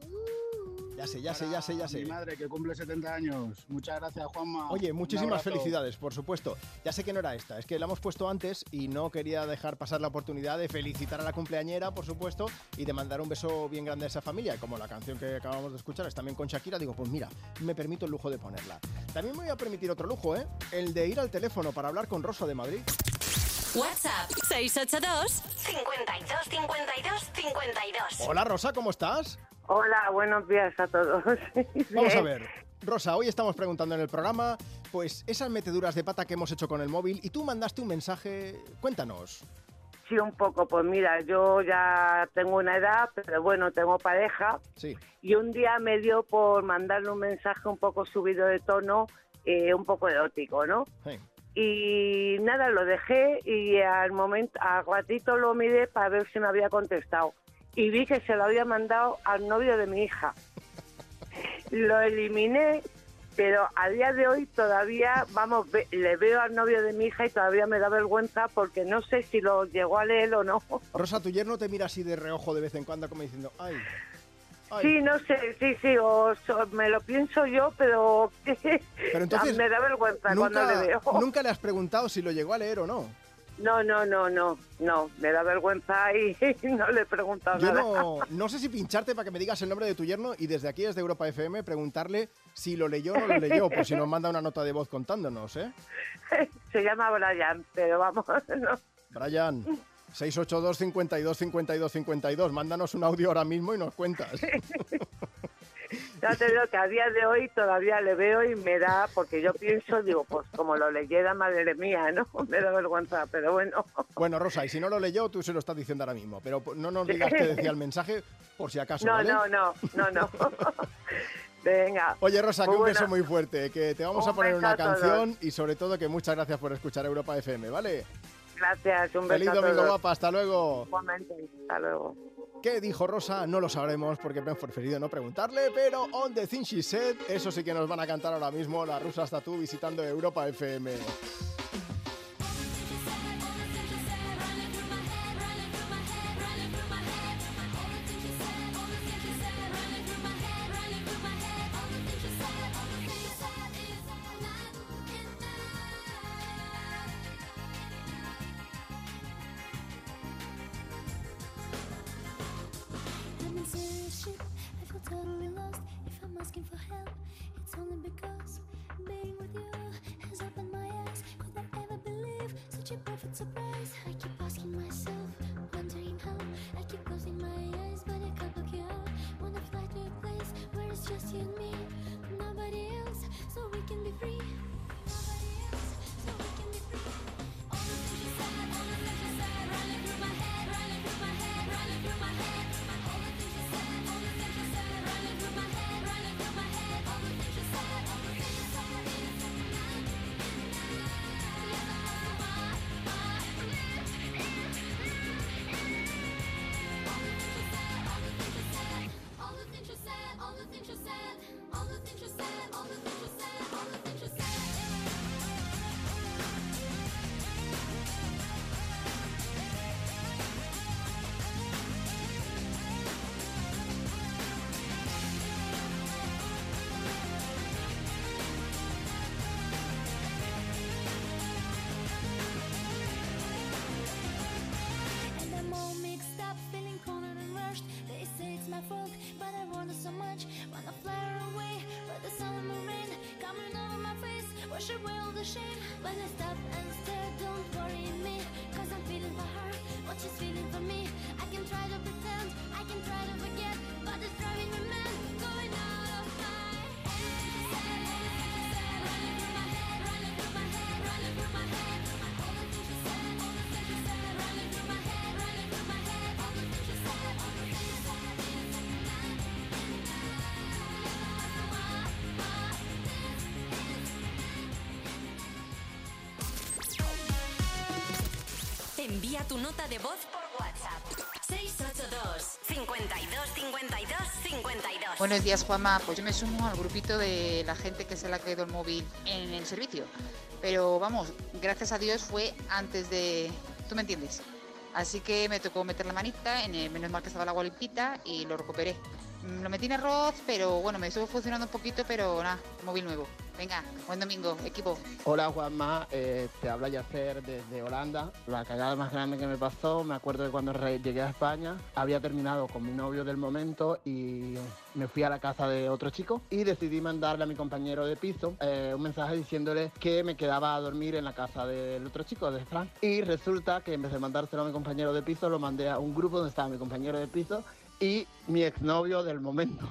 Ya sé, ya sé, ya sé, ya sé.
Mi madre que cumple 70 años. Muchas gracias Juanma.
Oye, muchísimas felicidades, por supuesto. Ya sé que no era esta, es que la hemos puesto antes y no quería dejar pasar la oportunidad de felicitar a la cumpleañera, por supuesto, y de mandar un beso bien grande a esa familia. Y Como la canción que acabamos de escuchar es también con Shakira, digo, pues mira, me permito el lujo de ponerla. También me voy a permitir otro lujo, ¿eh? El de ir al teléfono para hablar con Rosa de Madrid.
WhatsApp 682 52 52 52.
Hola Rosa, ¿cómo estás?
Hola, buenos días a todos.
Vamos a ver. Rosa, hoy estamos preguntando en el programa, pues esas meteduras de pata que hemos hecho con el móvil y tú mandaste un mensaje, cuéntanos.
Sí, un poco. Pues mira, yo ya tengo una edad, pero bueno, tengo pareja.
Sí.
Y un día me dio por mandarle un mensaje un poco subido de tono, eh, un poco erótico, ¿no?
Sí.
Y nada, lo dejé y al momento, al ratito lo miré para ver si me había contestado. Y vi que se lo había mandado al novio de mi hija. Lo eliminé, pero a día de hoy todavía, vamos, ve- le veo al novio de mi hija y todavía me da vergüenza porque no sé si lo llegó a leer o no.
Rosa, tu yerno te mira así de reojo de vez en cuando como diciendo, ay, ay.
Sí, no sé, sí, sí, o so- me lo pienso yo, pero,
Pero entonces,
me da vergüenza cuando le veo.
nunca le has preguntado si lo llegó a leer o no.
No, no, no, no, no, me da vergüenza y no le he preguntado
Yo
nada.
no, no sé si pincharte para que me digas el nombre de tu yerno y desde aquí, desde Europa FM, preguntarle si lo leyó o no lo leyó, por si nos manda una nota de voz contándonos, ¿eh?
Se llama Brian, pero vamos, no.
Brian, 682 52 52 52, mándanos un audio ahora mismo y nos cuentas.
Ya te digo que a día de hoy todavía le veo y me da, porque yo pienso, digo, pues como lo leyera, madre mía, ¿no? Me da vergüenza, pero bueno.
Bueno, Rosa, y si no lo leyó, tú se lo estás diciendo ahora mismo, pero no nos digas que decía el mensaje por si acaso,
No,
¿vale?
no, no, no, no. Venga.
Oye, Rosa, que un beso
buena.
muy fuerte, que te vamos
Un
a poner
beso
una canción y sobre todo que muchas gracias por escuchar Europa FM, ¿vale?
Gracias, un beso
Feliz domingo, guapa, hasta luego.
Igualmente, hasta luego.
¿Qué dijo Rosa? No lo sabremos porque han preferido no preguntarle, pero On the Thing She Said, eso sí que nos van a cantar ahora mismo la rusa hasta tú visitando Europa FM.
Buenos días, Juanma. Pues yo me sumo al grupito de la gente que se le ha caído el móvil en el servicio. Pero vamos, gracias a Dios fue antes de... ¿Tú me entiendes? Así que me tocó meter la manita, en el, menos mal que estaba el agua y lo recuperé. Lo metí en arroz, pero bueno, me estuvo funcionando un poquito, pero nada, móvil nuevo. Venga, buen domingo, equipo.
Hola Juanma, eh, te habla Yacer desde Holanda. La cagada más grande que me pasó, me acuerdo de cuando llegué a España, había terminado con mi novio del momento y me fui a la casa de otro chico y decidí mandarle a mi compañero de piso eh, un mensaje diciéndole que me quedaba a dormir en la casa del otro chico, de Frank. Y resulta que en vez de mandárselo a mi compañero de piso, lo mandé a un grupo donde estaba mi compañero de piso y mi exnovio del momento.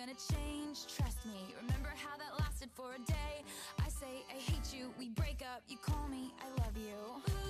Gonna change. Trust me, remember how that lasted for a day? I say, I hate you, we break up, you call me, I love you. Ooh,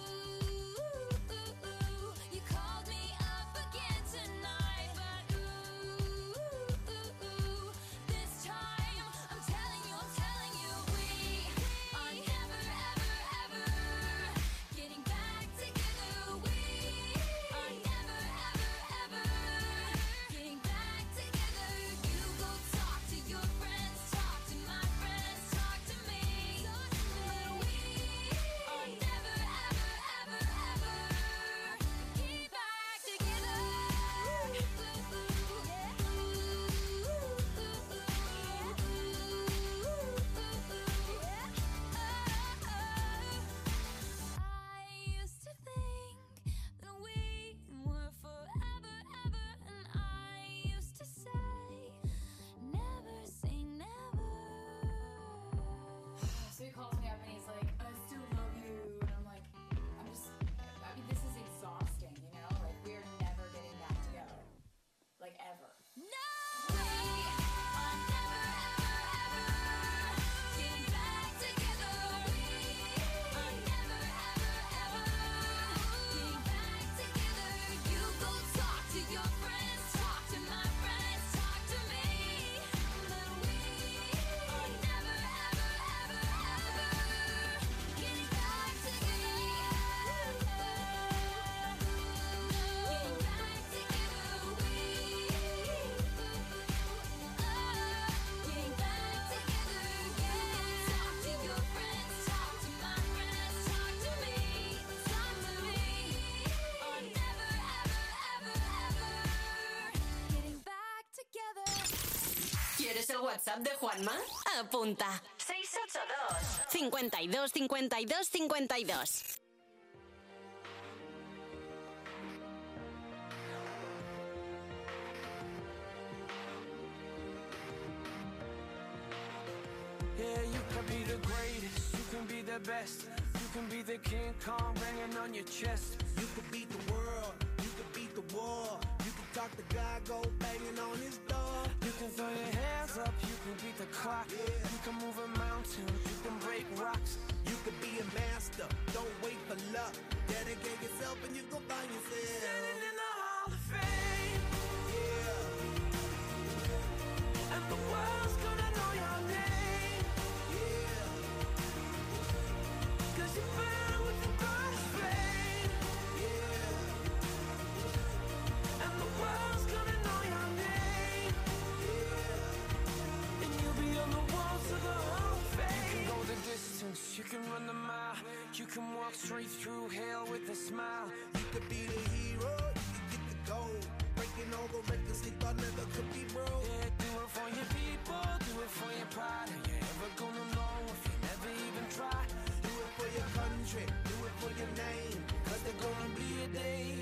WhatsApp de Juanma? Apunta. 682 52 52 52.
Yeah, you can be the greatest, you can be the best. You can be the King Kong banging on your chest. You
could beat the world, you could beat the war. Can talk go banging on his door. You can throw your hands up, you can beat the clock. You can move a mountain, you can break rocks. You could be a master, don't wait for luck. Dedicate yourself and you go find yourself. Standing in the Hall of Fame. Yeah. And the world's gonna know your name. Yeah. Cause you You can go the distance, you can run the mile. You can walk straight through hell with a smile. You could be the hero, you could get the gold. Breaking all the records they thought never could be broke. Yeah, do it for your people, do it for your pride. Are you ever gonna know if you never even try? Do it for your country, do it for your name. Cause there's gonna be a day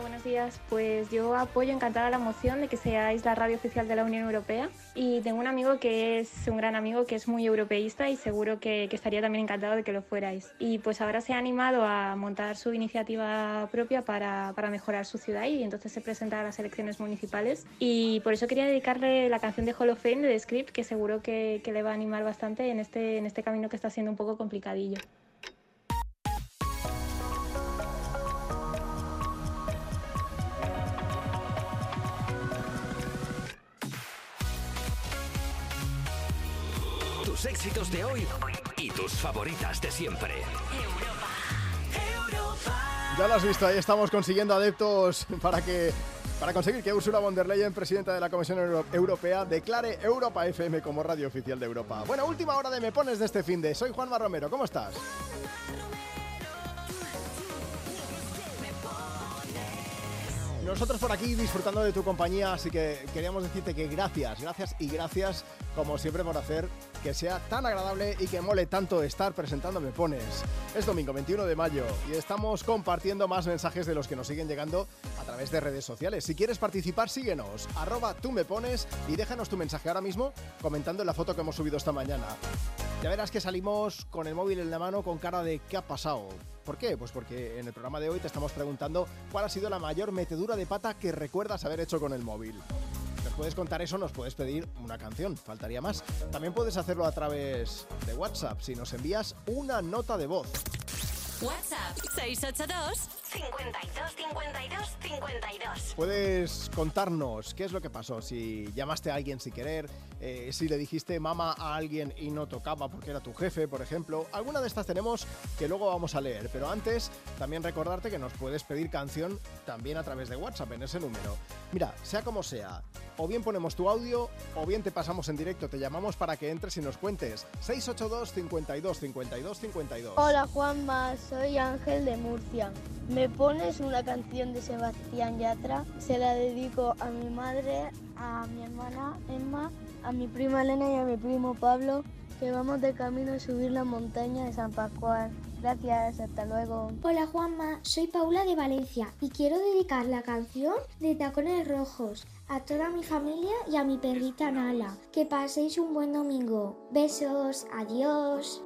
Buenos días. Pues yo apoyo encantada la moción de que seáis la radio oficial de la Unión Europea y tengo un amigo que es un gran amigo que es muy europeísta y seguro que, que estaría también encantado de que lo fuerais. Y pues ahora se ha animado a montar su iniciativa propia para, para mejorar su ciudad y entonces se presenta a las elecciones municipales y por eso quería dedicarle la canción de Hall of Fame de The Script que seguro que, que le va a animar bastante en este, en este camino que está siendo un poco complicadillo.
Éxitos de hoy y tus favoritas de siempre.
Ya lo has visto, ahí estamos consiguiendo adeptos para que para conseguir que Ursula von der Leyen, presidenta de la Comisión Euro- Europea, declare Europa FM como radio oficial de Europa. Bueno, última hora de Me Pones de este fin de. Soy Juanma Romero, ¿cómo estás? Nosotros por aquí disfrutando de tu compañía, así que queríamos decirte que gracias, gracias y gracias como siempre por hacer que sea tan agradable y que mole tanto estar presentando Me Pones. Es domingo 21 de mayo y estamos compartiendo más mensajes de los que nos siguen llegando a través de redes sociales. Si quieres participar, síguenos, arroba tú me pones y déjanos tu mensaje ahora mismo comentando en la foto que hemos subido esta mañana. Ya verás que salimos con el móvil en la mano con cara de ¿qué ha pasado? ¿Por qué? Pues porque en el programa de hoy te estamos preguntando cuál ha sido la mayor metedura de pata que recuerdas haber hecho con el móvil. Puedes contar eso, nos puedes pedir una canción, faltaría más. También puedes hacerlo a través de WhatsApp si nos envías una nota de voz.
WhatsApp 682 52 52 52.
Puedes contarnos qué es lo que pasó, si llamaste a alguien sin querer, eh, si le dijiste mama a alguien y no tocaba porque era tu jefe, por ejemplo. Alguna de estas tenemos que luego vamos a leer, pero antes también recordarte que nos puedes pedir canción también a través de WhatsApp en ese número. Mira, sea como sea, o bien ponemos tu audio o bien te pasamos en directo, te llamamos para que entres y nos cuentes. 682 52 52 52.
Hola Juanma, soy Ángel de Murcia. ¿Me pones una canción de Sebastián Yatra? Se la dedico a mi madre, a mi hermana Emma, a mi prima Elena y a mi primo Pablo, que vamos de camino a subir la montaña de San Pascual. Gracias, hasta luego.
Hola Juanma, soy Paula de Valencia y quiero dedicar la canción de Tacones Rojos a toda mi familia y a mi perrita Nala. Que paséis un buen domingo. Besos, adiós.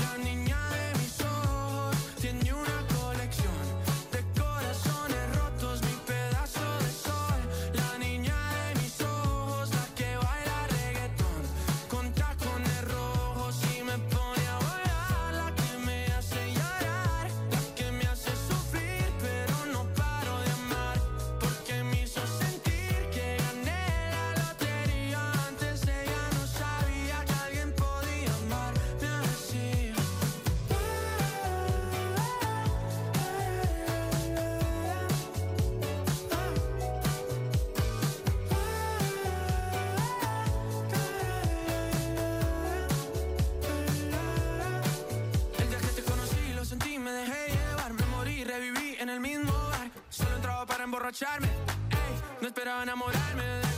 marcharme. Ey, no esperaba enamorarme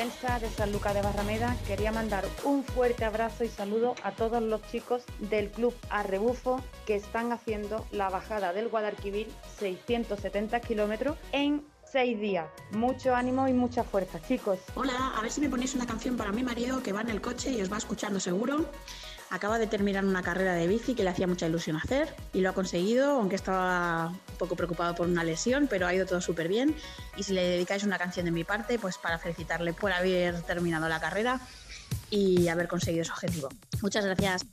Hola, soy Elsa de San Lucas de Barrameda. Quería mandar un fuerte abrazo y saludo a todos los chicos del Club Arrebufo que están haciendo la bajada del Guadalquivir 670 kilómetros en seis días. Mucho ánimo y mucha fuerza, chicos.
Hola, a ver si me ponéis una canción para mi marido que va en el coche y os va escuchando seguro. Acaba de terminar una carrera de bici que le hacía mucha ilusión hacer y lo ha conseguido, aunque estaba un poco preocupado por una lesión, pero ha ido todo súper bien. Y si le dedicáis una canción de mi parte, pues para felicitarle por haber terminado la carrera y haber conseguido su objetivo. Muchas gracias.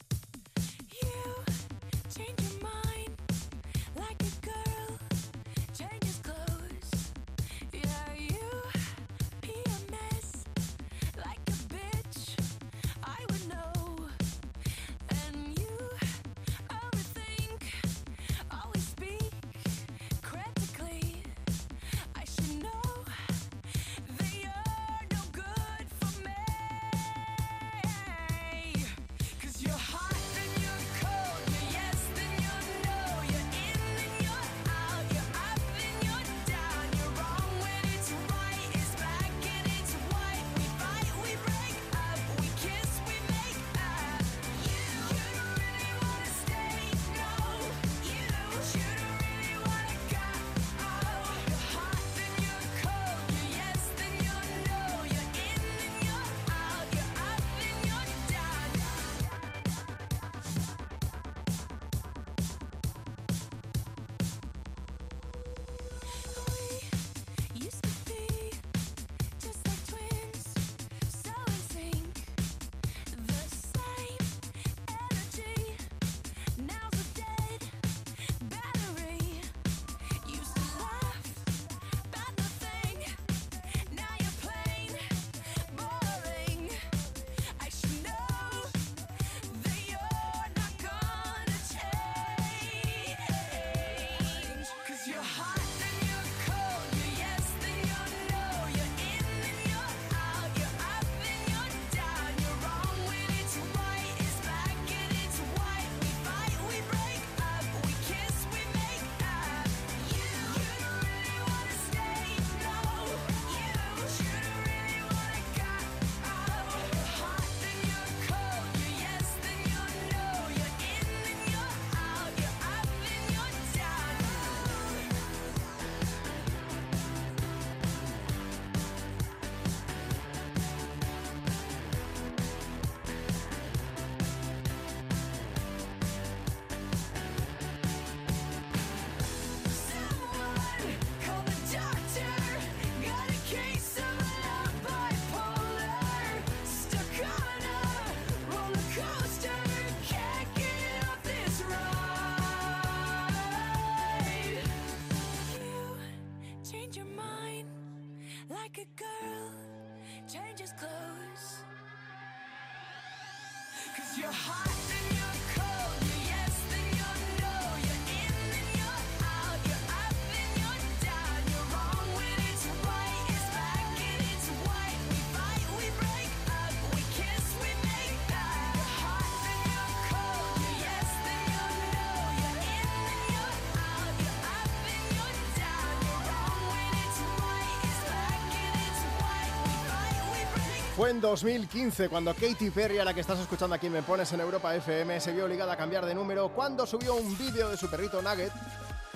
En 2015 cuando Katy Perry, a la que estás escuchando aquí Me Pones en Europa FM, se vio obligada a cambiar de número cuando subió un vídeo de su perrito Nugget.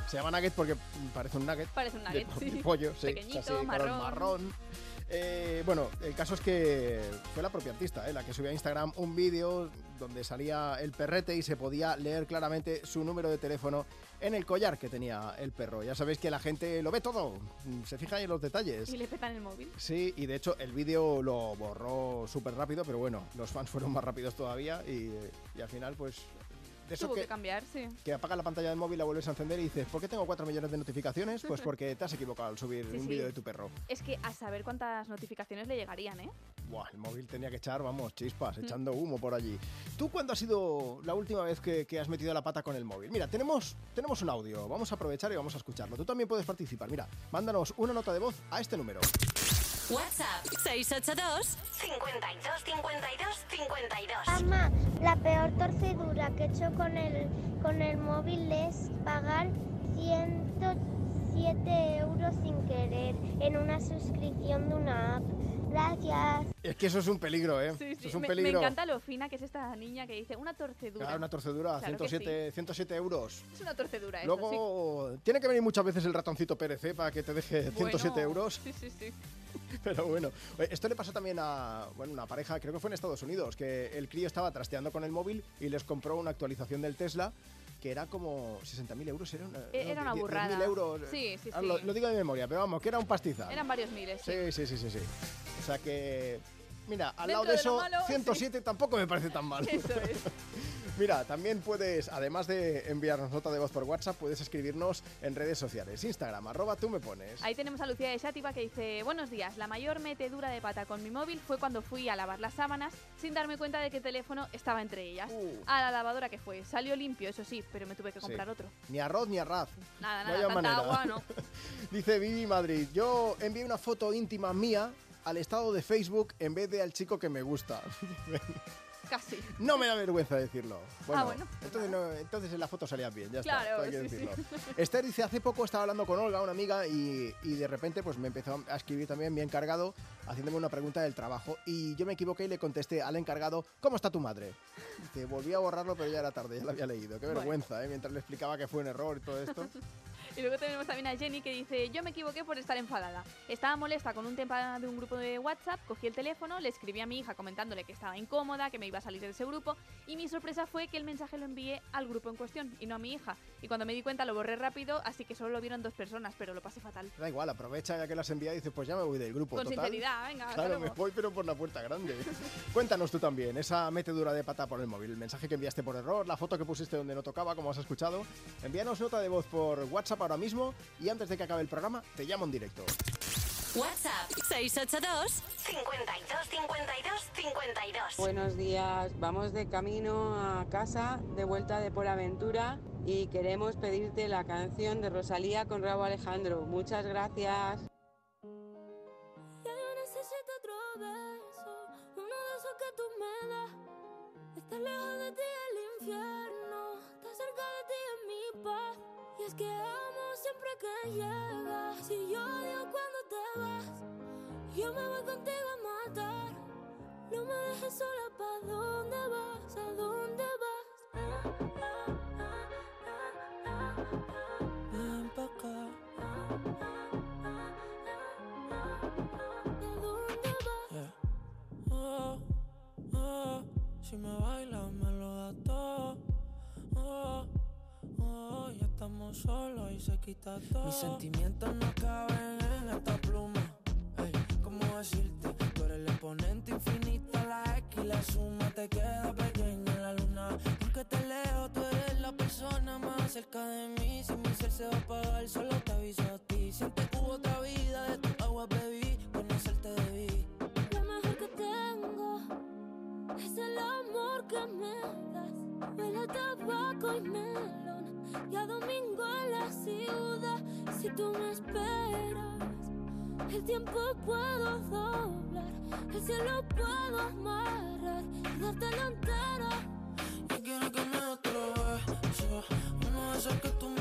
Se llama Nugget porque parece un nugget.
Parece un nugget,
de,
sí.
pollo, sí.
Pequeñito,
así, color
marrón.
marrón. Eh, bueno, el caso es que fue la propia artista eh, la que subió a Instagram un vídeo donde salía el perrete y se podía leer claramente su número de teléfono en el collar que tenía el perro. Ya sabéis que la gente lo ve todo, se fija en los detalles.
Y le petan el móvil.
Sí, y de hecho el vídeo lo borró súper rápido, pero bueno, los fans fueron más rápidos todavía y, y al final pues... De eso
Tuvo
que,
que cambiar, sí.
que apagas la pantalla del móvil, la vuelves a encender y dices, ¿por qué tengo 4 millones de notificaciones? Pues porque te has equivocado al subir
Sí,
un
sí.
vídeo de tu perro.
Es que a saber cuántas notificaciones le llegarían, ¿eh?
Buah, el móvil tenía que echar, vamos, chispas,
Mm.
echando humo por allí. ¿Tú cuándo ha sido la última vez que, que has metido la pata con el móvil? Mira, tenemos, tenemos un audio, vamos a aprovechar y vamos a escucharlo. Tú también puedes participar. Mira, mándanos una nota de voz a este número.
WhatsApp 682 52 52 52.
Mamá, la peor torcedura que he hecho con el, con el móvil es pagar 107 euros sin querer en una suscripción de una app. Gracias.
Es que eso es un peligro, ¿eh?
Sí,
Eso
sí.
es un
me,
peligro.
me encanta lo fina que es esta niña que dice una torcedura.
Claro, una torcedura,
Claro que
107, 107 euros.
Es una torcedura eso, sí.
Luego, tiene que venir muchas veces el ratoncito PRC para que te deje 107
Bueno,
euros.
Sí, sí, sí.
Pero bueno, Oye, esto le pasó también a bueno, una pareja, creo que fue en Estados Unidos, que el crío estaba trasteando con el móvil y les compró una actualización del Tesla que era como 60.000 euros. Era una,
Eh, era una
10.000
burrada.
euros.
Sí, sí,
Ah,
sí.
Lo, lo digo de memoria, pero vamos, que era un pastizal.
Eran varios miles. Sí.
Sí, sí, sí, sí, sí. O sea que, mira, al
Dentro
lado de eso,
malo,
107 tampoco me parece tan mal.
Eso es.
Mira, también puedes, además de enviarnos nota de voz por WhatsApp, puedes escribirnos en redes sociales. Instagram, arroba tú me pones.
Ahí tenemos a Lucía de Sátiva que dice, buenos días, la mayor metedura de pata con mi móvil fue cuando fui a lavar las sábanas sin darme cuenta de que el teléfono estaba entre ellas. A la lavadora que fue, salió limpio, eso sí, pero me tuve que
Uh. Sí.
comprar otro.
Ni arroz ni arraz.
Nada, nada,
haya
tanta
manera.
agua, no.
Dice Vivi Madrid, yo envié una foto íntima mía al estado de Facebook en vez de al chico que me gusta.
Casi.
No me da vergüenza decirlo. Bueno,
Ah, bueno,
entonces, no- entonces en la foto salía bien, ya
Claro,
está, hay que
sí, sí.
decirlo. Esther dice, hace poco estaba hablando con Olga, una amiga, y, y de repente pues me empezó a escribir también mi encargado, haciéndome una pregunta del trabajo, y yo me equivoqué y le contesté al encargado, ¿cómo está tu madre? Dice, volví a borrarlo, pero ya era tarde, ya lo había leído. Qué
Bueno.
vergüenza, ¿eh? Mientras le explicaba que fue un error y todo esto.
Y luego tenemos también a Jenny que dice, yo me equivoqué por estar enfadada. Estaba molesta con un tema de un grupo de WhatsApp, cogí el teléfono, le escribí a mi hija comentándole que estaba incómoda, que me iba a salir de ese grupo, y mi sorpresa fue que el mensaje lo envié al grupo en cuestión y no a mi hija. Y cuando me di cuenta lo borré rápido, así que solo lo vieron dos personas, pero lo pasé fatal.
Da igual, aprovecha ya que las envía y dice, pues ya me voy del grupo.
Con
total.
sinceridad, venga, hasta
Claro, me voy, pero por la puerta grande. Cuéntanos tú también, esa metedura de pata por el móvil, el mensaje que enviaste por error, la foto que pusiste donde no tocaba, como has escuchado. Envíanos nota de voz por WhatsApp ahora mismo y antes de que acabe el programa, te llamo en directo.
WhatsApp 682 52 52 52.
Buenos días, vamos de camino a casa, de vuelta de Por Aventura y queremos pedirte la canción de Rosalía con Rabo Alejandro. Muchas gracias.
Ya yo necesito otro beso, uno de esos que tú me das. Estar lejos de ti el infierno, estar cerca de ti es mi paz. Y es que amo siempre que llegas, si yo odio cuando te vas. Yo me voy contigo a matar, no me dejes sola, ¿pa' dónde vas? ¿A dónde vas?
Ven pa' acá. Yeah. Oh, oh, si me bailas me lo da todo. Oh, no, ya estamos solos y se quita todo. Mis sentimientos no caben en esta pluma. Ey, ¿cómo decirte? Tú eres el exponente infinito, la X y la suma te queda pequeña en la luna. Porque te leo, tú eres la persona más cerca de mí. Si mi ser se va a apagar, solo te aviso a ti. Siente que hubo otra vida, de tu agua bebí, conocerte debí.
Lo mejor que tengo es el amor que me das. Huele a tabaco y melón. Y a domingo en la ciudad. Si tú me esperas, el tiempo puedo doblar. El cielo puedo amarrar y dártelo entero.
Yo quiero que me beso, uno de esos que tú me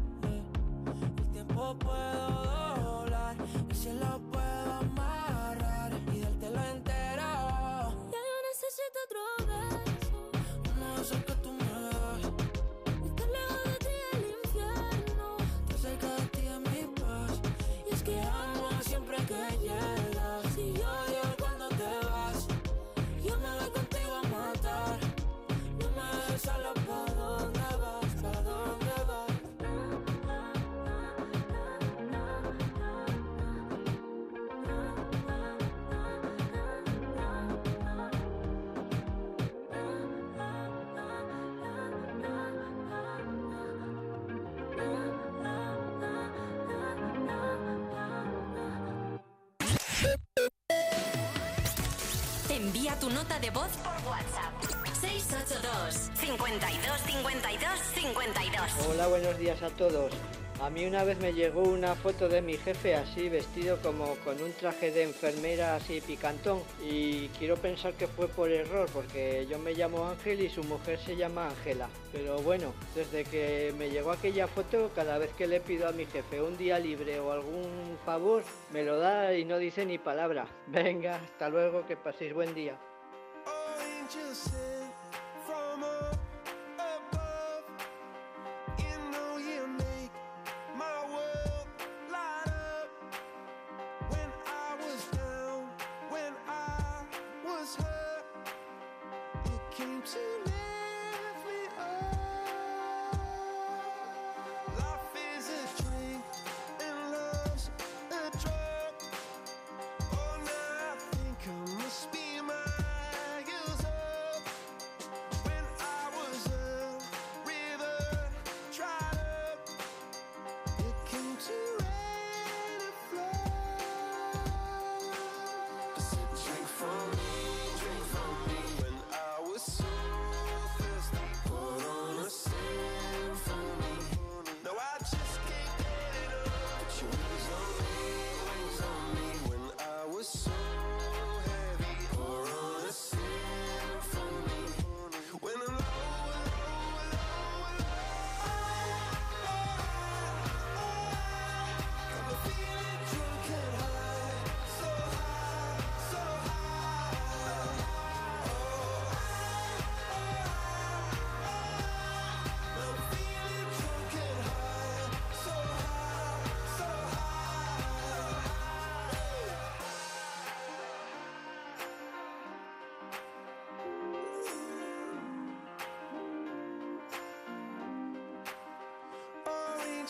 tiempo puedo doblar, el cielo puedo amarrar y dártelo entero.
Ya yo necesito otro beso
Uno de esos que
tu nota de voz por WhatsApp. 682 52 52 52.
Hola, buenos días a todos. A mí una vez me llegó una foto de mi jefe así vestido como con un traje de enfermera así picantón y quiero pensar que fue por error porque yo me llamo Ángel y su mujer se llama Ángela. Pero bueno, desde que me llegó aquella foto, cada vez que le pido a mi jefe un día libre o algún favor, me lo da y no dice ni palabra. Venga, hasta luego, que paséis buen día.
just said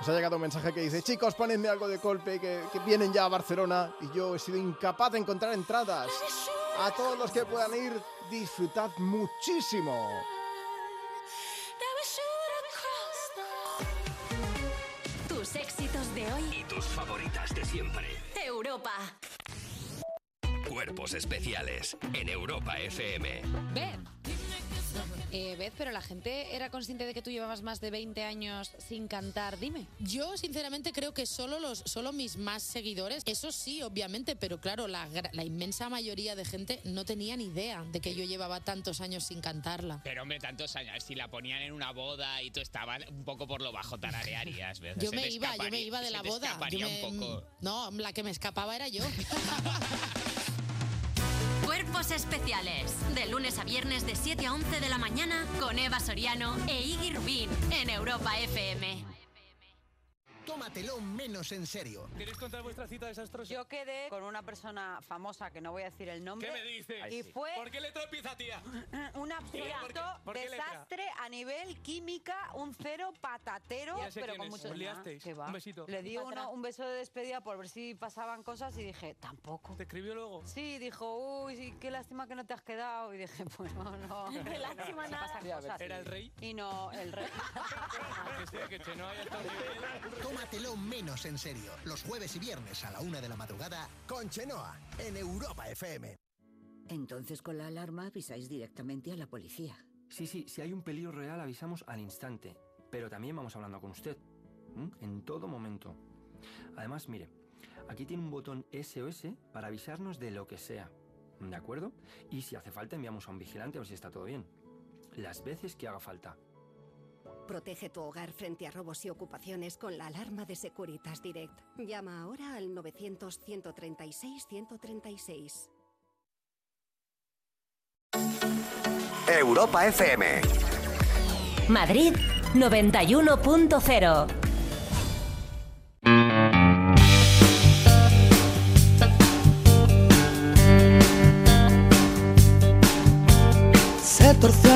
Nos ha llegado un mensaje que dice, chicos, ponedme algo de golpe, que, que vienen ya a Barcelona y yo he sido incapaz de encontrar entradas. A todos los que puedan ir, disfrutad muchísimo.
Tus éxitos de hoy.
Y tus favoritas de siempre.
Europa.
Cuerpos especiales en Europa FM.
Beth. Eh, Beth, pero la gente era consciente de que tú llevabas más de 20 años sin cantar. Dime.
Yo, sinceramente, creo que solo, los, solo mis más seguidores, eso sí, obviamente, pero claro, la, la inmensa mayoría de gente no tenía ni idea de que yo llevaba tantos años sin cantarla.
Pero hombre, tantos años, si la ponían en una boda y tú estabas un poco por lo bajo, tararearías. ¿ves?
Yo
Se
me iba, yo me iba de la boda. Yo
escaparía
me-
un poco.
No, la que me escapaba era yo.
Especiales. De lunes a viernes de 7 a 11 de la mañana con Eva Soriano e Iggy Rubín en Europa FM.
Tómatelo menos en serio.
¿Queréis contar vuestra cita desastrosa?
Yo quedé con una persona famosa que no voy a decir el nombre.
¿Qué me dices?
Y fue
¿Por qué letra empieza, tía?
un
¿Por
absoluto desastre a nivel química, un cero patatero,
Ya sé
pero
quién
con mucho
¿Os liasteis?
¿Qué va?
Un besito.
Le di uno- un beso de despedida por ver si pasaban cosas y dije, tampoco.
¿Te escribió luego?
Sí, dijo, uy, sí, qué lástima que no te has quedado. Y dije, pues no, no.
Qué lástima nada.
¿Era el rey?
Y no, el rey.
que sí, que
Tómatelo menos en serio. Los jueves y viernes a la una de la madrugada con Chenoa en Europa FM.
Entonces con la alarma avisáis directamente a la policía.
Sí, sí, si hay un peligro real avisamos al instante, pero también vamos hablando con usted, ¿m? en todo momento. Además, mire, aquí tiene un botón SOS para avisarnos de lo que sea, ¿de acuerdo? Y si hace falta enviamos a un vigilante a ver si está todo bien. Las veces que haga falta.
Protege tu hogar frente a robos y ocupaciones con la alarma de Securitas Direct. Llama ahora al 900-136-136.
Europa FM.
Madrid 91.0.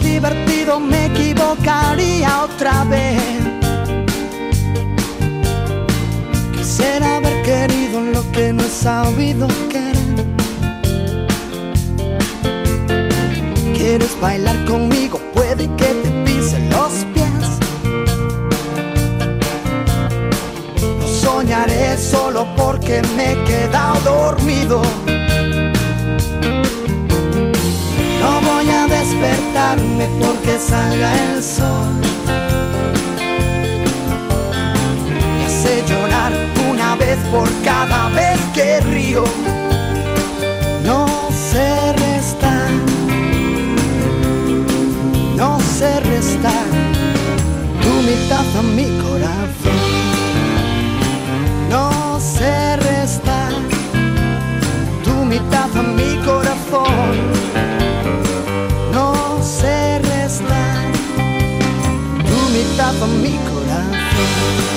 Divertido, me equivocaría otra vez. Quisiera haber querido lo que no he sabido querer. ¿Quieres bailar conmigo? Puede que te pise los pies. No soñaré solo porque me he quedado dormido. Voy a despertarme porque salga el sol. Me hace llorar una vez por cada vez que río. No sé restar, no sé restar tu mitad a mi corazón. Corazón.
Europa.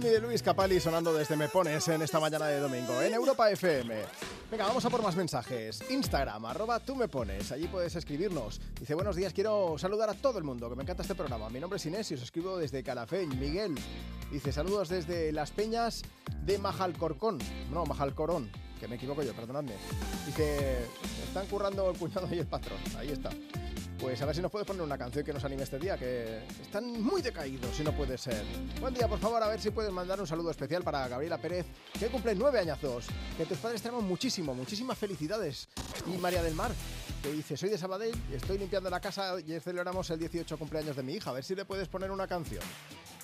De Luis Capalli sonando desde Me Pones en esta mañana de domingo en Europa FM. Venga, vamos a por más mensajes. Instagram, arroba tú me pones. Allí puedes escribirnos. Dice, buenos días, quiero saludar a todo el mundo, que me encanta este programa. Mi nombre es Inés y os escribo desde Calafell. Miguel dice, saludos desde Las Peñas de Majalcorcón. No, Majalcorón, que me equivoco yo, perdonadme. Dice, están currando el cuñado y el patrón. Ahí está. Pues a ver si nos puedes poner una canción que nos anime este día, que están muy decaídos, si no puede ser. Buen día, por favor, a ver si puedes mandar un saludo especial para Gabriela Pérez, que cumple nueve añazos. Que tus padres te aman muchísimo, muchísimas felicidades. Y María del Mar, que dice, soy de Sabadell, estoy limpiando la casa y celebramos el 18 cumpleaños de mi hija. A ver si le puedes poner una canción.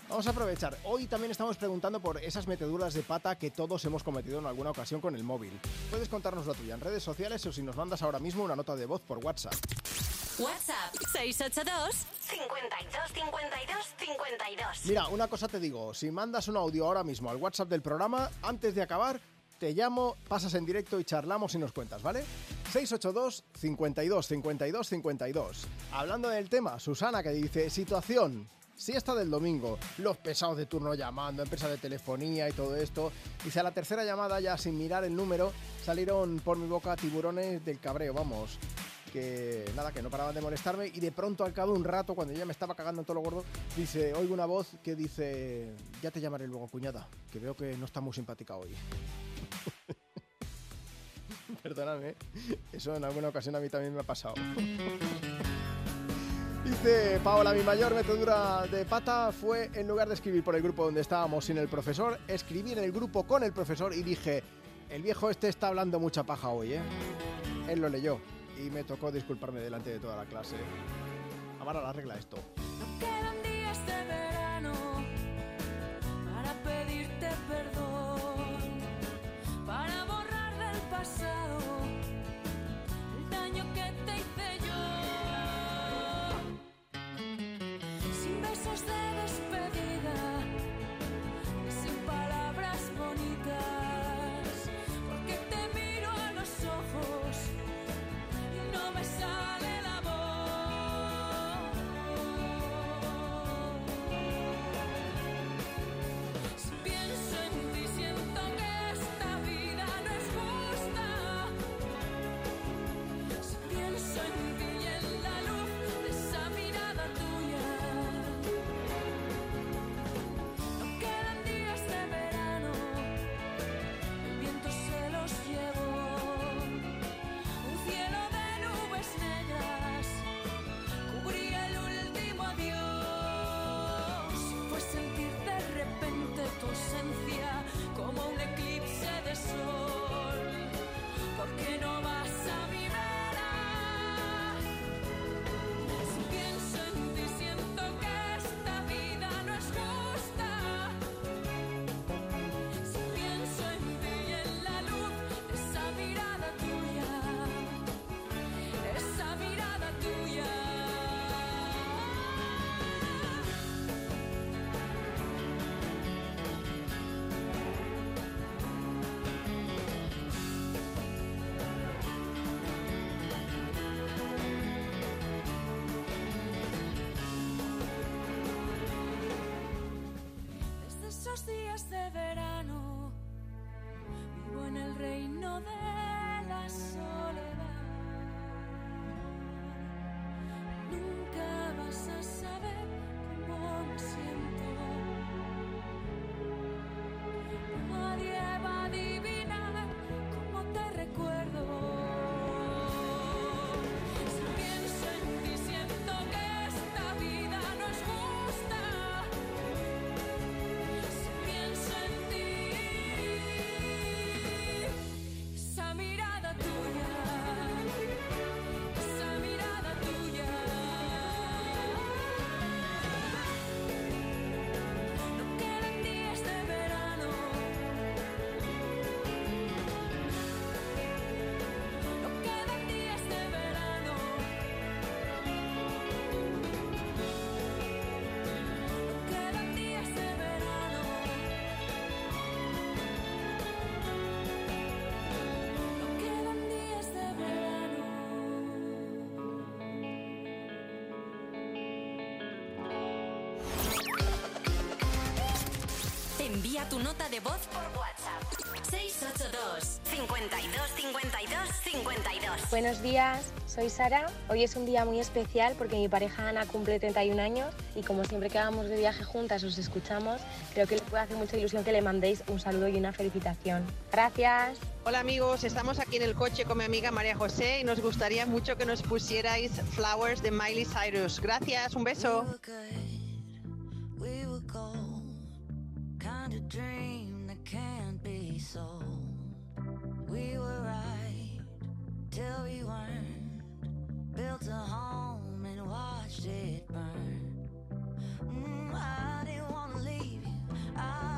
Vamos a aprovechar. Hoy también estamos preguntando por esas meteduras de pata que todos hemos cometido en alguna ocasión con el móvil. Puedes contarnos la tuya en redes sociales o si nos mandas ahora mismo una nota de voz por WhatsApp.
WhatsApp 682 52 52 52.
Mira, una cosa te digo, si mandas un audio ahora mismo al WhatsApp del programa, antes de acabar, te llamo, pasas en directo y charlamos y nos cuentas, ¿vale? 682 52 52 52. Hablando del tema, Susana que dice, situación, siesta del domingo, los pesados de turno llamando, empresa de telefonía y todo esto. Dice, a la tercera llamada ya sin mirar el número, salieron por mi boca tiburones del cabreo, vamos. Que nada, que no paraban de molestarme y de pronto al cabo de un rato, cuando ya me estaba cagando en todo lo gordo, dice, oigo una voz que dice, ya te llamaré luego cuñada, que veo que no está muy simpática hoy. Perdóname, eso en alguna ocasión a mí también me ha pasado. Dice Paola, mi mayor metedura de pata fue en lugar de escribir por el grupo donde estábamos sin el profesor, escribí en el grupo con el profesor y dije, el viejo este está hablando mucha paja hoy, ¿eh? Él lo leyó y me tocó disculparme delante de toda la clase. Amara la regla esto.
Quedan días de verano para pedirte perdón, para borrar del pasado el daño que te hice yo. De despedida y sin palabras bonitas, porque te miro a los ojos y no me sabes. días de verano.
envía tu nota de voz por WhatsApp. 682 52 52 52.
Buenos días, soy Sara. Hoy es un día muy especial porque mi pareja Ana cumple 31 años y como siempre que vamos de viaje juntas os escuchamos, creo que le puede hacer mucha ilusión que le mandéis un saludo y una felicitación. Gracias.
Hola amigos, estamos aquí en el coche con mi amiga María José y nos gustaría mucho que nos pusierais Flowers de Miley Cyrus. Gracias, un beso.
dream that can't be sold. We were right till we weren't. Built a home and watched it burn. Mm, I didn't wanna leave you. I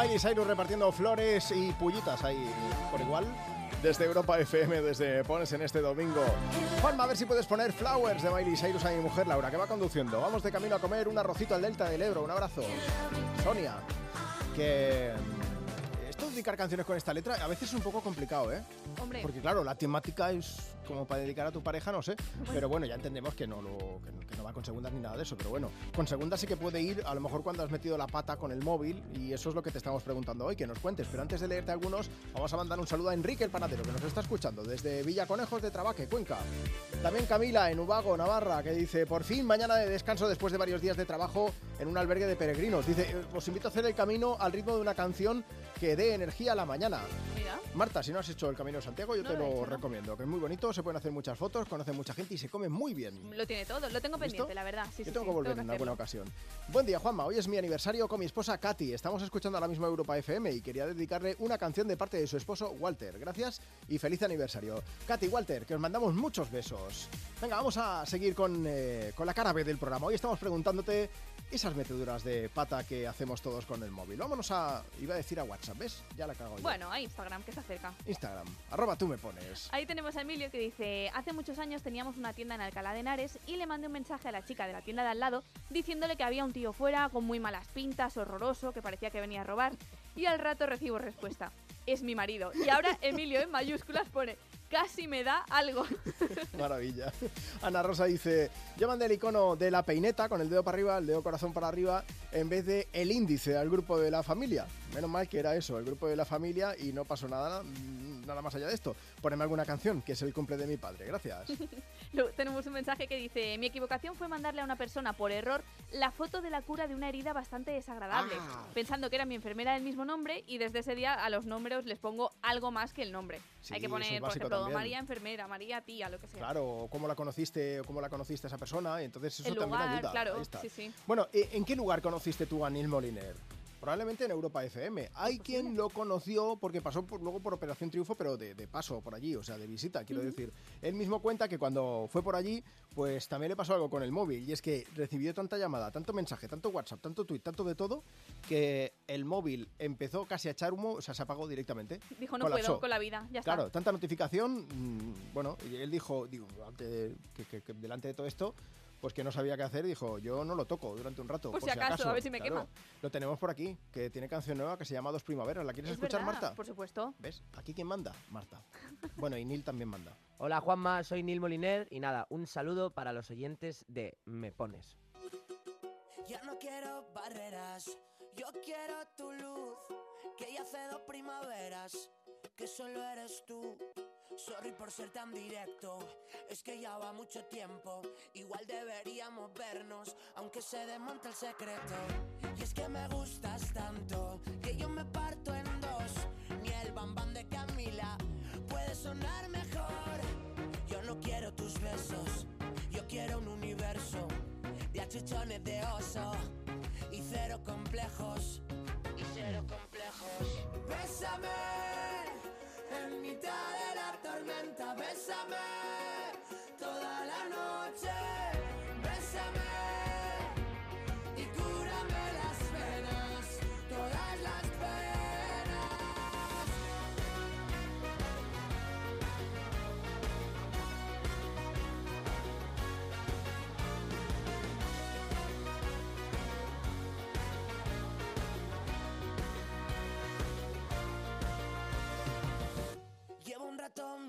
Miley Cyrus repartiendo flores y pullitas ahí por igual. Desde Europa FM, desde Pones en este domingo. Juanma, a ver si puedes poner Flowers de Miley Cyrus a mi mujer Laura, que va conduciendo. Vamos de camino a comer un arrocito al Delta del Ebro. Un abrazo. Sonia, que dedicar canciones con esta letra? A veces es un poco complicado, ¿eh?
Hombre.
Porque claro, la temática es como para dedicar a tu pareja, no sé. Pero bueno, ya entendemos que no, lo, que, no- que no va con segundas ni nada de eso. Pero bueno, con segundas sí que puede ir a lo mejor cuando has metido la pata con el móvil y eso es lo que te estamos preguntando hoy, que nos cuentes. Pero antes de leerte algunos, vamos a mandar un saludo a Enrique el Panadero, que nos está escuchando desde Villaconejos de Trabaque, Cuenca. También Camila en Ubago, Navarra, que dice, por fin mañana de descanso después de varios días de trabajo en un albergue de peregrinos. Dice, "Eh, os invito a hacer el camino al ritmo de una canción que dé energía a la mañana.
Mira.
Marta, si no has hecho el Camino de Santiago, yo
No
te
lo he
lo
hecho, ¿no?
recomiendo, que es muy bonito, se pueden hacer muchas fotos, conoce mucha gente y se come muy bien.
Lo tiene todo, lo tengo
¿Listo?
pendiente, la verdad. Sí,
Yo
sí,
tengo
sí,
que volver en
hacerlo.
alguna ocasión. Buen día, Juanma. Hoy es mi aniversario con mi esposa Katy. Estamos escuchando ahora mismo Europa FM y quería dedicarle una canción de parte de su esposo Walter. Gracias y feliz aniversario. Katy, Walter, que os mandamos muchos besos. Venga, vamos a seguir con, eh, con la cara B del programa. Hoy estamos preguntándote esas meteduras de pata que hacemos todos con el móvil. Vámonos a, iba a decir a WhatsApp, ¿ves? Ya la cago yo.
Bueno, a Instagram, que se acerca.
Instagram, arroba tú me pones.
Ahí tenemos a Emilio que dice, hace muchos años teníamos una tienda en Alcalá de Henares y le mandé un mensaje a la chica de la tienda de al lado diciéndole que había un tío fuera con muy malas pintas, horroroso, que parecía que venía a robar. Y al rato recibo respuesta, es mi marido. Y ahora Emilio en mayúsculas pone, casi me da algo.
Maravilla. Ana Rosa dice, yo mandé el icono de la peineta con el dedo para arriba, el dedo corazón para arriba, en vez de el índice al grupo de la familia. Menos mal que era eso, el grupo de la familia y no pasó nada, mm, nada más allá de esto. Poneme alguna canción, que es el cumple de mi padre. Gracias.
Luego tenemos un mensaje que dice, mi equivocación fue mandarle a una persona por error la foto de la cura de una herida bastante desagradable,
Ah.
pensando que era mi enfermera del mismo nombre y desde ese día a los nombres les pongo algo más que el nombre.
Sí,
Hay que poner, por ejemplo,
también.
María enfermera, María tía, lo que sea.
Claro, cómo la conociste o cómo la conociste a esa persona, entonces eso
El
también
lugar,
ayuda.
claro, sí, sí.
Bueno, ¿e- ¿en qué lugar conociste tú a Neil Moliner? Probablemente en Europa FM. Hay quien lo conoció porque pasó por- luego por Operación Triunfo, pero de, de paso por allí, o sea, de visita, quiero decir. Él mismo cuenta que cuando fue por allí, pues también le pasó algo con el móvil. Y es que recibió tanta llamada, tanto mensaje, tanto WhatsApp, tanto tweet, tanto de todo, que el móvil empezó casi a echar humo, o sea, se apagó directamente.
Dijo, no
Colapsó.
puedo con la vida, ya
Claro, tanta notificación, mm, bueno, él dijo, digo, ante de- que, que- que delante de todo esto, pues que no sabía qué hacer, dijo, yo no lo toco durante un rato.
Por si acaso, a ver si me quema.
Lo tenemos por aquí, que tiene canción nueva que se llama Dos Primaveras. ¿La quieres
Es
escuchar,
verdad,
Marta?
Por supuesto.
¿Ves? ¿Aquí quién manda? Marta. Bueno, y Neil también manda.
Hola Juanma, soy Neil Moliner y nada, un saludo para los oyentes de Me Pones.
Ya no quiero barreras, yo quiero tu luz, que ya hace dos primaveras, que solo eres tú. Sorry por ser tan directo, es que ya va mucho tiempo, igual deberíamos vernos, aunque se desmonte el secreto. Y es que me gustas tanto, que yo me parto en dos, ni el bambán de Camila puede sonar mejor. Yo no quiero tus besos, yo quiero un universo de achuchones de oso y cero complejos. Y cero complejos. Bésame en mitad de la tormenta, bésame toda la noche.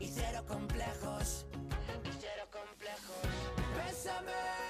y cero complejos. Y complejos. Bésame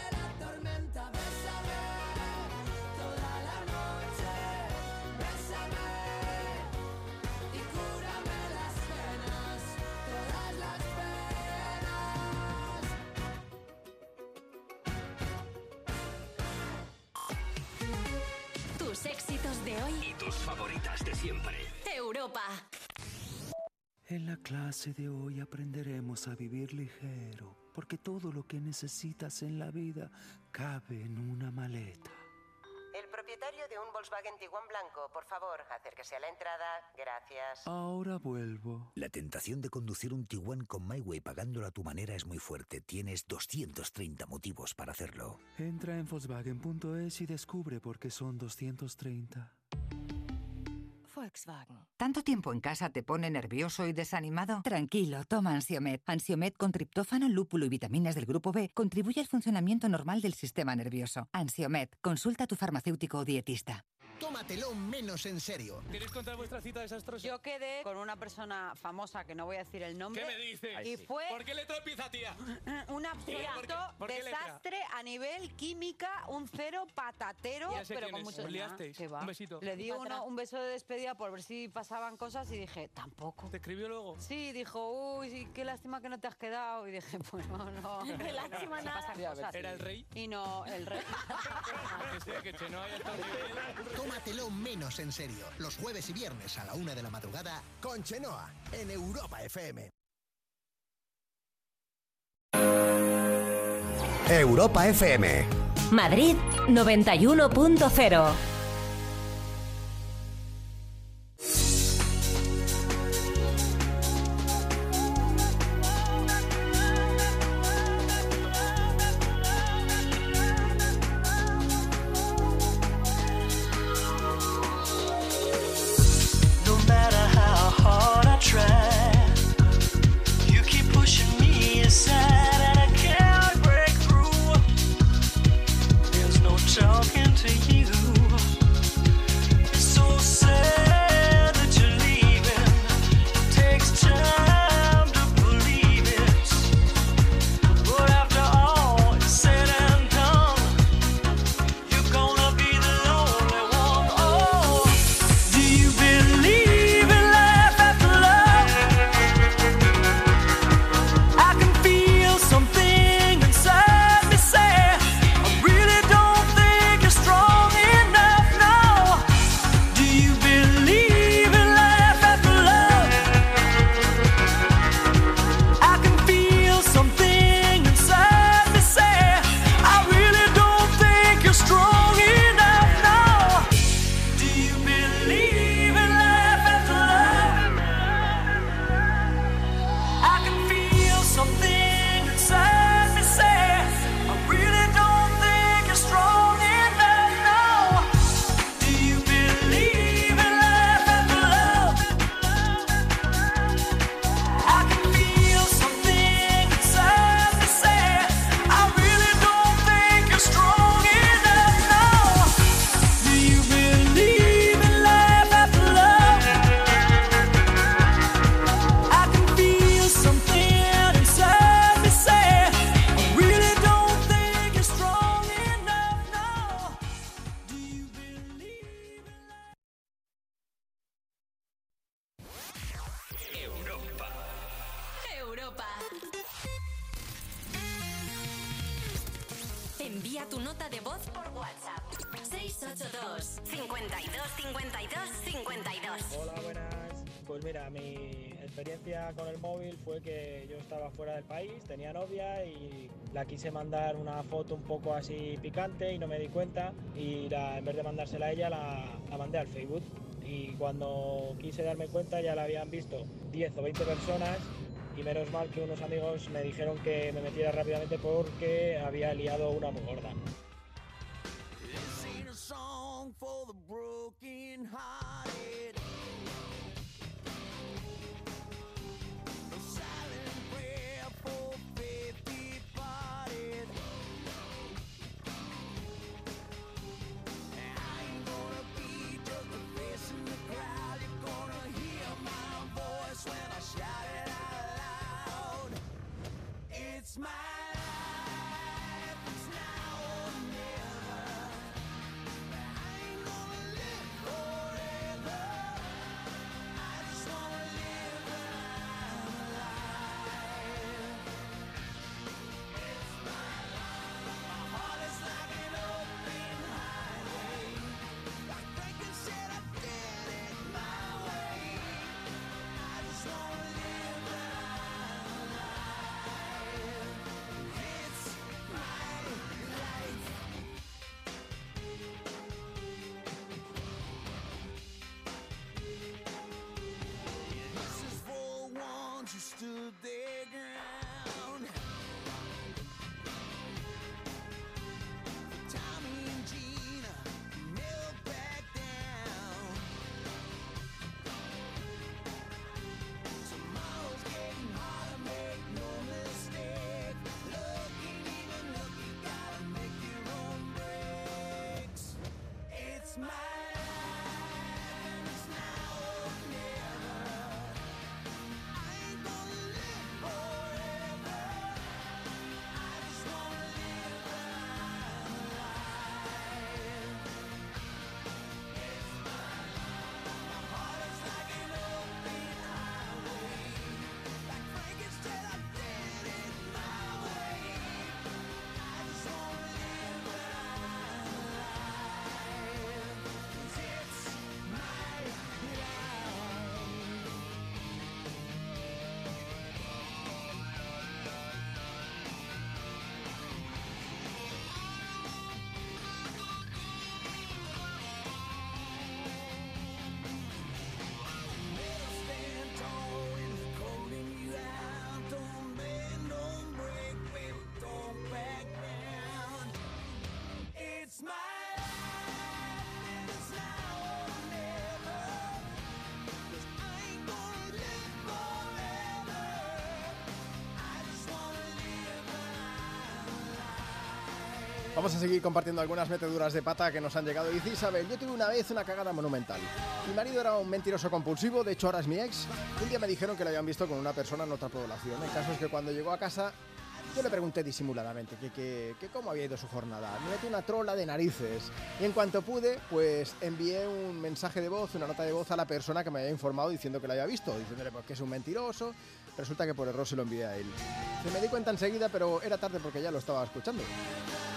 Y
tus
favoritas de siempre.
Europa.
En la clase de hoy aprenderemos a vivir ligero, porque todo lo que necesitas en la vida cabe en una maleta.
El propietario de un Volkswagen Tiguan blanco, por favor, acérquese a la entrada. Gracias.
Ahora vuelvo.
La tentación de conducir un Tiguan con MyWay pagándolo a tu manera es muy fuerte. Tienes 230 motivos para hacerlo.
Entra en Volkswagen.es y descubre por qué son 230.
Volkswagen. ¿Tanto tiempo en casa te pone nervioso y desanimado? Tranquilo, toma Ansiomed. Ansiomed con triptófano, lúpulo y vitaminas del grupo B contribuye al funcionamiento normal del sistema nervioso. Ansiomed, consulta a tu farmacéutico o dietista.
Tómatelo menos en serio.
¿Queréis contar vuestra cita desastrosa?
Yo quedé con una persona famosa que no voy a decir el nombre.
¿Qué me dices?
Y fue
¿Por qué letra empieza, tía?
un
¿Por qué?
absoluto
¿Por qué letra?
desastre a nivel química, un cero patatero,
Ya sé
pero con
es,
mucho.
Un besito.
Le di uno- un beso de despedida por ver si pasaban cosas y dije, tampoco.
¿Te escribió luego?
Sí, dijo, uy, sí, qué lástima que no te has quedado. Y dije, bueno, no.
Qué lástima nada.
cosas.
¿Era el rey?
Y no, el rey.
Que sí, que.
Tómatelo menos en serio. Los jueves y viernes a la una de la madrugada con Chenoa en Europa FM.
Europa FM. Madrid 91.0.
así picante y no me di cuenta y en vez de mandársela a ella la, la mandé al Facebook y cuando quise darme cuenta ya la habían visto 10 o 20 personas y menos mal que unos amigos me dijeron que me metiera rápidamente porque había liado una muy gorda.
It's my
Vamos a seguir compartiendo algunas meteduras de pata que nos han llegado. Dice Isabel, yo tuve una vez una cagada monumental. Mi marido era un mentiroso compulsivo, de hecho ahora es mi ex. Un día me dijeron que lo habían visto con una persona en otra población. El caso es que cuando llegó a casa, yo le pregunté disimuladamente que, que- que cómo había ido su jornada. Me metí una trola de narices. Y en cuanto pude, pues envié un mensaje de voz, una nota de voz a la persona que me había informado diciendo que lo había visto, diciéndole pues, que es un mentiroso. Resulta que por error se lo envié a él. Se me di cuenta enseguida, pero era tarde porque ya lo estaba escuchando.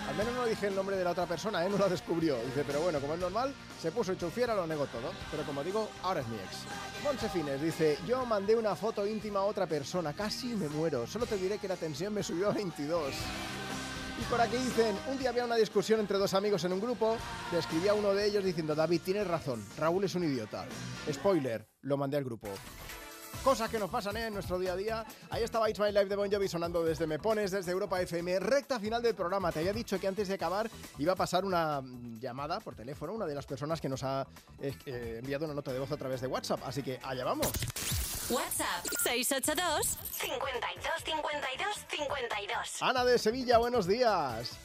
Al menos no dije el nombre de la otra persona, ¿eh? no lo descubrió. Dice, pero bueno, como es normal, se puso hecho fiera, lo negó todo. Pero como digo, ahora es mi ex. Monse Fines dice, yo mandé una foto íntima a otra persona, casi me muero. Solo te diré que la tensión me subió a 22. Y por aquí dicen, un día había una discusión entre dos amigos en un grupo, le escribí a uno de ellos diciendo, David, tienes razón, Raúl es un idiota. Spoiler, lo mandé al grupo. Cosas que nos pasan ¿eh? en nuestro día a día. Ahí estaba It's My Life de Bon Jovi sonando desde Me Pones, desde Europa FM. Recta final del programa. Te había dicho que antes de acabar iba a pasar una llamada por teléfono, una de las personas que nos ha eh, eh, enviado una nota de voz a través de WhatsApp. Así que allá vamos.
WhatsApp 682 52 52 52.
Ana de Sevilla, buenos días.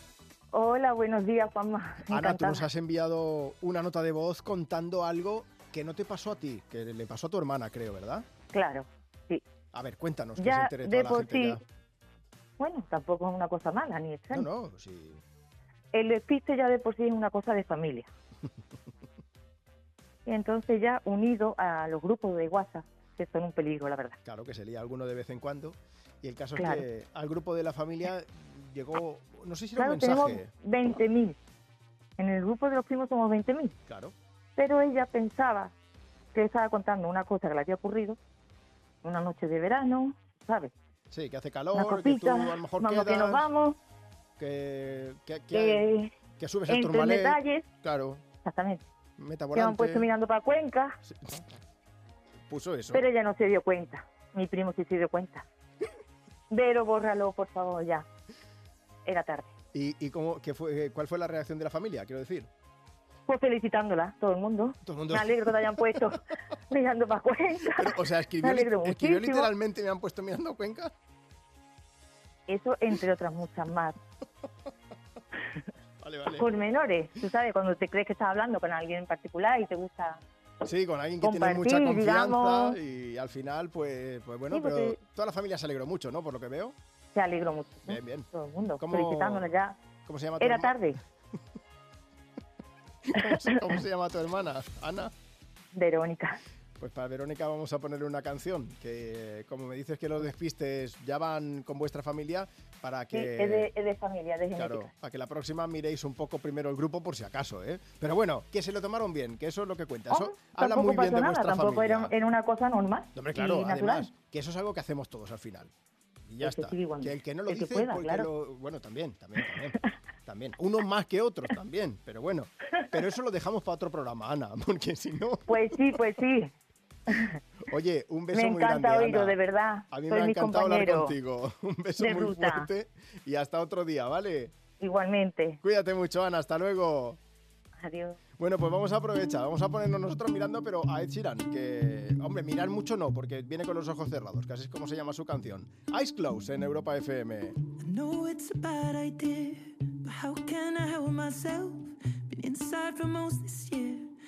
Hola, buenos días, Juanma.
Ana, tú nos has enviado una nota de voz contando algo que no te pasó a ti, que le pasó a tu hermana, creo, ¿verdad?
Claro, sí.
A ver, cuéntanos, que se
Ya
entere
de
toda la
por
gente
sí.
ya.
Bueno, tampoco es una cosa mala ni extraña.
No, no, sí.
El despiste ya de por sí es una cosa de familia. y entonces ya unido a los grupos de WhatsApp, que son un peligro, la verdad.
Claro que se lía alguno de vez en cuando. Y el caso
Claro.
es que al grupo de la familia llegó, no sé si era
Claro,
un
tenemos
mensaje.
20.000. En el grupo de los primos somos 20.000.
Claro.
Pero ella pensaba que estaba contando una cosa que le había ocurrido una noche de verano, ¿sabes?
Sí, que hace calor, que tú
copita,
a lo mejor
vamos que
quedas,
nos vamos,
que, que, que-
que
que subes el turmalet.
detalles,
Claro,
exactamente, que han puesto mirando para Cuenca,
Puso eso.
pero ella no se dio cuenta. Mi primo sí se dio cuenta. Pero bórralo, por favor, ya. Era tarde.
¿Y, y cómo, qué fue, cuál fue la reacción de la familia? Quiero decir.
Pues felicitándola, todo el mundo.
Todo el mundo.
Me alegro que te hayan puesto mirando para Cuenca.
O sea, escribió,
Me
literalmente, me han puesto mirando Cuenca.
Eso entre otras muchas más.
Vale, vale.
Pormenores. Tú sabes, cuando te crees que estás hablando con alguien en particular y te gusta
Sí, con alguien que tiene mucha confianza
digamos.
y al final, pues, pues bueno,
Sí,
pero toda la familia se alegró mucho, ¿no? Por lo que veo.
se alegró mucho.
Bien, bien.
Todo el mundo,
¿Cómo-
felicitándola ya.
¿Cómo se llama
Era tarde.
¿Cómo se, cómo se llama tu hermana? Ana.
Verónica.
Pues para Verónica vamos a ponerle una canción que, como me dices que los despistes ya van con vuestra familia, para
Sí,
que...
es, de, es de familia, de genética.
Claro, para que la próxima miréis un poco primero el grupo por si acaso, ¿eh? Pero bueno, que se lo tomaron bien, que eso es lo que cuenta. Eso
Oh,
habla
tampoco
muy bien de
nada,
vuestra
tampoco
familia.
era, era una cosa normal.
Hombre,
y
claro,
natural.
además, que eso es algo que hacemos todos al final. Y ya
El que
está.
igual.
Que el que no lo
El que
dice,
pueda,
porque
claro.
lo- bueno, también, también, también. también. Unos más que otros también, pero bueno. Pero eso lo dejamos para otro programa, Ana, porque si no...
Pues sí, pues sí.
Oye, un beso
Me
muy
encanta
grande,
oírlo,
Ana.
de verdad.
A mí
Soy
me ha encantado hablar contigo. Un beso muy
ruta.
fuerte y hasta otro día, ¿vale?
Igualmente.
Cuídate mucho, Ana. Hasta luego.
Adiós.
Bueno, pues vamos a aprovechar, vamos a ponernos nosotros mirando, pero a Ed Sheeran, que, hombre, mirar mucho no, porque viene con los ojos cerrados, que así es como se llama su canción. Eyes Close en Europa FM.
know it's a bad idea, but how can I help myself? Been inside for most this year,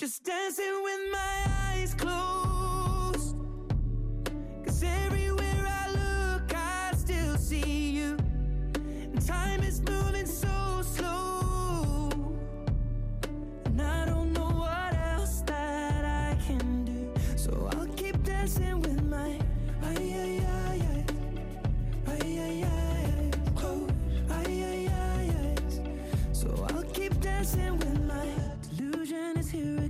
just dancing with my eyes closed. Cause everywhere I look, I still see you. And time is moving so slow. And I don't know what else that I can do. So I'll keep dancing with my ay ay ay ay. Ay ay ay ay. Close. So I'll keep dancing with my delusion is here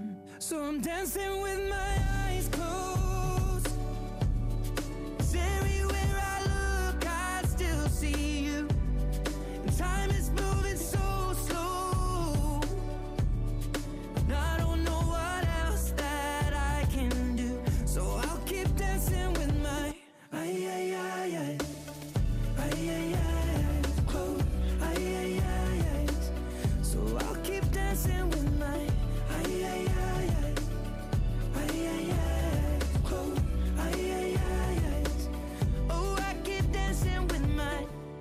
So I'm dancing with my eyes closed. 'Cause everywhere I look, I still see you. And time is moving so slow. And I don't know what else that I can do. So I'll keep dancing with my ay ay ay ay. Ay ay ay ay. Close. Ay ay ay ay. So I'll keep dancing with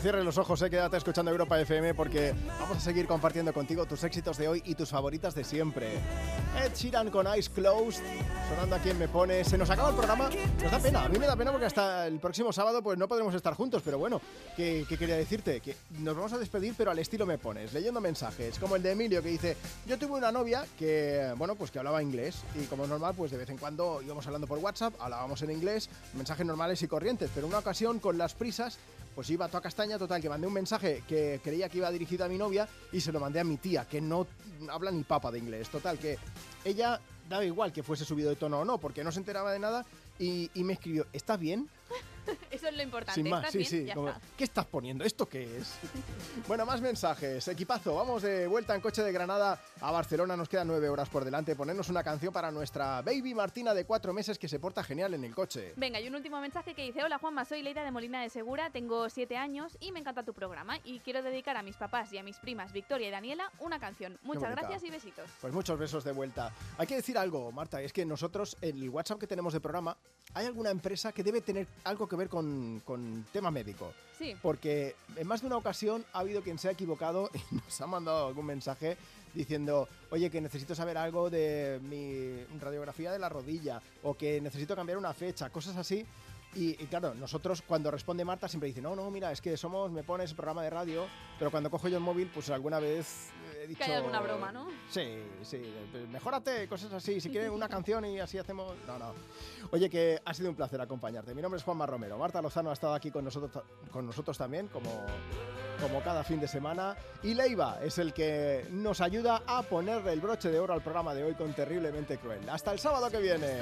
Cierres los ojos, eh, quédate escuchando Europa FM porque vamos a seguir compartiendo contigo tus éxitos de hoy y tus favoritas de siempre. Ed Sheeran con Eyes Closed, sonando a quien me pone. Se nos acaba el programa, nos da pena, a mí me da pena porque hasta el próximo sábado pues no podremos estar juntos, pero bueno, ¿qué, qué quería decirte? Que nos vamos a despedir, pero al estilo me pones, leyendo mensajes, como el de Emilio que dice, yo tuve una novia que, bueno, pues que hablaba inglés y como es normal, pues de vez en cuando íbamos hablando por WhatsApp, hablábamos en inglés, mensajes normales y corrientes, pero una ocasión con las prisas pues iba toda castaña, total, que mandé un mensaje que creía que iba dirigido a mi novia y se lo mandé a mi tía, que no habla ni papa de inglés. Total, que ella daba igual que fuese subido de tono o no, porque no se enteraba de nada y, y me escribió, ¿estás bien?
Eso es lo importante.
Sin más,
¿Estás
sí,
bien?
sí.
Ya
como,
está.
¿Qué estás poniendo? ¿Esto qué es? bueno, más mensajes. Equipazo, vamos de vuelta en coche de Granada a Barcelona. Nos quedan nueve horas por delante. Ponernos una canción para nuestra baby Martina de cuatro meses que se porta genial en el coche.
Venga, y un último mensaje que dice, hola Juanma, soy Leida de Molina de Segura, tengo siete años y me encanta tu programa y quiero dedicar a mis papás y a mis primas Victoria y Daniela una canción. Muchas gracias y besitos.
Pues muchos besos de vuelta. Hay que decir algo, Marta, es que nosotros, en el WhatsApp que tenemos de programa, hay alguna empresa que debe tener algo que ver con, con tema médico.
Sí.
Porque en más de una ocasión ha habido quien se ha equivocado y nos ha mandado algún mensaje diciendo, oye, que necesito saber algo de mi radiografía de la rodilla o que necesito cambiar una fecha, cosas así. Y, y claro, nosotros cuando responde Marta siempre dice, no, no, mira, es que somos, me pones programa de radio, pero cuando cojo yo el móvil, pues alguna vez dicho...
Que hay alguna broma, ¿no?
Sí, sí, mejórate, cosas así. Si quieren una canción y así hacemos. No, no. Oye, que ha sido un placer acompañarte. Mi nombre es Juanma Romero. Marta Lozano ha estado aquí con nosotros, con nosotros también, como, como cada fin de semana. Y Leiva es el que nos ayuda a ponerle el broche de oro al programa de hoy con Terriblemente Cruel. Hasta el sábado que viene.